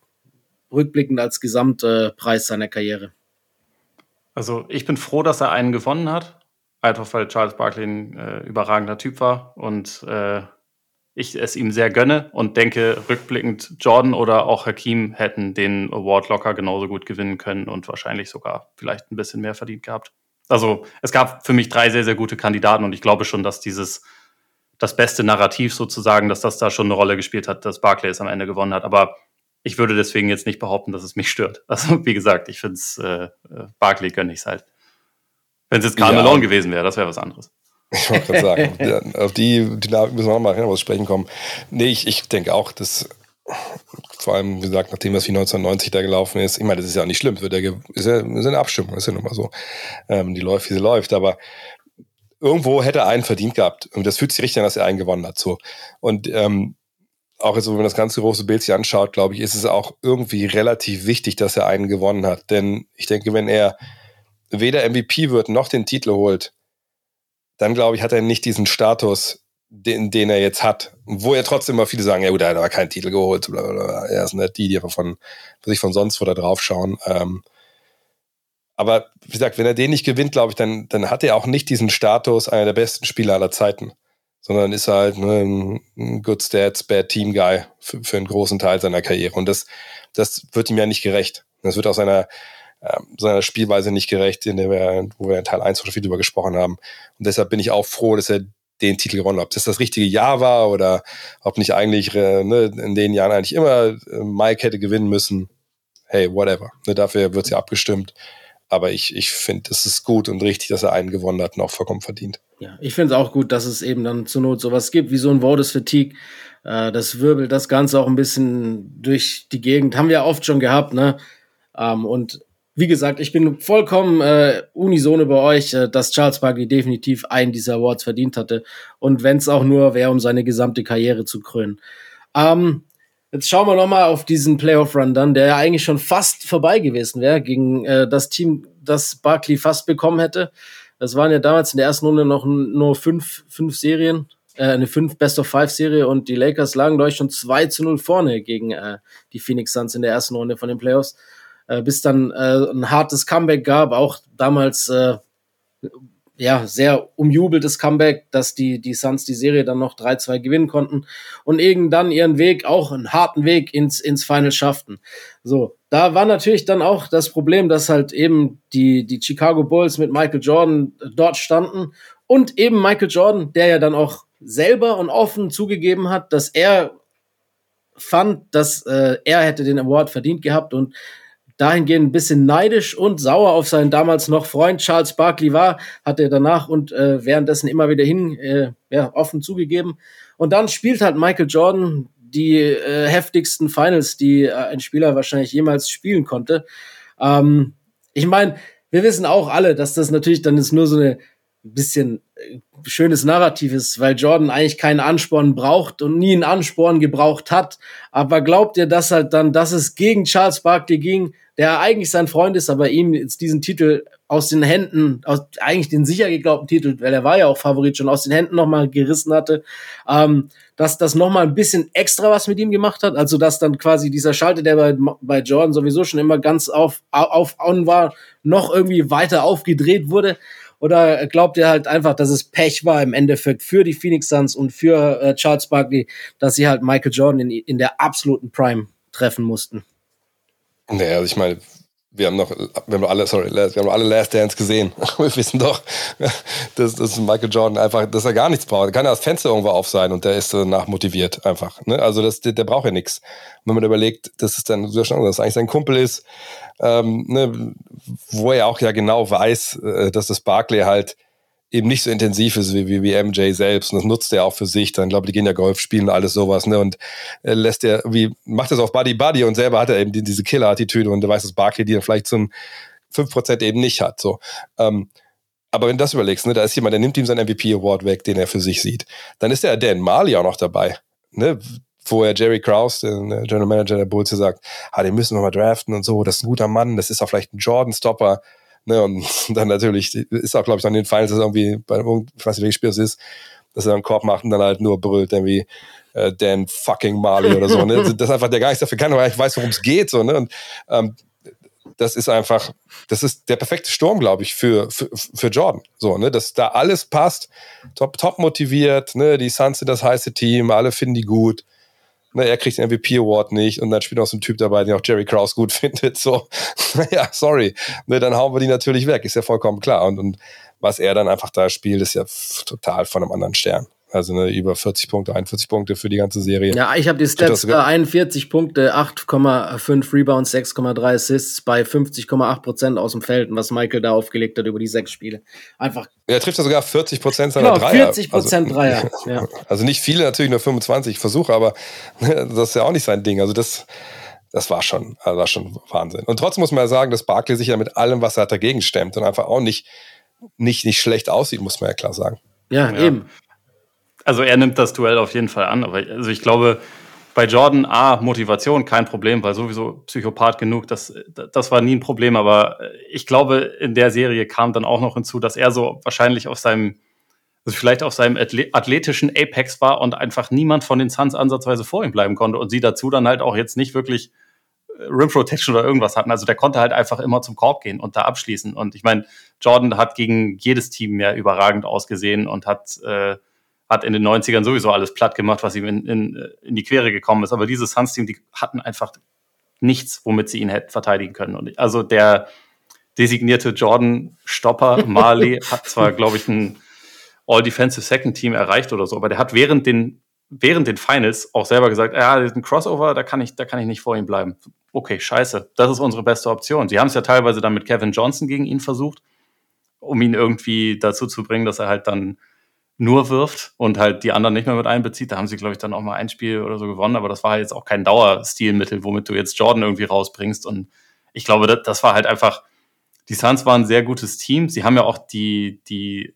rückblickend als Gesamtpreis seiner Karriere? Also ich bin froh, dass er einen gewonnen hat. Einfach weil Charles Barkley ein äh, überragender Typ war und äh, ich es ihm sehr gönne und denke, rückblickend Jordan oder auch Hakim hätten den Award locker genauso gut gewinnen können und wahrscheinlich sogar vielleicht ein bisschen mehr verdient gehabt. Also es gab für mich drei sehr, sehr gute Kandidaten und ich glaube schon, dass dieses das beste Narrativ sozusagen, dass das da schon eine Rolle gespielt hat, dass Barclay es am Ende gewonnen hat. Aber ich würde deswegen jetzt nicht behaupten, dass es mich stört. (laughs) Also wie gesagt, ich finde es äh, äh, Barclay gönne ich es halt. Wenn es jetzt Karl ja. Malone gewesen wäre, das wäre was anderes. Ich wollte gerade sagen, (laughs) auf die Dynamik müssen wir nochmal mal sprechen kommen. Nee, ich, ich denke auch, dass vor allem, wie gesagt, nachdem das wie 1990 da gelaufen ist, ich meine, das ist ja auch nicht schlimm, wird ja, ist, ja, ist eine Abstimmung, ist ja nun mal so. Ähm, die läuft, wie sie läuft, aber irgendwo hätte er einen verdient gehabt. Und das fühlt sich richtig an, dass er einen gewonnen hat. So. Und ähm, auch jetzt, wenn man das ganze große Bild sich anschaut, glaube ich, ist es auch irgendwie relativ wichtig, dass er einen gewonnen hat. Denn ich denke, wenn er weder MVP wird noch den Titel holt, dann glaube ich, hat er nicht diesen Status, den, den er jetzt hat. Wo ja trotzdem immer viele sagen, ja gut, er hat aber keinen Titel geholt. Oder, er ist nicht die, die von, sich von sonst wo da drauf schauen. Ähm, aber wie gesagt, wenn er den nicht gewinnt, glaube ich, dann, dann hat er auch nicht diesen Status einer der besten Spieler aller Zeiten. Sondern ist halt ne, ein Good Stats, Bad Team Guy für, für einen großen Teil seiner Karriere. Und das, das wird ihm ja nicht gerecht. Das wird auch seiner, seiner Spielweise nicht gerecht, in der wir, wo wir in Teil 1 schon viel drüber gesprochen haben. Und deshalb bin ich auch froh, dass er den Titel gewonnen hat. Ob das das richtige Jahr war oder ob nicht eigentlich äh, ne, in den Jahren eigentlich immer äh, Mike hätte gewinnen müssen. Hey, whatever. Ne, dafür wird ja abgestimmt. Aber ich, ich finde, es ist gut und richtig, dass er einen gewonnen hat und auch vollkommen verdient. Ja, ich finde es auch gut, dass es eben dann zur Not sowas gibt, wie so ein Votes Fatigue. Äh, das wirbelt das Ganze auch ein bisschen durch die Gegend. Haben wir oft schon gehabt, ne? Ähm, und wie gesagt, ich bin vollkommen äh, unisono bei euch, äh, dass Charles Barkley definitiv einen dieser Awards verdient hatte. Und wenn es auch nur wäre, um seine gesamte Karriere zu krönen. Ähm, jetzt schauen wir noch mal auf diesen Playoff-Run dann, der ja eigentlich schon fast vorbei gewesen wäre gegen äh, das Team, das Barkley fast bekommen hätte. Das waren ja damals in der ersten Runde noch nur fünf, fünf Serien, äh, eine fünf Best-of-Five-Serie und die Lakers lagen, glaube ich, schon 2 zu 0 vorne gegen äh, die Phoenix Suns in der ersten Runde von den Playoffs äh, bis dann äh, ein hartes Comeback gab, auch damals äh, ja sehr umjubeltes Comeback, dass die die Suns die Serie dann noch 3-2 gewinnen konnten und eben dann ihren Weg auch einen harten Weg ins ins Final schafften. So, da war natürlich dann auch das Problem, dass halt eben die die Chicago Bulls mit Michael Jordan dort standen und eben Michael Jordan, der ja dann auch selber und offen zugegeben hat, dass er fand, dass äh, er hätte den Award verdient gehabt und dahingehend ein bisschen neidisch und sauer auf seinen damals noch Freund Charles Barkley war, hat er danach und äh, währenddessen immer wieder hin äh, ja, offen zugegeben. Und dann spielt halt Michael Jordan die äh, heftigsten Finals, die äh, ein Spieler wahrscheinlich jemals spielen konnte. Ähm, ich meine, wir wissen auch alle, dass das natürlich dann ist nur so eine bisschen äh, schönes Narrativ ist, weil Jordan eigentlich keinen Ansporn braucht und nie einen Ansporn gebraucht hat. Aber glaubt ihr, dass halt dann, dass es gegen Charles Barkley ging, der eigentlich sein Freund ist, aber ihm jetzt diesen Titel aus den Händen, aus eigentlich den sicher geglaubten Titel, weil er war ja auch Favorit schon aus den Händen nochmal gerissen hatte, ähm, dass das nochmal ein bisschen extra was mit ihm gemacht hat, also dass dann quasi dieser Schalter, der bei, bei Jordan sowieso schon immer ganz auf, auf on war, noch irgendwie weiter aufgedreht wurde. Oder glaubt ihr halt einfach, dass es Pech war im Endeffekt für die Phoenix Suns und für äh, Charles Barkley, dass sie halt Michael Jordan in, in der absoluten Prime treffen mussten? Naja, also ich meine, wir haben noch, wir haben alle, sorry, wir haben alle Last Dance gesehen. (laughs) wir wissen doch, dass, dass Michael Jordan einfach, dass er gar nichts braucht. Er kann ja das Fenster irgendwo auf sein und der ist danach motiviert einfach. Ne? Also das, der, der braucht ja nichts. Wenn man überlegt, dass es dann, dass es eigentlich sein Kumpel ist, ähm, ne, wo er auch ja genau weiß, äh, dass das Barclay halt eben nicht so intensiv ist wie, wie, wie MJ selbst. Und das nutzt er auch für sich. Dann glaube die gehen ja Golf spielen und alles sowas. Ne? Und er lässt er, wie, macht das auf Buddy Buddy und selber hat er eben die, diese Killer-Attitüde und er weiß, dass Barkley die dann vielleicht zum 5% eben nicht hat. So. Ähm, aber wenn du das überlegst, ne, da ist jemand, der nimmt ihm seinen MVP-Award weg, den er für sich sieht. Dann ist der Dan Marley auch noch dabei. Ne? wo er Jerry Krause, den General Manager der Bulls, sagt, ah, den müssen wir mal draften und so, das ist ein guter Mann, das ist auch vielleicht ein Jordan-Stopper. Ne, und (laughs) dann natürlich ist auch, glaube ich, an den Finals irgendwie, bei, ich weiß nicht, welches Spiel es ist, dass er einen Korb macht und dann halt nur brüllt, irgendwie äh, Dan fucking Marley oder so. Ne? (laughs) Das ist einfach, der gar nichts dafür kann, weil ich weiß, worum es geht. So, ne? Und ähm, das ist einfach, das ist der perfekte Sturm, glaube ich, für, für, für Jordan. So, ne, dass da alles passt, top, top motiviert, ne, die Suns sind das heiße Team, alle finden die gut ne, er kriegt den MVP Award nicht und dann spielt noch so ein Typ dabei, den auch Jerry Krause gut (laughs) findet. So, naja, sorry. Ne, dann hauen wir die natürlich weg, ist ja vollkommen klar. Und, und was er dann einfach da spielt, ist ja total von einem anderen Stern. Also ne, über 40 Punkte, 41 Punkte für die ganze Serie. Ja, ich habe die Stats äh, 41 Punkte, 8,5 Rebounds, 6,3 Assists bei 50,8 Prozent aus dem Feld, was Michael da aufgelegt hat über die sechs Spiele. Einfach. Er trifft ja sogar 40 Prozent seiner genau, Dreier. 40 Prozent also, Dreier. (laughs) Ja. Also nicht viele, natürlich nur 25 Versuche, aber das ist ja auch nicht sein Ding. Also das, das war schon, das war schon Wahnsinn. Und trotzdem muss man ja sagen, dass Barkley sich ja mit allem, was er hat, dagegen stemmt und einfach auch nicht, nicht, nicht schlecht aussieht, muss man ja klar sagen. Ja, ja. eben also er nimmt das Duell auf jeden Fall an, aber also ich glaube, bei Jordan, A, Motivation, kein Problem, weil sowieso Psychopath genug, das, das war nie ein Problem, aber ich glaube, in der Serie kam dann auch noch hinzu, dass er so wahrscheinlich auf seinem, also vielleicht auf seinem athletischen Apex war und einfach niemand von den Suns ansatzweise vor ihm bleiben konnte und sie dazu dann halt auch jetzt nicht wirklich äh, Rim Protection oder irgendwas hatten. Also der konnte halt einfach immer zum Korb gehen und da abschließen. Und ich meine, Jordan hat gegen jedes Team ja überragend ausgesehen und hat äh, hat in den 90ern sowieso alles platt gemacht, was ihm in, in, in die Quere gekommen ist. Aber dieses Suns-Team, die hatten einfach nichts, womit sie ihn hätten verteidigen können. Und also der, designierte Jordan-Stopper. (laughs) Marley hat zwar, glaube ich, ein All-Defensive Second Team erreicht oder so, aber der hat während den, während den Finals auch selber gesagt, ja, ein Crossover, da kann ich, da kann ich nicht vor ihm bleiben. Okay, scheiße. Das ist unsere beste Option. Sie haben es ja teilweise dann mit Kevin Johnson gegen ihn versucht, um ihn irgendwie dazu zu bringen, dass er halt dann nur wirft und halt die anderen nicht mehr mit einbezieht. Da haben sie, glaube ich, dann auch mal ein Spiel oder so gewonnen, aber das war halt jetzt auch kein Dauerstilmittel, womit du jetzt Jordan irgendwie rausbringst. Und ich glaube, das, das war halt einfach, die Suns waren ein sehr gutes Team. Sie haben ja auch die, die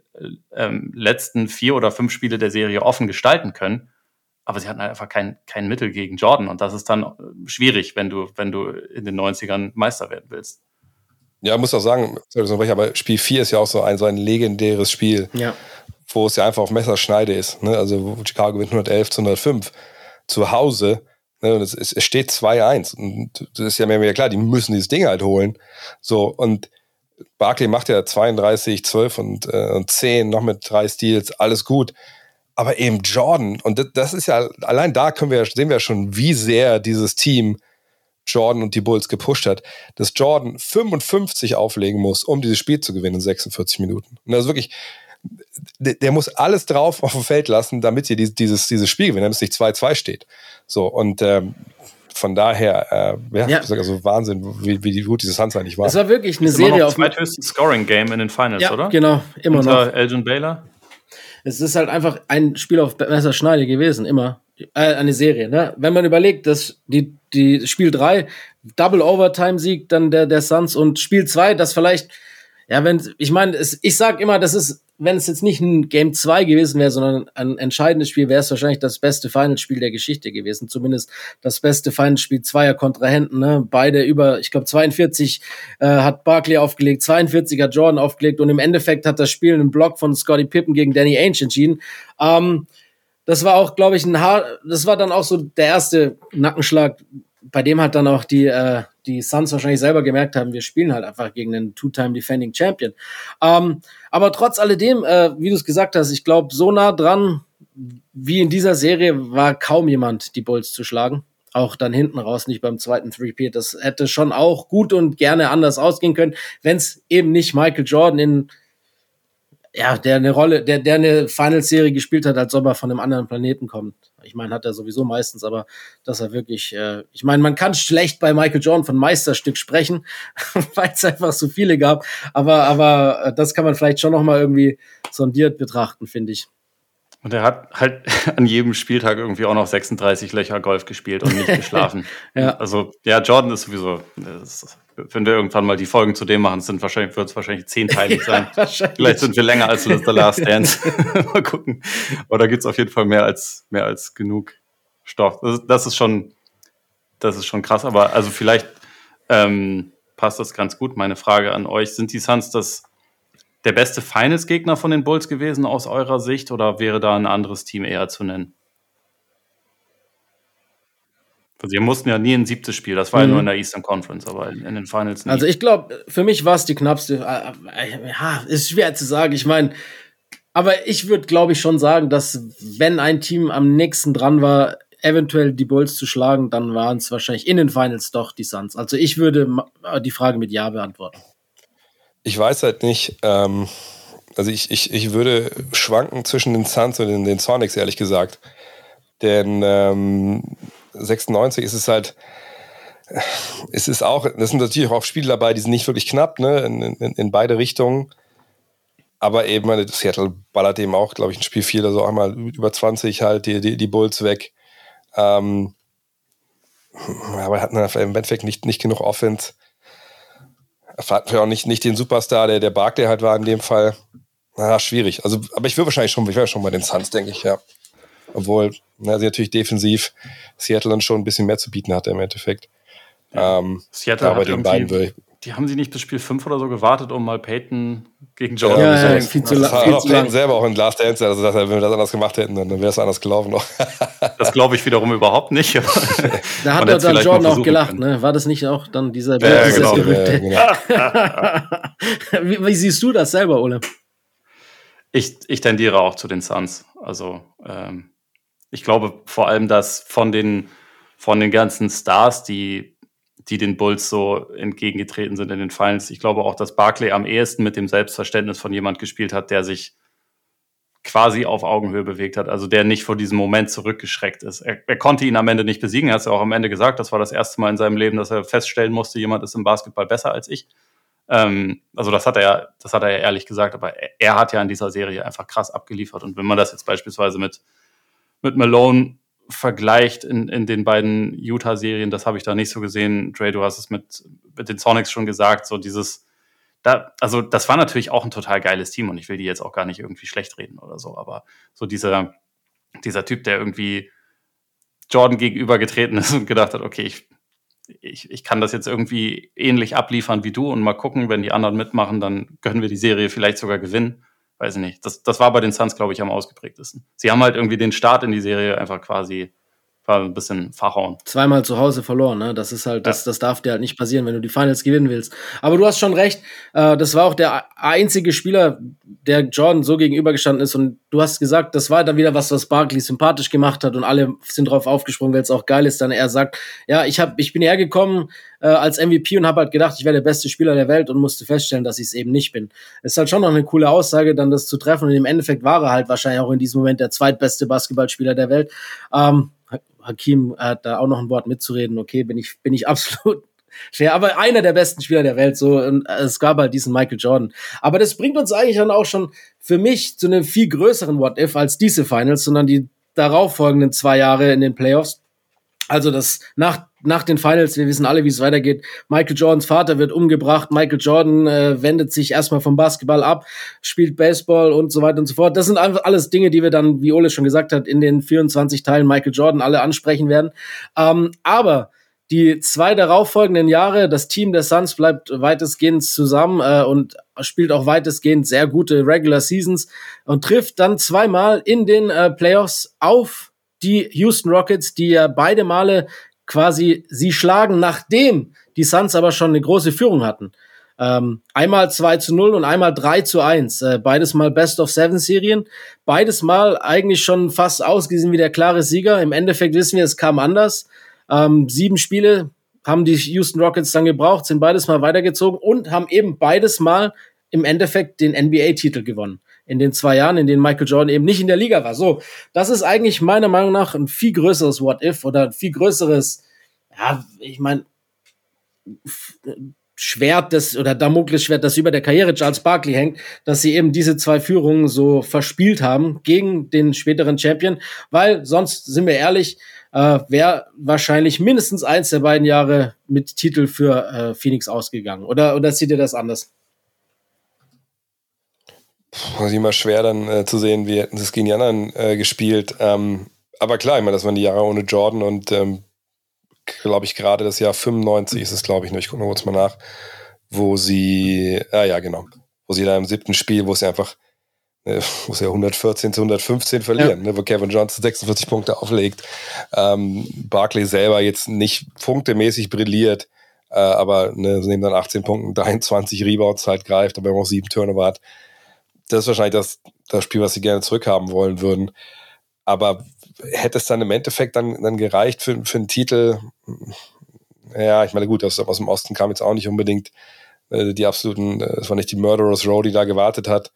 ähm, letzten vier oder fünf Spiele der Serie offen gestalten können, aber sie hatten halt einfach kein, kein Mittel gegen Jordan. Und das ist dann schwierig, wenn du, wenn du in den 90ern Meister werden willst. Ja, muss auch sagen, aber Spiel 4 ist ja auch so ein, so ein legendäres Spiel. Ja wo es ja einfach auf Messerschneide ist. Ne? Also Chicago gewinnt 111 zu 105 zu Hause. Ne? Und es, es steht 2-1. Und das ist ja mehr, mehr klar, die müssen dieses Ding halt holen. So, und Barkley macht ja 32, 12 und, äh, und 10, noch mit drei Steals, alles gut. Aber eben Jordan, und das, das ist ja, allein da können wir, sehen wir schon, wie sehr dieses Team Jordan und die Bulls gepusht hat, dass Jordan 55 auflegen muss, um dieses Spiel zu gewinnen in 46 Minuten. Und das ist wirklich, der, der, muss alles drauf auf dem Feld lassen, damit sie dieses, dieses Spiel gewinnen, damit es nicht 2-2 steht. So, und ähm, von daher, äh, ja, ja. also Wahnsinn, wie, wie gut diese Suns eigentlich war. Es war wirklich eine Serie immer auf dem zweithöchsten Scoring-Game in den Finals, ja, oder? genau, immer Unter noch. Elgin Baylor. Es ist halt einfach ein Spiel auf Messerschneide gewesen, immer. Äh, eine Serie, ne? Wenn man überlegt, dass die, die Spiel 3 Double Overtime Sieg dann der, der Suns und Spiel 2, das vielleicht, ja, wenn, ich meine, ich sag immer, das ist wenn es jetzt nicht ein Game 2 gewesen wäre, sondern ein entscheidendes Spiel, wäre es wahrscheinlich das beste Finalspiel der Geschichte gewesen. Zumindest das beste Finalspiel zweier Kontrahenten. Ne? Beide über, ich glaube, 42 äh, hat Barkley aufgelegt, 42 hat Jordan aufgelegt und im Endeffekt hat das Spiel einen Block von Scotty Pippen gegen Danny Ainge entschieden. Ähm, das war auch, glaube ich, ein Haar, das war dann auch so der erste Nackenschlag, bei dem hat dann auch die, äh, die Suns wahrscheinlich selber gemerkt haben, wir spielen halt einfach gegen einen Two-Time Defending Champion. Ähm, aber trotz alledem, äh, wie du es gesagt hast, ich glaube, so nah dran wie in dieser Serie war kaum jemand, die Bulls zu schlagen. Auch dann hinten raus, nicht beim zweiten Three-Peat. Das hätte schon auch gut und gerne anders ausgehen können, wenn es eben nicht Michael Jordan in ja, der eine Rolle, der, der eine Final-Serie gespielt hat, als ob er von einem anderen Planeten kommt. Ich meine, hat er sowieso meistens, aber dass er wirklich, äh, ich meine, man kann schlecht bei Michael Jordan von Meisterstück sprechen, (laughs) weil es einfach so viele gab. Aber, aber äh, das kann man vielleicht schon noch mal irgendwie sondiert betrachten, finde ich. Und er hat halt (laughs) an jedem Spieltag irgendwie auch noch 36 Löcher Golf gespielt und nicht (laughs) geschlafen. ja. Also, ja, Jordan ist sowieso, ist, wenn wir irgendwann mal die Folgen zu dem machen, sind wahrscheinlich, wird es wahrscheinlich zehnteilig (laughs) sein. Ja, Vielleicht sind wir länger als The Last (laughs) Dance. (laughs) mal gucken. Oder gibt es auf jeden Fall mehr als, mehr als genug Stoff. Das, das, ist schon, das ist schon krass. Aber also vielleicht ähm, passt das ganz gut. Meine Frage an euch, sind die Suns das der beste Finals-Gegner von den Bulls gewesen aus eurer Sicht oder wäre da ein anderes Team eher zu nennen? Also, ihr mussten ja nie ein siebtes Spiel, das war mhm. ja nur in der Eastern Conference, aber in, in den Finals nie. Also, ich glaube, für mich war es die knappste. Äh, äh, ja, ist schwer zu sagen. Ich meine, aber ich würde, glaube ich, schon sagen, dass wenn ein Team am nächsten dran war, eventuell die Bulls zu schlagen, dann waren es wahrscheinlich in den Finals doch die Suns. Also, ich würde die Frage mit Ja beantworten. Ich weiß halt nicht, ähm, also ich, ich, ich würde schwanken zwischen den Suns und den, den Sonics, ehrlich gesagt. Denn ähm, 96 ist es halt, es ist auch, das sind natürlich auch Spiele dabei, die sind nicht wirklich knapp, ne, in, in, in beide Richtungen. Aber eben, Seattle ballert eben auch, glaube ich, ein Spiel 4 oder so einmal über 20 halt die, die, die Bulls weg. Ähm, aber er hat im Endeffekt nicht, nicht genug Offense hatten wir auch nicht, nicht den Superstar, der der Barkley halt war in dem Fall. Na, schwierig. Also, aber ich will wahrscheinlich schon, ich wäre schon bei den Suns, denke ich, ja. Obwohl, na, sie natürlich defensiv Seattle dann schon ein bisschen mehr zu bieten hatte im Endeffekt. Ja. Ähm, Seattle aber den beiden würde ich, die haben sie nicht bis Spiel 5 oder so gewartet, um mal Peyton gegen Jordan ja, zu ja, viel zu, das hat auch Peyton selber auch in Last Dance, also dass wenn wir das anders gemacht hätten, dann wäre es anders gelaufen noch. (laughs) das glaube ich wiederum überhaupt nicht. da hat er dann Jordan auch gelacht, ne? War das nicht auch dann dieser ja, genau. ja, genau. (laughs) wie, wie, siehst du das selber, Ole? Ich, ich tendiere auch zu den Suns. Also ähm, ich glaube vor allem, dass von den, von den ganzen Stars, die die den Bulls so entgegengetreten sind in den Finals. Ich glaube auch, dass Barclay am ehesten mit dem Selbstverständnis von jemand gespielt hat, der sich quasi auf Augenhöhe bewegt hat, also der nicht vor diesem Moment zurückgeschreckt ist. Er, er konnte ihn am Ende nicht besiegen, er hat es ja auch am Ende gesagt, das war das erste Mal in seinem Leben, dass er feststellen musste, jemand ist im Basketball besser als ich. Ähm, also das hat er, das hat er ja ehrlich gesagt, aber er, er, hat ja in dieser Serie einfach krass abgeliefert. Und wenn man das jetzt beispielsweise mit, mit Malone vergleicht in, in den beiden Utah-Serien, das habe ich da nicht so gesehen. Dre, du hast es mit, mit den Sonics schon gesagt, so dieses, da, also das war natürlich auch ein total geiles Team und ich will die jetzt auch gar nicht irgendwie schlecht reden oder so, aber so dieser, dieser Typ, der irgendwie Jordan gegenübergetreten ist (laughs) und gedacht hat, okay, ich, ich, ich kann das jetzt irgendwie ähnlich abliefern wie du und mal gucken, wenn die anderen mitmachen, dann können wir die Serie vielleicht sogar gewinnen. Weiß ich nicht. Das, das war bei den Suns, glaube ich, am ausgeprägtesten. Sie haben halt irgendwie den Start in die Serie einfach quasi war ein bisschen verhauen. Zweimal zu Hause verloren, ne? Das ist halt, das, das darf dir halt nicht passieren, wenn du die Finals gewinnen willst. Aber du hast schon recht, äh, das war auch der einzige Spieler, der Jordan so gegenübergestanden ist. Und du hast gesagt, das war dann wieder was, was Barkley sympathisch gemacht hat und alle sind drauf aufgesprungen, weil es auch geil ist. Dann er sagt, ja, ich hab, ich bin hergekommen äh, als MVP und habe halt gedacht, ich wäre der beste Spieler der Welt und musste feststellen, dass ich es eben nicht bin. Ist halt schon noch eine coole Aussage, dann das zu treffen. Und im Endeffekt war er halt wahrscheinlich auch in diesem Moment der zweitbeste Basketballspieler der Welt. Ähm, Hakim hat da auch noch ein Wort mitzureden. Okay, bin ich, bin ich (laughs) absolut fair. Aber einer der besten Spieler der Welt, so. Und es gab halt diesen Michael Jordan. Aber das bringt uns eigentlich dann auch schon für mich zu einem viel größeren What-If als diese Finals, sondern die darauffolgenden zwei Jahre in den Playoffs. Also das nach nach den Finals, wir wissen alle, wie es weitergeht. Michael Jordans Vater wird umgebracht. Michael Jordan äh, wendet sich erstmal vom Basketball ab, spielt Baseball und so weiter und so fort. Das sind einfach alles Dinge, die wir dann, wie Ole schon gesagt hat, in den 24 Teilen Michael Jordan alle ansprechen werden. Ähm, aber die zwei darauffolgenden Jahre, das Team der Suns bleibt weitestgehend zusammen äh, und spielt auch weitestgehend sehr gute Regular Seasons und trifft dann zweimal in den äh, Playoffs auf die Houston Rockets, die ja beide Male quasi sie schlagen, nachdem die Suns aber schon eine große Führung hatten. Ähm, einmal 2 zu 0 und einmal 3 zu 1. Äh, beides mal Best of Seven Serien. Beides mal eigentlich schon fast ausgesehen wie der klare Sieger. Im Endeffekt wissen wir, es kam anders. Ähm, sieben Spiele haben die Houston Rockets dann gebraucht, sind beides mal weitergezogen und haben eben beides mal im Endeffekt den NBA-Titel gewonnen in den zwei Jahren, in denen Michael Jordan eben nicht in der Liga war. So, das ist eigentlich meiner Meinung nach ein viel größeres What-If oder ein viel größeres, ja, ich meine, Schwert des oder Damoklesschwert, das über der Karriere Charles Barkley hängt, dass sie eben diese zwei Führungen so verspielt haben gegen den späteren Champion, weil sonst sind wir ehrlich, äh, wäre wahrscheinlich mindestens eins der beiden Jahre mit Titel für äh, Phoenix ausgegangen. Oder oder seht ihr das anders? Puh, ist immer schwer dann äh, zu sehen, wie hätten sie es gegen die anderen äh, gespielt. Ähm, aber klar, ich meine, das waren die Jahre ohne Jordan und ähm, glaube ich gerade das Jahr 95 ist es, glaube ich, nur, ich gucke mal kurz mal nach, wo sie, ah ja, genau, wo sie da im siebten Spiel, wo sie einfach, äh, (laughs) wo sie 114 zu 115 verlieren, ja. ne, wo Kevin Johnson 46 Punkte auflegt. Ähm, Barkley selber jetzt nicht punktemäßig brilliert, äh, aber ne, neben dann 18 Punkten 23 Rebounds halt greift, aber auch sieben Turnover hat das ist wahrscheinlich das, das Spiel, was sie gerne zurückhaben wollen würden. Aber hätte es dann im Endeffekt dann, dann gereicht für, für einen Titel? Ja, ich meine, gut, aus, aus dem Osten kam jetzt auch nicht unbedingt äh, die absoluten, äh, es war nicht die Murderous Row, die da gewartet hat.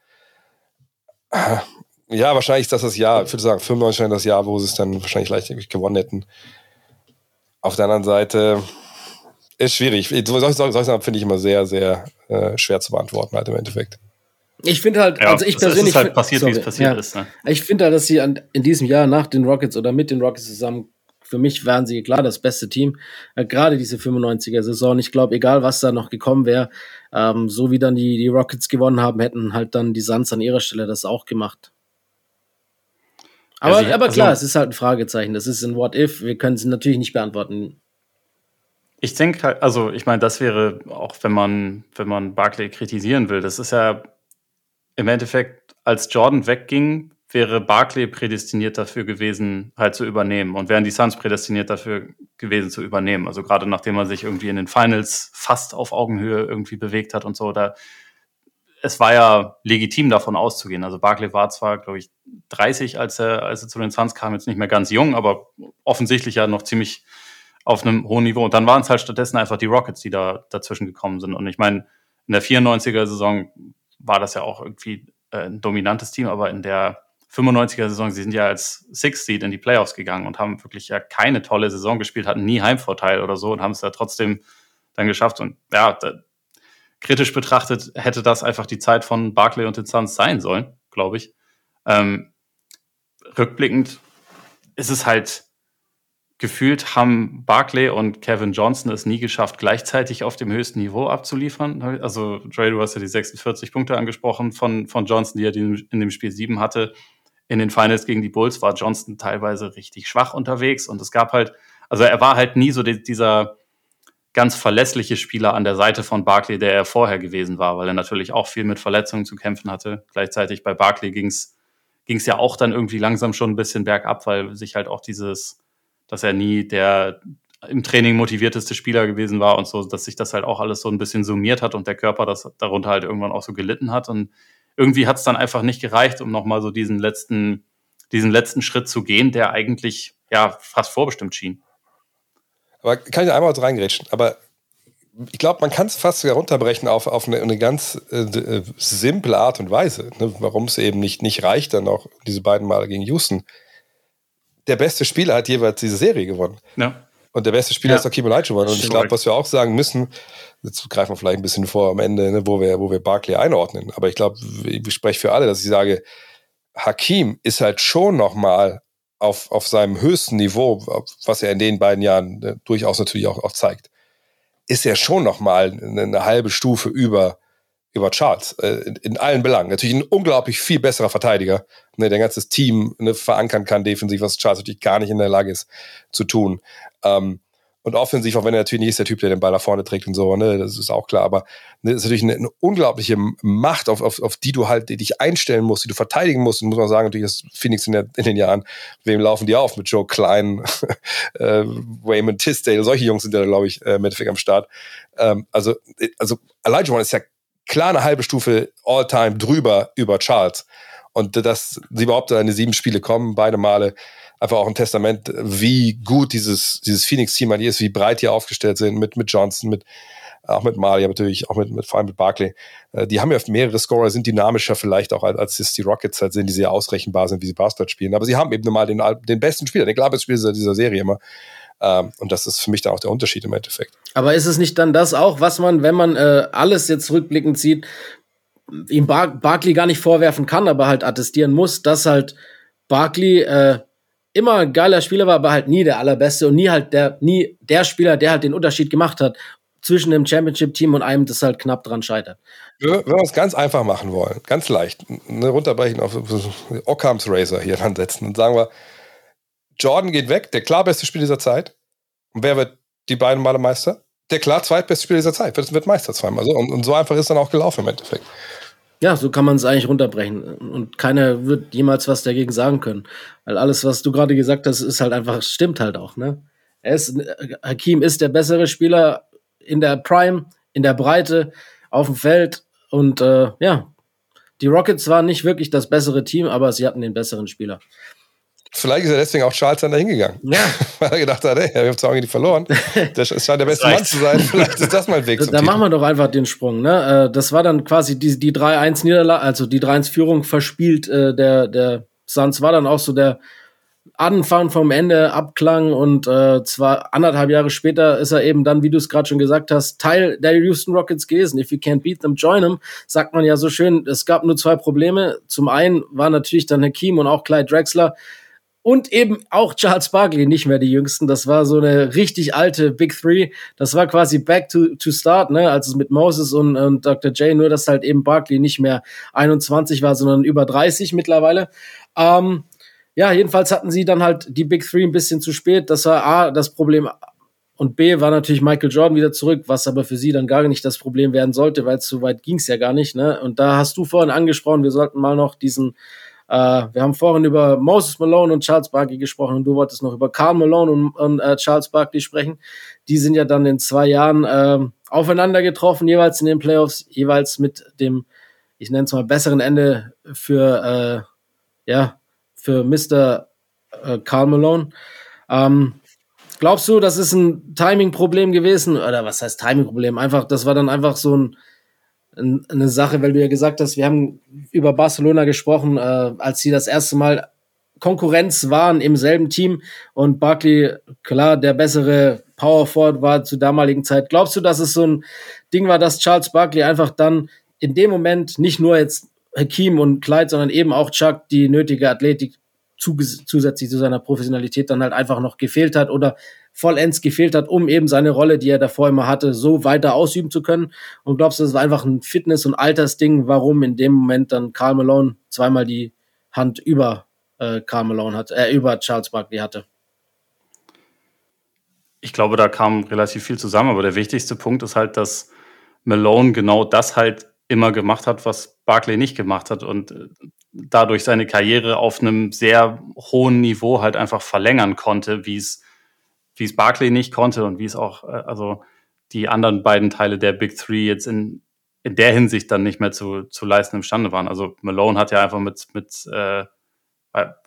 Ja, wahrscheinlich ist das das Jahr, ich würde sagen, 95 das Jahr, wo sie es dann wahrscheinlich leicht gewonnen hätten. Auf der anderen Seite ist schwierig. Solche Sachen finde ich immer sehr, sehr äh, schwer zu beantworten, halt im Endeffekt. Ich finde halt, ja, also ich persönlich. Es ist halt passiert, sorry, wie es passiert ja. ist. Ne? Ich finde halt, dass sie an, in diesem Jahr nach den Rockets oder mit den Rockets zusammen, für mich waren sie klar das beste Team. Äh, Gerade diese 95er-Saison. Ich glaube, egal was da noch gekommen wäre, ähm, so wie dann die, die Rockets gewonnen haben, hätten halt dann die Suns an ihrer Stelle das auch gemacht. Aber, sie, aber klar, also, es ist halt ein Fragezeichen. Das ist ein What If. Wir können es natürlich nicht beantworten. Ich denke halt, also ich meine, das wäre auch, wenn man, wenn man Barclay kritisieren will, das ist ja im Endeffekt, als Jordan wegging, wäre Barclay prädestiniert dafür gewesen, halt zu übernehmen. Und wären die Suns prädestiniert dafür gewesen zu übernehmen. Also gerade nachdem er sich irgendwie in den Finals fast auf Augenhöhe irgendwie bewegt hat und so, da es war ja legitim davon auszugehen. Also Barclay war zwar, glaube ich, 30, als er, als er zu den Suns kam, jetzt nicht mehr ganz jung, aber offensichtlich ja noch ziemlich auf einem hohen Niveau. Und dann waren es halt stattdessen einfach die Rockets, die da dazwischen gekommen sind. Und ich meine, in der 94er-Saison war das ja auch irgendwie äh, ein dominantes Team, aber in der 95er-Saison, sie sind ja als Six Seed in die Playoffs gegangen und haben wirklich ja keine tolle Saison gespielt, hatten nie Heimvorteil oder so und haben es ja trotzdem dann geschafft. Und ja, da, kritisch betrachtet hätte das einfach die Zeit von Barclay und den Suns sein sollen, glaube ich. Ähm, rückblickend ist es halt gefühlt haben Barclay und Kevin Johnson es nie geschafft, gleichzeitig auf dem höchsten Niveau abzuliefern. Also, Dre, du hast ja die 46 Punkte angesprochen von, von Johnson, die er in dem Spiel 7 hatte. In den Finals gegen die Bulls war Johnson teilweise richtig schwach unterwegs und es gab halt, also er war halt nie so die, dieser ganz verlässliche Spieler an der Seite von Barclay, der er vorher gewesen war, weil er natürlich auch viel mit Verletzungen zu kämpfen hatte. Gleichzeitig bei Barclay ging es ja auch dann irgendwie langsam schon ein bisschen bergab, weil sich halt auch dieses dass er nie der im Training motivierteste Spieler gewesen war und so, dass sich das halt auch alles so ein bisschen summiert hat und der Körper das darunter halt irgendwann auch so gelitten hat. Und irgendwie hat es dann einfach nicht gereicht, um nochmal so diesen letzten, diesen letzten Schritt zu gehen, der eigentlich ja fast vorbestimmt schien. Aber kann ich einmal was reingrätschen? Aber ich glaube, man kann es fast sogar runterbrechen auf, auf eine, eine ganz äh, äh, simple Art und Weise, ne? warum es eben nicht, nicht reicht, dann auch diese beiden Male gegen Houston der beste Spieler hat jeweils diese Serie gewonnen. Ja. Und der beste Spieler ja. ist Hakim Olajuwon. Und ich glaube, was wir auch sagen müssen, jetzt greifen wir vielleicht ein bisschen vor am Ende, ne, wo wir, wo wir Barkley einordnen. Aber ich glaube, ich spreche für alle, dass ich sage, Hakim ist halt schon nochmal auf, auf seinem höchsten Niveau, was er in den beiden Jahren äh, durchaus natürlich auch, auch zeigt, ist er schon nochmal eine, eine halbe Stufe über über Charles äh, in, in, allen Belangen. Natürlich ein unglaublich viel besserer Verteidiger, ne, der ein ganzes Team ne, verankern kann defensiv, was Charles natürlich gar nicht in der Lage ist zu tun. Ähm, und offensiv, auch wenn er natürlich nicht ist der Typ, der den Ball nach vorne trägt und so, ne, das ist auch klar, aber ne, das ist natürlich eine, eine unglaubliche Macht, auf, auf, auf die du halt die dich einstellen musst, die du verteidigen musst. Und muss man sagen, natürlich ist Phoenix in, der, in den Jahren, wem laufen die auf? Mit Joe Klein, (laughs) äh, Wayman Tisdale, solche Jungs sind ja, glaube ich, äh, mit am Start. Ähm, also, also Elijah One ist ja klar eine halbe Stufe All-Time drüber über Charles. Und dass sie überhaupt in eine sieben Spiele kommen, beide Male, einfach auch ein Testament, wie gut dieses, dieses Phoenix-Team an ist, wie breit die aufgestellt sind mit, mit Johnson, mit, auch mit Malia natürlich, auch mit, mit, vor allem mit Barkley. Äh, die haben ja mehrere Scorer, sind dynamischer vielleicht auch als, als die Rockets halt sind, die sehr ausrechenbar sind, wie sie Basketball spielen. Aber sie haben eben mal den, den besten Spieler, den klarbesten Spieler dieser Serie immer. Ähm, und das ist für mich dann auch der Unterschied im Endeffekt. Aber ist es nicht dann das auch, was man, wenn man äh, alles jetzt rückblickend sieht, ihm Bar Barkley gar nicht vorwerfen kann, aber halt attestieren muss, dass halt Barkley äh, immer ein geiler Spieler war, aber halt nie der allerbeste und nie halt der, nie der Spieler, der halt den Unterschied gemacht hat zwischen dem Championship-Team und einem, das halt knapp dran scheitert. Wenn wir es ganz einfach machen wollen, ganz leicht, ne, runterbrechen auf Ockhams Razor hier ansetzen und sagen wir, Jordan geht weg, der klar beste Spieler dieser Zeit. Und wer wird die beiden Male Meister? Der klar zweitbeste Spieler dieser Zeit. Wird, wird Meister zweimal. So. Und, und so einfach ist dann auch gelaufen im Endeffekt. Ja, so kann man es eigentlich runterbrechen. Und keiner wird jemals was dagegen sagen können. Weil alles, was du gerade gesagt hast, ist halt einfach, stimmt halt auch, ne? Er ist, Hakim ist der bessere Spieler in der Prime, in der Breite, auf dem Feld. Und äh, ja, die Rockets waren nicht wirklich das bessere Team, aber sie hatten den besseren Spieler. Vielleicht ist er deswegen auch Charles dann da hingegangen. Ja. (laughs) Weil er gedacht hat, ey, wir haben zwar irgendwie verloren. Der scheint der beste Mann zu sein. (laughs) Vielleicht ist das mal ein Weg Da machen wir doch einfach den Sprung. Ne? Äh, das war dann quasi die, die 3-1-Niederlage, also die 3-1-Führung verspielt. Äh, der, der Suns war dann auch so der Anfang vom Ende, Abklang und äh, zwar anderthalb Jahre später ist er eben dann, wie du es gerade schon gesagt hast, Teil der Houston Rockets gewesen. If you can't beat them, join them, sagt man ja so schön. Es gab nur zwei Probleme. Zum einen war natürlich dann Hakim und auch Clyde Drexler und eben auch Charles Barkley, nicht mehr die jüngsten. Das war so eine richtig alte Big Three. Das war quasi back to, to start, ne, als es mit Moses und, und Dr. J, nur dass halt eben Barkley nicht mehr 21 war, sondern über 30 mittlerweile. Ähm, ja, jedenfalls hatten sie dann halt die Big Three ein bisschen zu spät. Das war A, das Problem. Und B war natürlich Michael Jordan wieder zurück, was aber für sie dann gar nicht das Problem werden sollte, weil so weit ging es ja gar nicht. Ne? Und da hast du vorhin angesprochen, wir sollten mal noch diesen äh, wir haben vorhin über Moses Malone und Charles Barkley gesprochen und du wolltest noch über Carl Malone und, und äh, Charles Barkley sprechen. Die sind ja dann in zwei Jahren äh, aufeinander getroffen, jeweils in den Playoffs, jeweils mit dem, ich nenne es mal, besseren Ende für, äh, ja, für Mr. Äh, Carl Malone. Ähm, Glaubst du, das ist ein Timing-Problem gewesen? Oder was heißt Timing-Problem? Einfach, das war dann einfach so ein, eine Sache, weil du ja gesagt hast, wir haben über Barcelona gesprochen, äh, als sie das erste Mal Konkurrenz waren im selben Team und Barkley, klar, der bessere Power Forward war zur damaligen Zeit. Glaubst du, dass es so ein Ding war, dass Charles Barkley einfach dann in dem Moment nicht nur jetzt Hakim und Clyde, sondern eben auch Chuck die nötige Athletik zusätzlich zu seiner Professionalität dann halt einfach noch gefehlt hat oder vollends gefehlt hat, um eben seine Rolle, die er davor immer hatte, so weiter ausüben zu können. Und glaubst du, das war einfach ein Fitness- und Altersding, warum in dem Moment dann Karl Malone zweimal die Hand über äh, Malone hat, äh, über Charles Barkley hatte? Ich glaube, da kam relativ viel zusammen, aber der wichtigste Punkt ist halt, dass Malone genau das halt immer gemacht hat, was Barkley nicht gemacht hat und äh, dadurch seine Karriere auf einem sehr hohen Niveau halt einfach verlängern konnte, wie es wie es Barkley nicht konnte und wie es auch äh, also die anderen beiden Teile der Big Three jetzt in in der Hinsicht dann nicht mehr zu, zu leisten imstande waren. Also Malone hat ja einfach mit mit äh,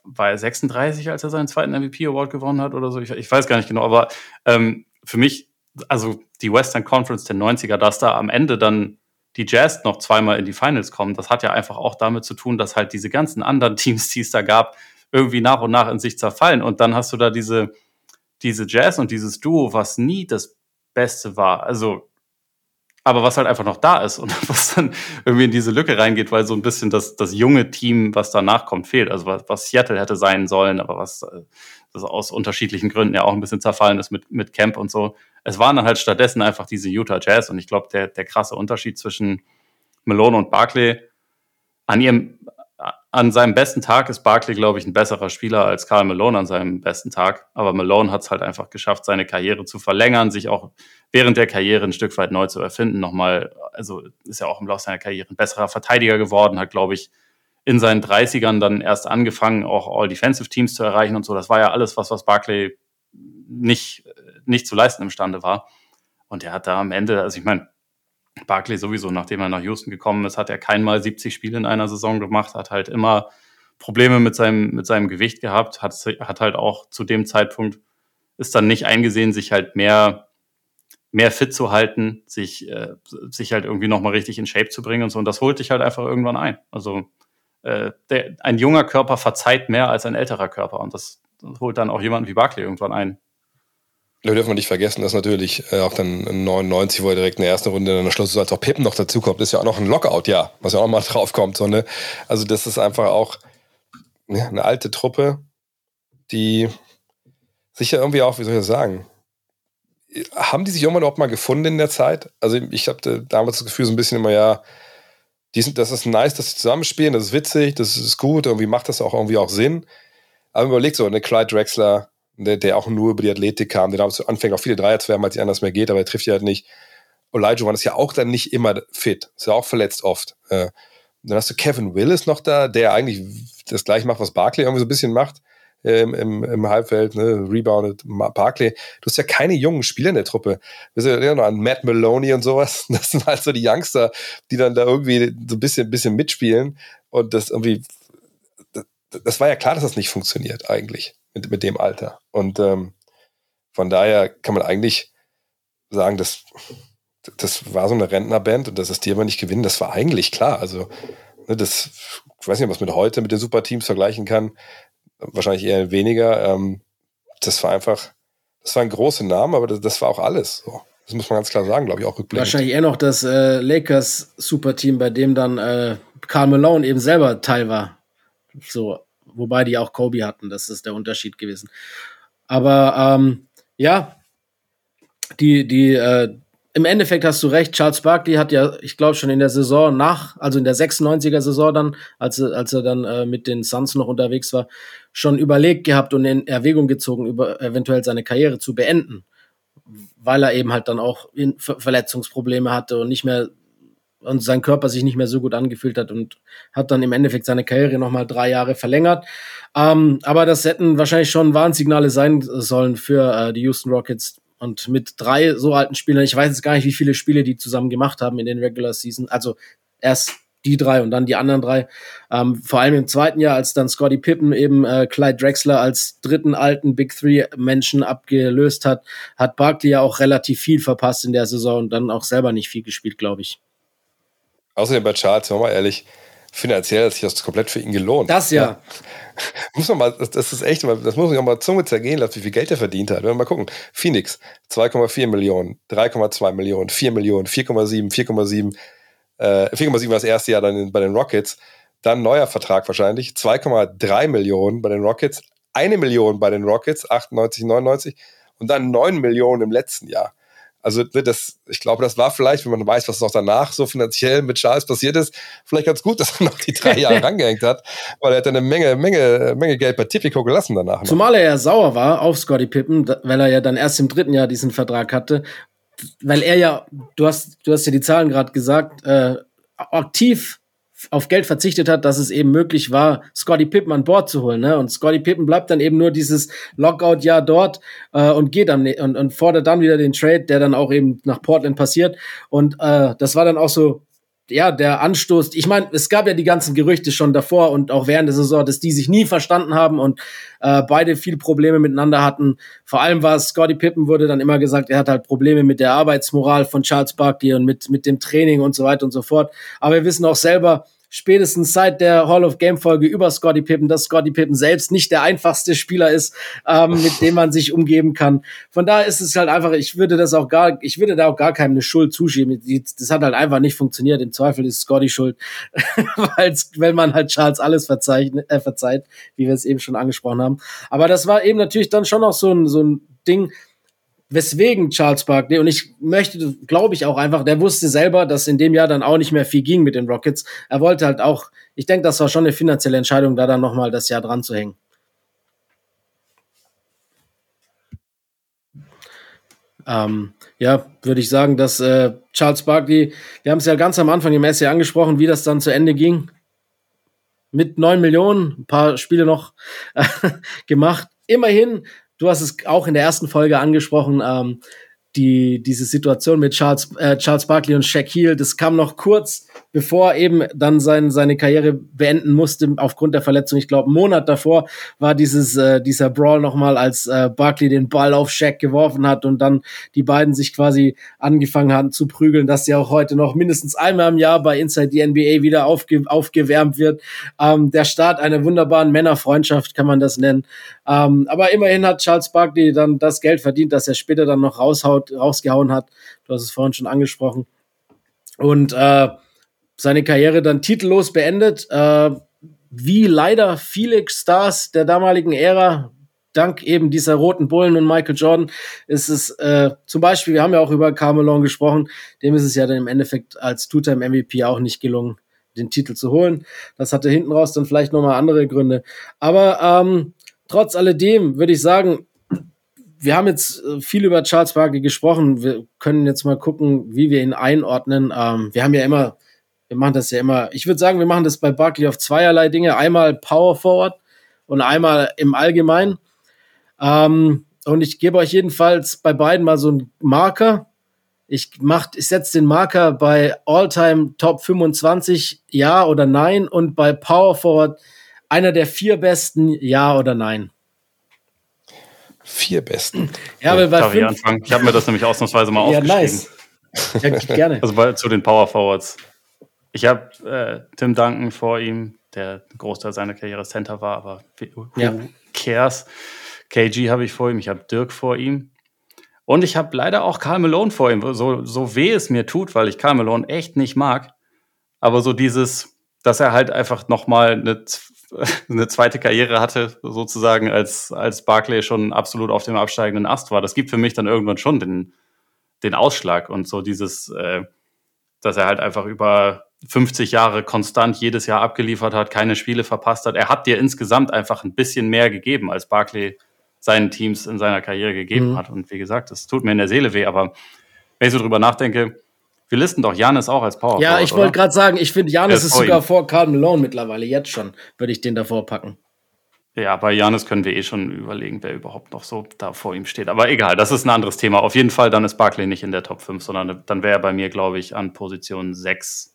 war er 36, als er seinen zweiten MVP Award gewonnen hat oder so? Ich, ich weiß gar nicht genau, aber ähm, für mich, also die Western Conference der 90er, dass da am Ende dann die Jazz noch zweimal in die Finals kommen, das hat ja einfach auch damit zu tun, dass halt diese ganzen anderen (laughs) Teams, die es da gab, irgendwie nach und nach in sich zerfallen. Und dann hast du da diese, diese Jazz und dieses Duo, was nie das Beste war. Also, aber was halt einfach noch da ist und (laughs) was dann irgendwie in diese Lücke reingeht, weil so ein bisschen das, das junge Team, was danach kommt, fehlt. Also was, was Seattle hätte sein sollen, aber was äh, das aus unterschiedlichen Gründen ja auch ein bisschen zerfallen ist mit, mit Camp und so es waren dann halt stattdessen einfach diese Utah Jazz. Und ich glaube, der, der krasse Unterschied zwischen Malone und Barkley an ihrem, an seinem besten Tag ist Barkley, glaube ich, ein besserer Spieler als Karl Malone an seinem besten Tag. Aber Malone hat es halt einfach geschafft, seine Karriere zu verlängern, sich auch während der Karriere ein Stück weit neu zu erfinden. Nochmal, also ist ja auch im Laufe seiner Karriere ein besserer Verteidiger geworden, hat, glaube ich, in seinen 30ern dann erst angefangen, auch All-Defensive Teams zu erreichen und so. Das war ja alles was, was Barkley nicht nicht zu leisten imstande war. Und er hat da am Ende, also ich meine, Barkley sowieso, nachdem er nach Houston gekommen ist, hat er keinmal 70 Spiele in einer Saison gemacht, hat halt immer Probleme mit seinem, mit seinem Gewicht gehabt, hat, hat halt auch zu dem Zeitpunkt ist dann nicht eingesehen, sich halt mehr, mehr fit zu halten, sich, äh, sich halt irgendwie nochmal richtig in Shape zu bringen und so. Und das holt dich halt einfach irgendwann ein. Also äh, der, ein junger Körper verzeiht mehr als ein älterer Körper. Und das, das holt dann auch jemanden wie Barkley irgendwann ein. Da dürfen wir nicht vergessen, dass natürlich äh, auch dann 99, wo er direkt in der ersten Runde in der Schluss als auch Pippen noch dazukommt, ist ja auch noch ein Lockout, ja, was ja auch mal (laughs) draufkommt. So, ne? Also das ist einfach auch ja, eine alte Truppe, die sicher irgendwie auch, wie soll ich das sagen, haben die sich irgendwann überhaupt mal gefunden in der Zeit? Also ich hatte damals das Gefühl so ein bisschen immer, ja, die sind, das ist nice, dass sie zusammenspielen, das ist witzig, das ist gut, irgendwie macht das auch irgendwie auch Sinn. Aber überlegt so, eine Clyde Drexler, der, der auch nur über die Athletik kam, der damals zu Anfang auch viele Dreier zu werfen, weil es anders mehr geht, aber er trifft ja halt nicht. War das ja auch dann nicht immer fit, ist ja auch verletzt oft. Äh, dann hast du Kevin Willis noch da, der eigentlich das gleiche macht, was Barkley irgendwie so ein bisschen macht im, im, im Halbfeld, ne, rebounded Barkley. Du hast ja keine jungen Spieler in der Truppe. Wir sind ja noch an Matt Maloney und sowas. (laughs) Das sind halt so die Youngster, die dann da irgendwie so ein bisschen, bisschen mitspielen und das irgendwie, das war ja klar, dass das nicht funktioniert eigentlich mit, mit dem Alter. Und ähm, von daher kann man eigentlich sagen, dass das war so eine Rentnerband und dass es die aber nicht gewinnen, das war eigentlich klar. Also, ne, das, ich weiß nicht, was man heute mit den Superteams vergleichen kann. Wahrscheinlich eher weniger. Ähm, das war einfach, das war ein großer Name, aber das, das war auch alles. So. Das muss man ganz klar sagen, glaube ich, auch rückblickend. Wahrscheinlich eher noch das äh, Lakers Superteam, bei dem dann äh, Karl Malone eben selber Teil war. So wobei die auch Kobe hatten, das ist der Unterschied gewesen. Aber ähm, ja, die, die, äh, im Endeffekt hast du recht, Charles Barkley hat ja, ich glaube schon in der Saison nach, also in der 96er Saison dann, als, als er dann äh, mit den Suns noch unterwegs war, schon überlegt gehabt und in Erwägung gezogen, über eventuell seine Karriere zu beenden, weil er eben halt dann auch Verletzungsprobleme hatte und nicht mehr und sein Körper sich nicht mehr so gut angefühlt hat und hat dann im Endeffekt seine Karriere nochmal drei Jahre verlängert. Ähm, aber das hätten wahrscheinlich schon Warnsignale sein sollen für äh, die Houston Rockets. Und mit drei so alten Spielern, ich weiß jetzt gar nicht, wie viele Spiele die zusammen gemacht haben in den Regular Season. Also erst die drei und dann die anderen drei. Ähm, vor allem im zweiten Jahr, als dann Scotty Pippen eben äh, Clyde Drexler als dritten alten Big Three Menschen abgelöst hat, hat Barkley ja auch relativ viel verpasst in der Saison und dann auch selber nicht viel gespielt, glaube ich. Außerdem bei Charles, wir mal ehrlich, finanziell hat sich das komplett für ihn gelohnt. Das ja. ja. (laughs) muss man mal, das ist echt, das muss man auch mal Zunge zergehen lassen, wie viel Geld er verdient hat. Wenn wir mal gucken. Phoenix, 2,4 Millionen, 3,2 Millionen, 4 Millionen, 4,7, 4,7, äh, 4,7 war das erste Jahr dann bei den Rockets. Dann neuer Vertrag wahrscheinlich, 2,3 Millionen bei den Rockets, eine Million bei den Rockets, 98, 99 und dann 9 Millionen im letzten Jahr. Also ne, das, ich glaube, das war vielleicht, wenn man weiß, was noch danach so finanziell mit Charles passiert ist, vielleicht ganz gut, (laughs) dass er noch die drei Jahre (laughs) rangehängt hat, weil er hat eine Menge, Menge, Menge Geld bei Tipico gelassen danach. Noch. Zumal er ja sauer war auf Scotty Pippen, weil er ja dann erst im dritten Jahr diesen Vertrag hatte, weil er ja, du hast, du hast ja die Zahlen gerade gesagt, äh, aktiv auf Geld verzichtet hat, dass es eben möglich war, Scotty Pippen an Bord zu holen. Ne? Und Scotty Pippen bleibt dann eben nur dieses Lockout-Jahr dort äh, und geht dann und, und fordert dann wieder den Trade, der dann auch eben nach Portland passiert. Und äh, das war dann auch so ja, der Anstoß, ich meine, es gab ja die ganzen Gerüchte schon davor und auch während der Saison, dass die sich nie verstanden haben und äh, beide viel Probleme miteinander hatten. Vor allem war es, Scotty Pippen wurde dann immer gesagt, er hat halt Probleme mit der Arbeitsmoral von Charles Barkley und mit, mit dem Training und so weiter und so fort. Aber wir wissen auch selber, spätestens seit der Hall of Game Folge über Scotty Pippen, dass Scotty Pippen selbst nicht der einfachste Spieler ist, ähm, mit dem man sich umgeben kann. Von daher ist es halt einfach, ich würde das auch gar, ich würde da auch gar keinem eine Schuld zuschieben. Das hat halt einfach nicht funktioniert. Im Zweifel ist Scotty schuld, (laughs) weil man halt Charles alles verzeiht, äh, verzeiht, wie wir es eben schon angesprochen haben. Aber das war eben natürlich dann schon auch so ein, so ein Ding, weswegen Charles Barkley, und ich möchte, glaube ich auch einfach, der wusste selber, dass in dem Jahr dann auch nicht mehr viel ging mit den Rockets. Er wollte halt auch, ich denke, das war schon eine finanzielle Entscheidung, da dann nochmal das Jahr dran zu hängen. Ähm, ja, würde ich sagen, dass äh, Charles Barkley, wir haben es ja ganz am Anfang im Essay angesprochen, wie das dann zu Ende ging. Mit neun Millionen, ein paar Spiele noch äh, (laughs) gemacht. Immerhin Du hast es auch in der ersten Folge angesprochen, ähm, die, diese Situation mit Charles, äh, Charles Barkley und Shaquille, das kam noch kurz bevor eben dann sein, seine Karriere beenden musste aufgrund der Verletzung. Ich glaube, einen Monat davor war dieses, äh, dieser Brawl nochmal, als äh, Barkley den Ball auf Shaq geworfen hat und dann die beiden sich quasi angefangen hatten zu prügeln, dass sie auch heute noch mindestens einmal im Jahr bei Inside the NBA wieder aufge aufgewärmt wird. Ähm, der Start einer wunderbaren Männerfreundschaft kann man das nennen. Ähm, aber immerhin hat Charles Barkley dann das Geld verdient, das er später dann noch raushaut, rausgehauen hat. Du hast es vorhin schon angesprochen. Und äh, seine Karriere dann titellos beendet. Äh, wie leider viele Stars der damaligen Ära, dank eben dieser roten Bullen und Michael Jordan, ist es äh, zum Beispiel, wir haben ja auch über Carmelon gesprochen, dem ist es ja dann im Endeffekt als Two-Time-MVP auch nicht gelungen, den Titel zu holen. Das hatte hinten raus dann vielleicht nochmal andere Gründe. Aber ähm, trotz alledem würde ich sagen, wir haben jetzt äh, viel über Charles Barkley gesprochen. Wir können jetzt mal gucken, wie wir ihn einordnen. Ähm, wir haben ja immer wir machen das ja immer, ich würde sagen, wir machen das bei Barkley auf zweierlei Dinge. Einmal Power Forward und einmal im Allgemeinen. Ähm, und ich gebe euch jedenfalls bei beiden mal so einen Marker. Ich mach, ich setze den Marker bei All-Time Top 25, ja oder nein, und bei Power Forward einer der vier besten, ja oder nein. Vier besten. Ja, aber bei Darf fünf, ich anfangen? Ich habe mir das nämlich ausnahmsweise mal ja, aufgeschrieben. Nice. Ja, gerne. Also bei, zu den Power Forwards. Ich habe äh, Tim Duncan vor ihm, der Großteil seiner Karriere Center war, aber who ja. cares? KG habe ich vor ihm, ich habe Dirk vor ihm. Und ich habe leider auch Karl Malone vor ihm, so, so weh es mir tut, weil ich Karl Malone echt nicht mag. Aber so dieses, dass er halt einfach nochmal eine, (laughs) eine zweite Karriere hatte, sozusagen, als, als Barclay schon absolut auf dem absteigenden Ast war, das gibt für mich dann irgendwann schon den, den Ausschlag. Und so dieses, äh, dass er halt einfach über 50 Jahre konstant jedes Jahr abgeliefert hat, keine Spiele verpasst hat. Er hat dir insgesamt einfach ein bisschen mehr gegeben, als Barkley seinen Teams in seiner Karriere gegeben mhm. hat. Und wie gesagt, das tut mir in der Seele weh, aber wenn ich so drüber nachdenke, wir listen doch Janis auch als Power. Ja, ich wollte gerade sagen, ich finde Janis ist sogar vor Karl Malone mittlerweile, jetzt schon, würde ich den davor packen. Ja, bei Janis können wir eh schon überlegen, wer überhaupt noch so da vor ihm steht. Aber egal, das ist ein anderes Thema. Auf jeden Fall, dann ist Barkley nicht in der Top 5, sondern dann wäre er bei mir, glaube ich, an Position 6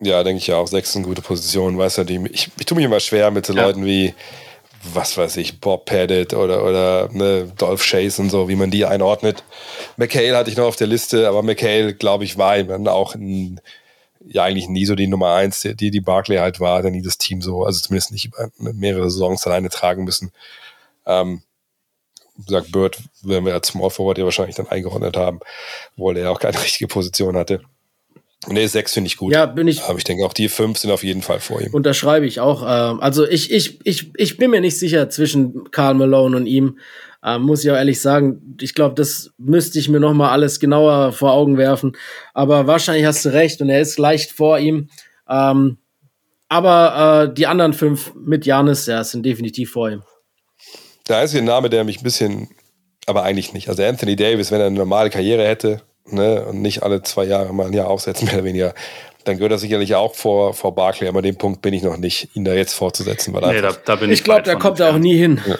Ja, denke ich ja auch. Sechs ist eine gute Position. Weißt du, die, ich, ich tue mich immer schwer mit so ja. Leuten wie, was weiß ich, Bob Pettit oder, oder ne, Dolph Chase und so, wie man die einordnet. McHale hatte ich noch auf der Liste, aber McHale, glaube ich, war dann auch ein, ja eigentlich nie so die Nummer eins, die die Barclay halt war, der nie das Team so, also zumindest nicht über mehrere Saisons alleine tragen müssen. Ähm, gesagt, Bird werden wir als Small Forward ja wahrscheinlich dann eingeordnet haben, obwohl er auch keine (laughs) richtige Position hatte. Nee, sechs finde ich gut. Ja, bin ich. Aber ich denke, auch die fünf sind auf jeden Fall vor ihm. Unterschreibe ich auch. Ähm, also ich, ich, ich, ich bin mir nicht sicher zwischen Karl Malone und ihm. Ähm, muss ich auch ehrlich sagen. Ich glaube, das müsste ich mir noch mal alles genauer vor Augen werfen. Aber wahrscheinlich hast du recht und er ist leicht vor ihm. Ähm, aber äh, die anderen fünf mit Janis, ja, sind definitiv vor ihm. Der einzige Name, der mich ein bisschen, aber eigentlich nicht. Also Anthony Davis, wenn er eine normale Karriere hätte, ne, und nicht alle zwei Jahre mal ein Jahr aufsetzen, (laughs) mehr oder weniger, dann gehört er sicherlich auch vor, vor Barclay, aber an dem Punkt bin ich noch nicht, ihn da jetzt fortzusetzen. Weil nee, da, da bin ich ich glaube, da kommt er auch nie hin. Ja.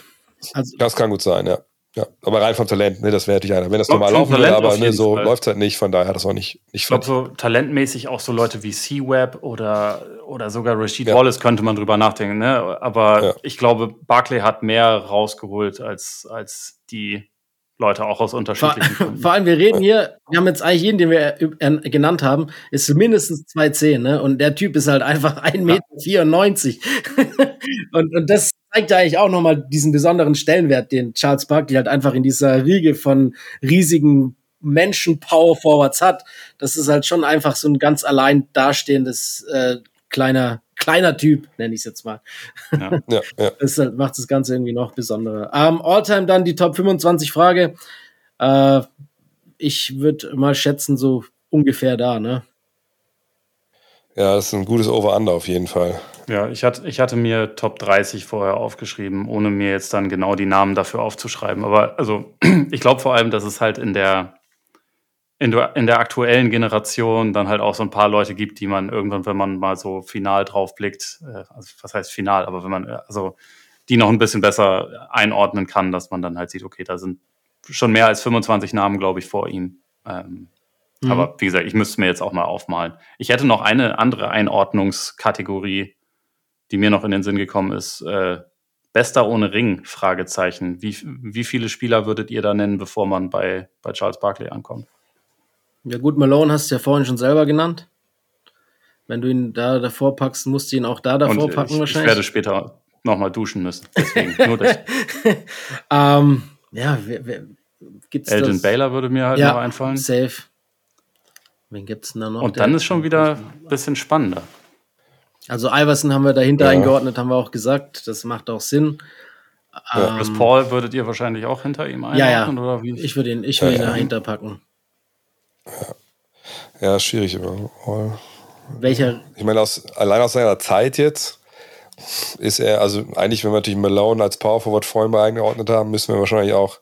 Also, das kann gut sein, ja. ja. Aber rein vom Talent, ne, das wäre natürlich einer. Wenn das normal laufen würde, aber ne, so läuft es halt nicht, von daher hat das auch nicht, nicht Ich glaube, so talentmäßig auch so Leute wie C-Web oder, oder sogar Rashid ja. Wallace könnte man drüber nachdenken, ne? Aber ja. ich glaube, Barclay hat mehr rausgeholt als, als die Leute auch aus unterschiedlichen vor, vor allem, wir reden hier, wir haben jetzt eigentlich jeden, den wir genannt haben, ist mindestens 2,10, ne? Und der Typ ist halt einfach (laughs) 1,94 Meter. (laughs) und, und das zeigt ja eigentlich auch nochmal diesen besonderen Stellenwert, den Charles Barkley halt einfach in dieser Riege von riesigen Menschen-Power-Forwards hat. Das ist halt schon einfach so ein ganz allein dastehendes äh, kleiner kleiner Typ, nenne ich es jetzt mal. Ja, ja, ja. (laughs) Das halt, macht das Ganze irgendwie noch besonderer. Ähm, Alltime dann die Top 25 Frage. Äh, ich würde mal schätzen, so ungefähr da, ne? Ja, das ist ein gutes Over-Under auf jeden Fall. Ja, ich hatte, ich hatte mir Top 30 vorher aufgeschrieben, ohne mir jetzt dann genau die Namen dafür aufzuschreiben. Aber also, (clears throat) ich glaube vor allem, dass es halt in der in der, in der aktuellen Generation dann halt auch so ein paar Leute gibt, die man irgendwann, wenn man mal so final drauf blickt, äh, also was heißt final, aber wenn man, äh, also die noch ein bisschen besser einordnen kann, dass man dann halt sieht, okay, da sind schon mehr als 25 Namen, glaube ich, vor ihm. Ähm, mhm. Aber wie gesagt, ich müsste mir jetzt auch mal aufmalen. Ich hätte noch eine andere Einordnungskategorie, die mir noch in den Sinn gekommen ist. Äh, Bester ohne Ring? Fragezeichen. Wie, wie viele Spieler würdet ihr da nennen, bevor man bei, bei Charles Barkley ankommt? Ja gut, Malone hast du ja vorhin schon selber genannt. Wenn du ihn da davor packst, musst du ihn auch da davor Und packen ich, wahrscheinlich. Ich werde später nochmal duschen müssen. Deswegen nur das. (laughs) ähm, ja, wer, wer, gibt's Elgin das? Baylor würde mir halt ja, noch einfallen. Safe. Wen gibt's denn da noch? Und dann ist schon wieder ein bisschen spannender. Also Iverson haben wir dahinter ja. eingeordnet, haben wir auch gesagt. Das macht auch Sinn. Ja. Ähm, Chris Paul würdet ihr wahrscheinlich auch hinter ihm einordnen? Ja, ja. Oder wie? Ich würde ihn, ich will ihn dahinter packen. Ja, schwierig immer. Welcher? Ich meine, aus, allein aus seiner Zeit jetzt ist er, also eigentlich, wenn wir natürlich Malone als Power Forward vorhin mal eingeordnet haben, müssen wir wahrscheinlich auch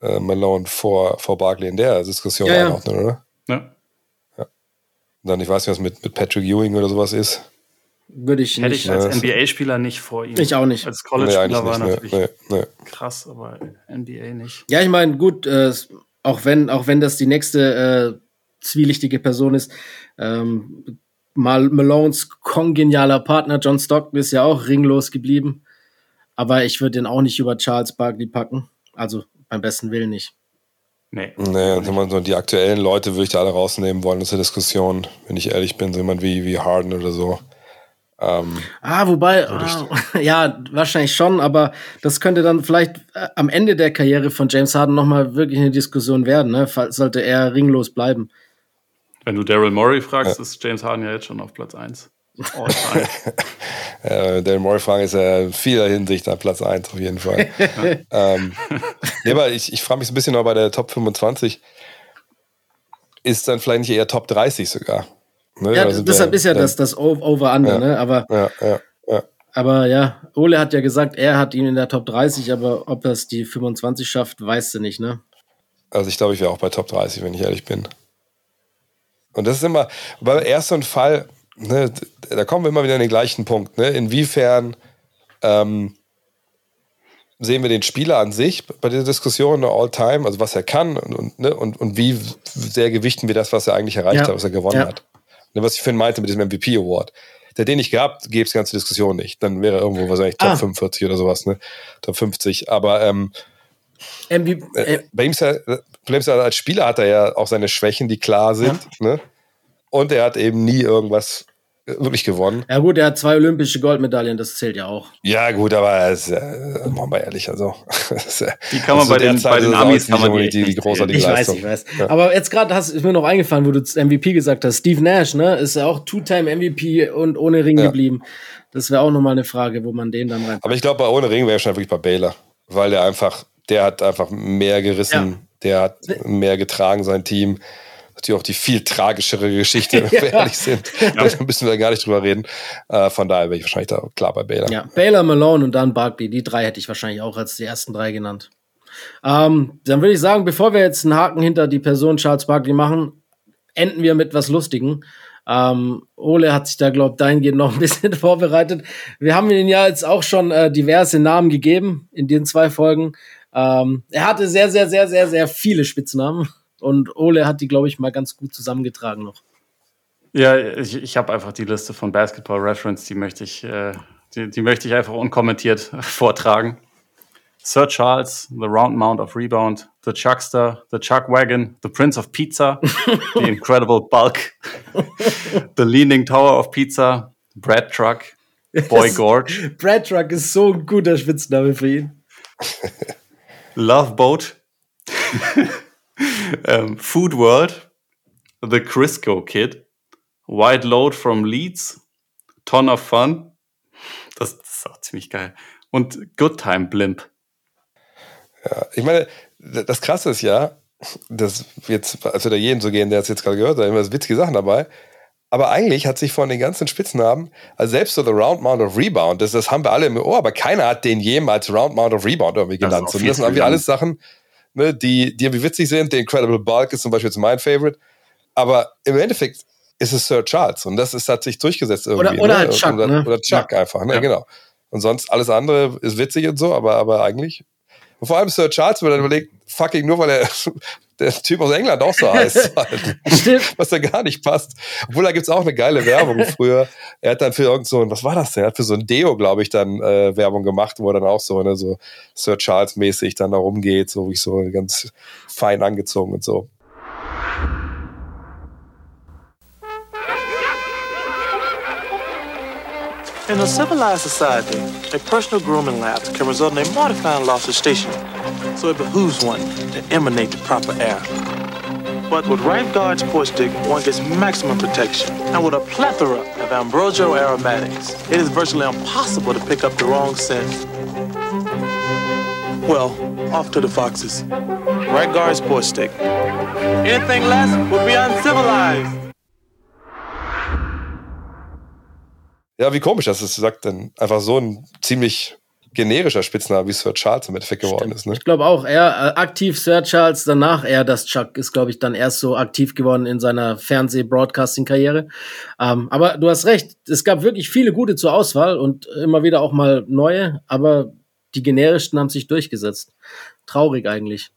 äh, Malone vor, vor Barkley in der Diskussion ja, einordnen, ja. oder? Ja. ja. Und dann, ich weiß nicht, was mit, mit Patrick Ewing oder sowas ist. Würde ich Hätte ich als NBA-Spieler nicht vor ihm. Ich auch nicht. Als College-Spieler nee, war natürlich nee, nee, krass, aber NBA nicht. Ja, ich meine, gut, äh, auch wenn, auch wenn das die nächste äh, zwielichtige Person ist. Ähm, Mal Malones kongenialer Partner John Stockton ist ja auch ringlos geblieben. Aber ich würde den auch nicht über Charles Barkley packen. Also beim besten Willen nicht. Nee. Nee, also so die aktuellen Leute würde ich da alle rausnehmen wollen aus der Diskussion, wenn ich ehrlich bin, so jemand wie, wie Harden oder so. Ähm, ah, wobei, ah, (laughs) ja, wahrscheinlich schon, aber das könnte dann vielleicht äh, am Ende der Karriere von James Harden nochmal wirklich eine Diskussion werden, ne? sollte er ringlos bleiben. Wenn du Daryl Morey fragst, ja. ist James Harden ja jetzt schon auf Platz 1. äh, (laughs) Daryl Morey fragen ist ja in vieler Hinsicht an Platz 1 auf jeden Fall. (laughs) ähm, nee, aber ich, ich frage mich so ein bisschen noch bei der Top 25. Ist dann vielleicht nicht eher Top 30 sogar? Ne? Ja, also deshalb der, ist ja das, das Over-Under, ja, ne? Aber, ja, ja, ja. aber ja, Ole hat ja gesagt, er hat ihn in der Top 30, aber ob es die 25 schafft, weißt du nicht, ne? Also ich glaube, ich wäre auch bei Top 30, wenn ich ehrlich bin. Und das ist immer, weil erst so ein Fall, ne, da kommen wir immer wieder in den gleichen Punkt. Ne? Inwiefern ähm, sehen wir den Spieler an sich bei dieser Diskussion All-Time, also was er kann und, und, ne, und, und wie sehr gewichten wir das, was er eigentlich erreicht ja. hat, was er gewonnen ja. hat. Ne, was ich vorhin meinte mit diesem MVP Award. Der den nicht gehabt, gäbe es die ganze Diskussion nicht. Dann wäre irgendwo wahrscheinlich Top Ah. 45 oder sowas, ne? Top 50. Aber ähm, MVP, äh, bei ihm ist ja, Problem ist ja, als Spieler hat er ja auch seine Schwächen, die klar sind. Ne? Und er hat eben nie irgendwas äh, wirklich gewonnen. Ja gut, er hat zwei olympische Goldmedaillen, das zählt ja auch. Ja, gut, aber es, äh, machen wir ehrlich, also. (laughs) ist ja- Die kann man bei den- bei den ist Amis kann man nicht die die, großartige Ich weiß, Leistung. ich weiß. Ja. Aber jetzt gerade hast ist mir noch eingefallen, wo du MVP gesagt hast. Steve Nash, ne, ist ja auch Two-Time MVP und ohne Ring Ja. geblieben. Das wäre auch nochmal eine Frage, wo man den dann rein. Aber ich glaube, bei ohne Ring wäre ich schon wirklich bei Baylor, weil der einfach, der hat einfach mehr gerissen, der hat mehr getragen, sein Team. Natürlich auch die viel tragischere Geschichte, (laughs) wenn wir Ja. ehrlich sind. Da müssen wir gar nicht drüber reden. Äh, von daher wäre ich wahrscheinlich da klar bei Baylor. Ja, Baylor, Malone und dann Barkley. Die drei hätte ich wahrscheinlich auch als die ersten drei genannt. Ähm, dann würde ich sagen, bevor wir jetzt einen Haken hinter die Person Charles Barkley machen, enden wir mit was Lustigem. Ähm, Ole hat sich da, glaube ich, dahingehend noch ein bisschen (laughs) vorbereitet. Wir haben ihm ja jetzt auch schon äh, diverse Namen gegeben in den zwei Folgen. Ähm, er hatte sehr, sehr, sehr, sehr, sehr viele Spitznamen. Und Ole hat die, glaube ich, mal ganz gut zusammengetragen noch. Ja, ich, ich habe einfach die Liste von Basketball Reference, die möchte ich, äh, die, die möchte ich einfach unkommentiert (laughs) vortragen. Sir Charles, The Round Mound of Rebound, The Chuckster, The Chuck Wagon, The Prince of Pizza, (laughs) The Incredible Bulk, (laughs) The Leaning Tower of Pizza, Brad Truck, Boy Das- Gorge, Brad Truck ist so ein guter Spitzname für ihn. Love Boat, ähm, Food World, The Crisco Kid, White Load from Leeds, Ton of Fun, das, das ist auch ziemlich geil, und Good Time Blimp. Ja, ich meine, das Krasse ist ja, dass jetzt, als wir da jeden so gehen, der es jetzt gerade gehört hat, immer witzige Sachen dabei. Aber eigentlich hat sich von den ganzen Spitznamen, also selbst so The Round Mound of Rebound, das, das haben wir alle im Ohr, aber keiner hat den jemals Round Mound of Rebound irgendwie genannt. das sind irgendwie alles Sachen, ne, die, die irgendwie witzig sind. Der Incredible Bulk ist zum Beispiel jetzt mein Favorite. Aber im Endeffekt ist es Sir Charles und das ist, hat sich durchgesetzt irgendwie. Oder- oder ne? halt Chuck, oder, ne? oder Chuck einfach, ne? Ja. genau. Und sonst alles andere ist witzig und so, aber, aber eigentlich und vor allem Sir Charles, wenn man dann überlegt, fucking nur weil er der Typ aus England auch so heißt, halt, (laughs) Stimmt. was da gar nicht passt. Obwohl da gibt's auch eine geile Werbung (laughs) früher. Er hat dann für irgend so ein, was war das denn? Er hat für so ein Deo, glaube ich, dann äh, Werbung gemacht, wo er dann auch so, ne, so Sir Charles mäßig dann da rumgeht, so wie ich so ganz fein angezogen und so. In a civilized society, a personal grooming lapse can result in a mortifying loss of station, so it behooves one to emanate the proper air. But with Right Guard Sports Stick, one gets maximum protection. And with a plethora of ambrosial aromatics, it is virtually impossible to pick up the wrong scent. Well, off to the foxes. Right Guard Sports Stick. Anything less would be uncivilized. Ja, wie komisch, dass es sagt, dann einfach so ein ziemlich generischer Spitzname wie Sir Charles im Endeffekt geworden ist. Ne? Ich glaube auch, er äh, aktiv Sir Charles, danach er das Chuck ist, glaube ich, dann erst so aktiv geworden in seiner Fernseh-Broadcasting-Karriere. Ähm, aber du hast recht, es gab wirklich viele gute zur Auswahl und immer wieder auch mal neue, aber die generischsten haben sich durchgesetzt. Traurig eigentlich.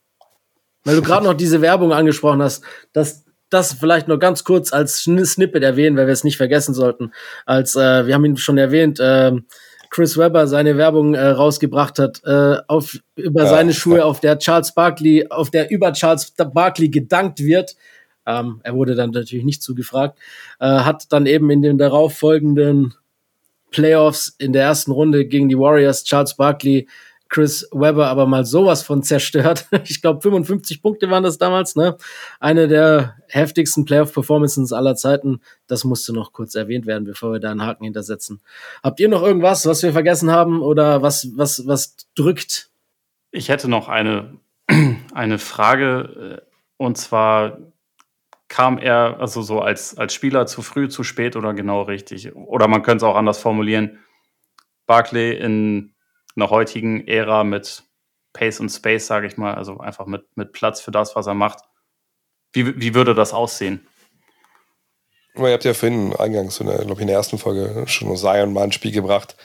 Weil du (laughs) gerade noch diese Werbung angesprochen hast, dass das vielleicht nur ganz kurz als Snippet erwähnen, weil wir es nicht vergessen sollten. Als äh, wir haben ihn schon erwähnt, ähm, Chris Webber seine Werbung äh, rausgebracht hat äh, auf über Ja, seine Schuhe, auf der Charles Barkley, auf der über Charles Barkley gedankt wird. Ähm, er wurde dann natürlich nicht zugefragt, äh, hat dann eben in den darauffolgenden Playoffs in der ersten Runde gegen die Warriors Charles Barkley Chris Webber aber mal sowas von zerstört. (laughs) Ich glaube, 55 Punkte waren das damals, ne? Eine der heftigsten Playoff-Performances aller Zeiten. Das musste noch kurz erwähnt werden, bevor wir da einen Haken hintersetzen. Habt ihr noch irgendwas, was wir vergessen haben oder was, was, was drückt? Ich hätte noch eine, (clears throat) eine Frage, äh, und zwar kam er also so als, als Spieler zu früh, zu spät oder genau richtig? Oder man könnte es auch anders formulieren. Barclay in einer heutigen Ära mit Pace und Space, sage ich mal, also einfach mit, mit Platz für das, was er macht. Wie, wie würde das aussehen? Ihr habt ja vorhin eingangs, so glaube ich, in der ersten Folge schon Zion mal ein Spiel gebracht.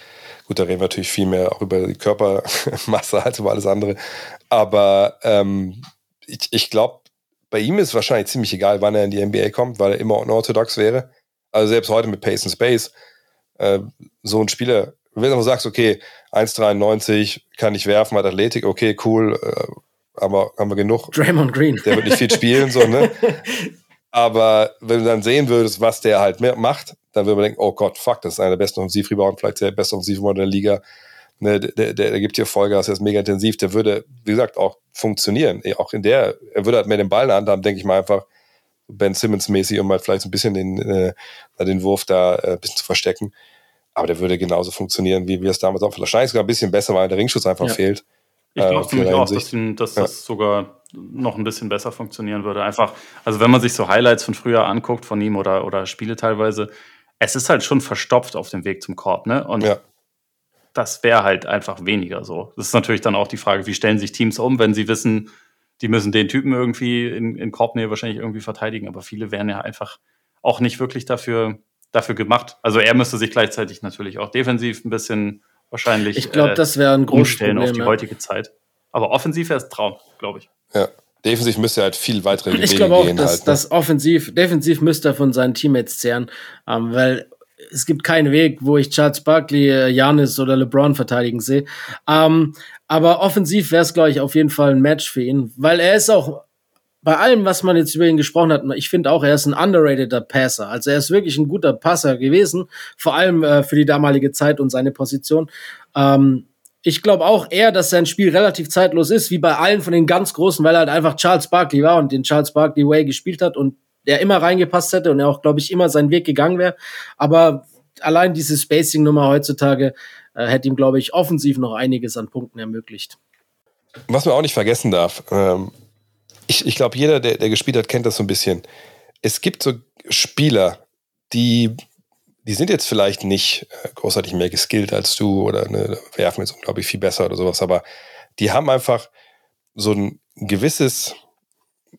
Gut, da reden wir natürlich viel mehr auch über die Körpermasse (laughs) als über alles andere. Aber ähm, ich, ich glaube, bei ihm ist wahrscheinlich ziemlich egal, wann er in die NBA kommt, weil er immer unorthodox wäre. Also selbst heute mit Pace and Space, äh, so ein Spieler, wenn du sagst, okay, 1,93 kann ich werfen, hat Athletik, okay, cool, äh, aber haben wir genug. Draymond Green. Der wird nicht viel spielen, so, ne? (laughs) Aber wenn du dann sehen würdest, was der halt mehr macht, dann würde man denken, oh Gott, fuck, das ist einer der besten Offensivrebound, vielleicht der beste Offensivrebound der Liga. Ne, der, der, der gibt hier Vollgas, der ist mega intensiv, der würde, wie gesagt, auch funktionieren. Auch in der, er würde halt mehr den Ball in der Hand haben, denke ich mal einfach, Ben Simmons-mäßig, um halt vielleicht so ein bisschen den, äh, den Wurf da äh, ein bisschen zu verstecken. Aber der würde genauso funktionieren, wie wir es damals auch. Wahrscheinlich sogar ein bisschen besser, weil der Ringschutz einfach ja. fehlt. Ich glaube äh, nämlich auch, dass, ihm, dass ja. das sogar noch ein bisschen besser funktionieren würde. Einfach, also wenn man sich so Highlights von früher anguckt von ihm oder, oder Spiele teilweise, es ist halt schon verstopft auf dem Weg zum Korb, ne? Und ja. das wäre halt einfach weniger so. Das ist natürlich dann auch die Frage, wie stellen sich Teams um, wenn sie wissen, die müssen den Typen irgendwie in, in Korbnähe wahrscheinlich irgendwie verteidigen, aber viele wären ja einfach auch nicht wirklich dafür, dafür gemacht. Also er müsste sich gleichzeitig natürlich auch defensiv ein bisschen wahrscheinlich ich glaube, äh, das wäre ein großes Problem, auf die ja. heutige Zeit. Aber offensiv wäre es Traum, glaube ich. Ja. Defensiv müsste er halt viel weitere Wege Ich glaube auch, dass, halt, ne? dass offensiv, defensiv müsste er von seinen Teammates zehren, ähm, weil es gibt keinen Weg, wo ich Charles Barkley, Janis oder LeBron verteidigen sehe. Ähm, aber offensiv wäre es, glaube ich, auf jeden Fall ein Match für ihn, weil er ist auch bei allem, was man jetzt über ihn gesprochen hat, ich finde auch, er ist ein underrateder Passer. Also er ist wirklich ein guter Passer gewesen, vor allem äh, für die damalige Zeit und seine Position. Ähm, ich glaube auch eher, dass sein Spiel relativ zeitlos ist, wie bei allen von den ganz Großen, weil er halt einfach Charles Barkley war und den Charles Barkley Way gespielt hat und der immer reingepasst hätte und er auch, glaube ich, immer seinen Weg gegangen wäre. Aber allein diese Spacing-Nummer heutzutage äh, hätte ihm, glaube ich, offensiv noch einiges an Punkten ermöglicht. Was man auch nicht vergessen darf, ähm, ich, ich glaube, jeder, der, der gespielt hat, kennt das so ein bisschen. Es gibt so Spieler, die die sind jetzt vielleicht nicht äh, großartig mehr geskillt als du oder ne, werfen jetzt unglaublich viel besser oder sowas, aber die haben einfach so ein gewisses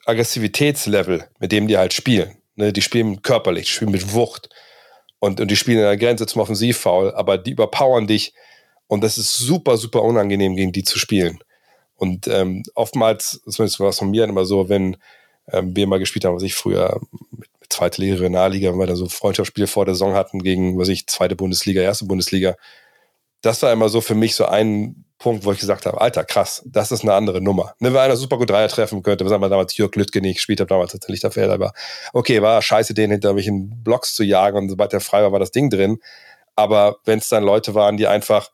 Aggressivitätslevel, mit dem die halt spielen. Ne, die spielen körperlich, spielen mit Wucht und, und die spielen in der Grenze zum Offensivfoul, aber die überpowern dich und das ist super, super unangenehm, gegen die zu spielen. Und ähm, oftmals, zumindest war es von mir immer so, wenn ähm, wir mal gespielt haben, was ich früher mit zweite Liga, Regionalliga, wenn wir da so Freundschaftsspiele vor der Saison hatten gegen, was ich, zweite Bundesliga, erste Bundesliga. Das war immer so für mich so ein Punkt, wo ich gesagt habe, Alter, krass, das ist eine andere Nummer. Ne, wenn einer super gut Dreier treffen könnte, was haben wir damals Jörg Lüttgen, ich gespielt habe damals als Lichterfeld, aber okay, war scheiße, den hinter mich in Blocks zu jagen und sobald der frei war, war das Ding drin. Aber wenn es dann Leute waren, die einfach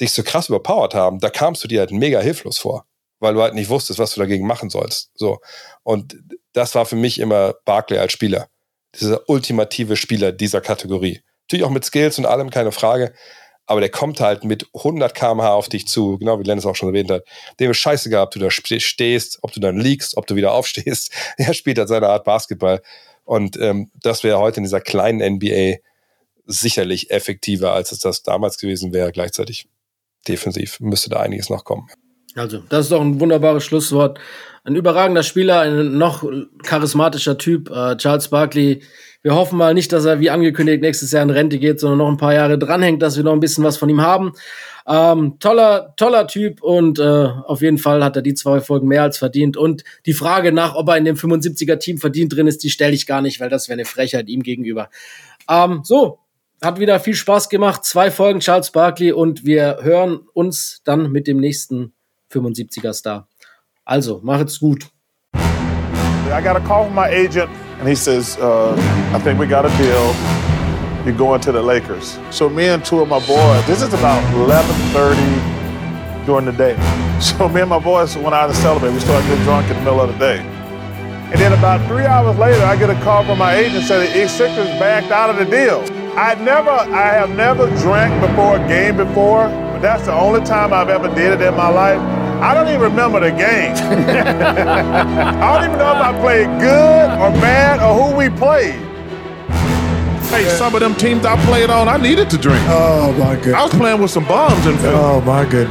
dich so krass überpowert haben, da kamst du dir halt mega hilflos vor, weil du halt nicht wusstest, was du dagegen machen sollst. So. Und das war für mich immer Barclay als Spieler. Dieser ultimative Spieler dieser Kategorie. Natürlich auch mit Skills und allem, keine Frage. Aber der kommt halt mit 100 km/h auf dich zu, genau wie Lennis auch schon erwähnt hat. Dem ist scheißegal, ob du da stehst, ob du dann liegst, ob du wieder (laughs) aufstehst. Er spielt halt seine Art Basketball. Und ähm, das wäre heute in dieser kleinen NBA sicherlich effektiver, als es das damals gewesen wäre. Gleichzeitig defensiv müsste da einiges noch kommen. Also, das ist doch ein wunderbares Schlusswort. Ein überragender Spieler, ein noch charismatischer Typ, äh, Charles Barkley. Wir hoffen mal nicht, dass er wie angekündigt nächstes Jahr in Rente geht, sondern noch ein paar Jahre dranhängt, dass wir noch ein bisschen was von ihm haben. Ähm, toller, toller Typ und äh, auf jeden Fall hat er die zwei Folgen mehr als verdient. Und die Frage nach, ob er in dem 75er Team verdient drin ist, die stelle ich gar nicht, weil das wäre eine Frechheit ihm gegenüber. Ähm, so, hat wieder viel Spaß gemacht. Zwei Folgen Charles Barkley und wir hören uns dann mit dem nächsten 75er Star. Also, macht's gut. I got a call from my agent, and he says, uh, I think we got a deal. You're going to the Lakers. So me and two of my boys, this is about 11.30 during the day. (laughs) So me and my boys went out to celebrate. We started getting drunk in the middle of the day. And then about three hours later, I get a call from my agent saying the Sixers backed out of the deal. I never, I have never drank before a game before, but that's the only time I've ever did it in my life. I don't even remember the game. (laughs) I don't even know if I played good or bad or who we played. Hey, some of them teams I played on, I needed to drink. Oh my god! I was playing with some bombs in film. Oh my god!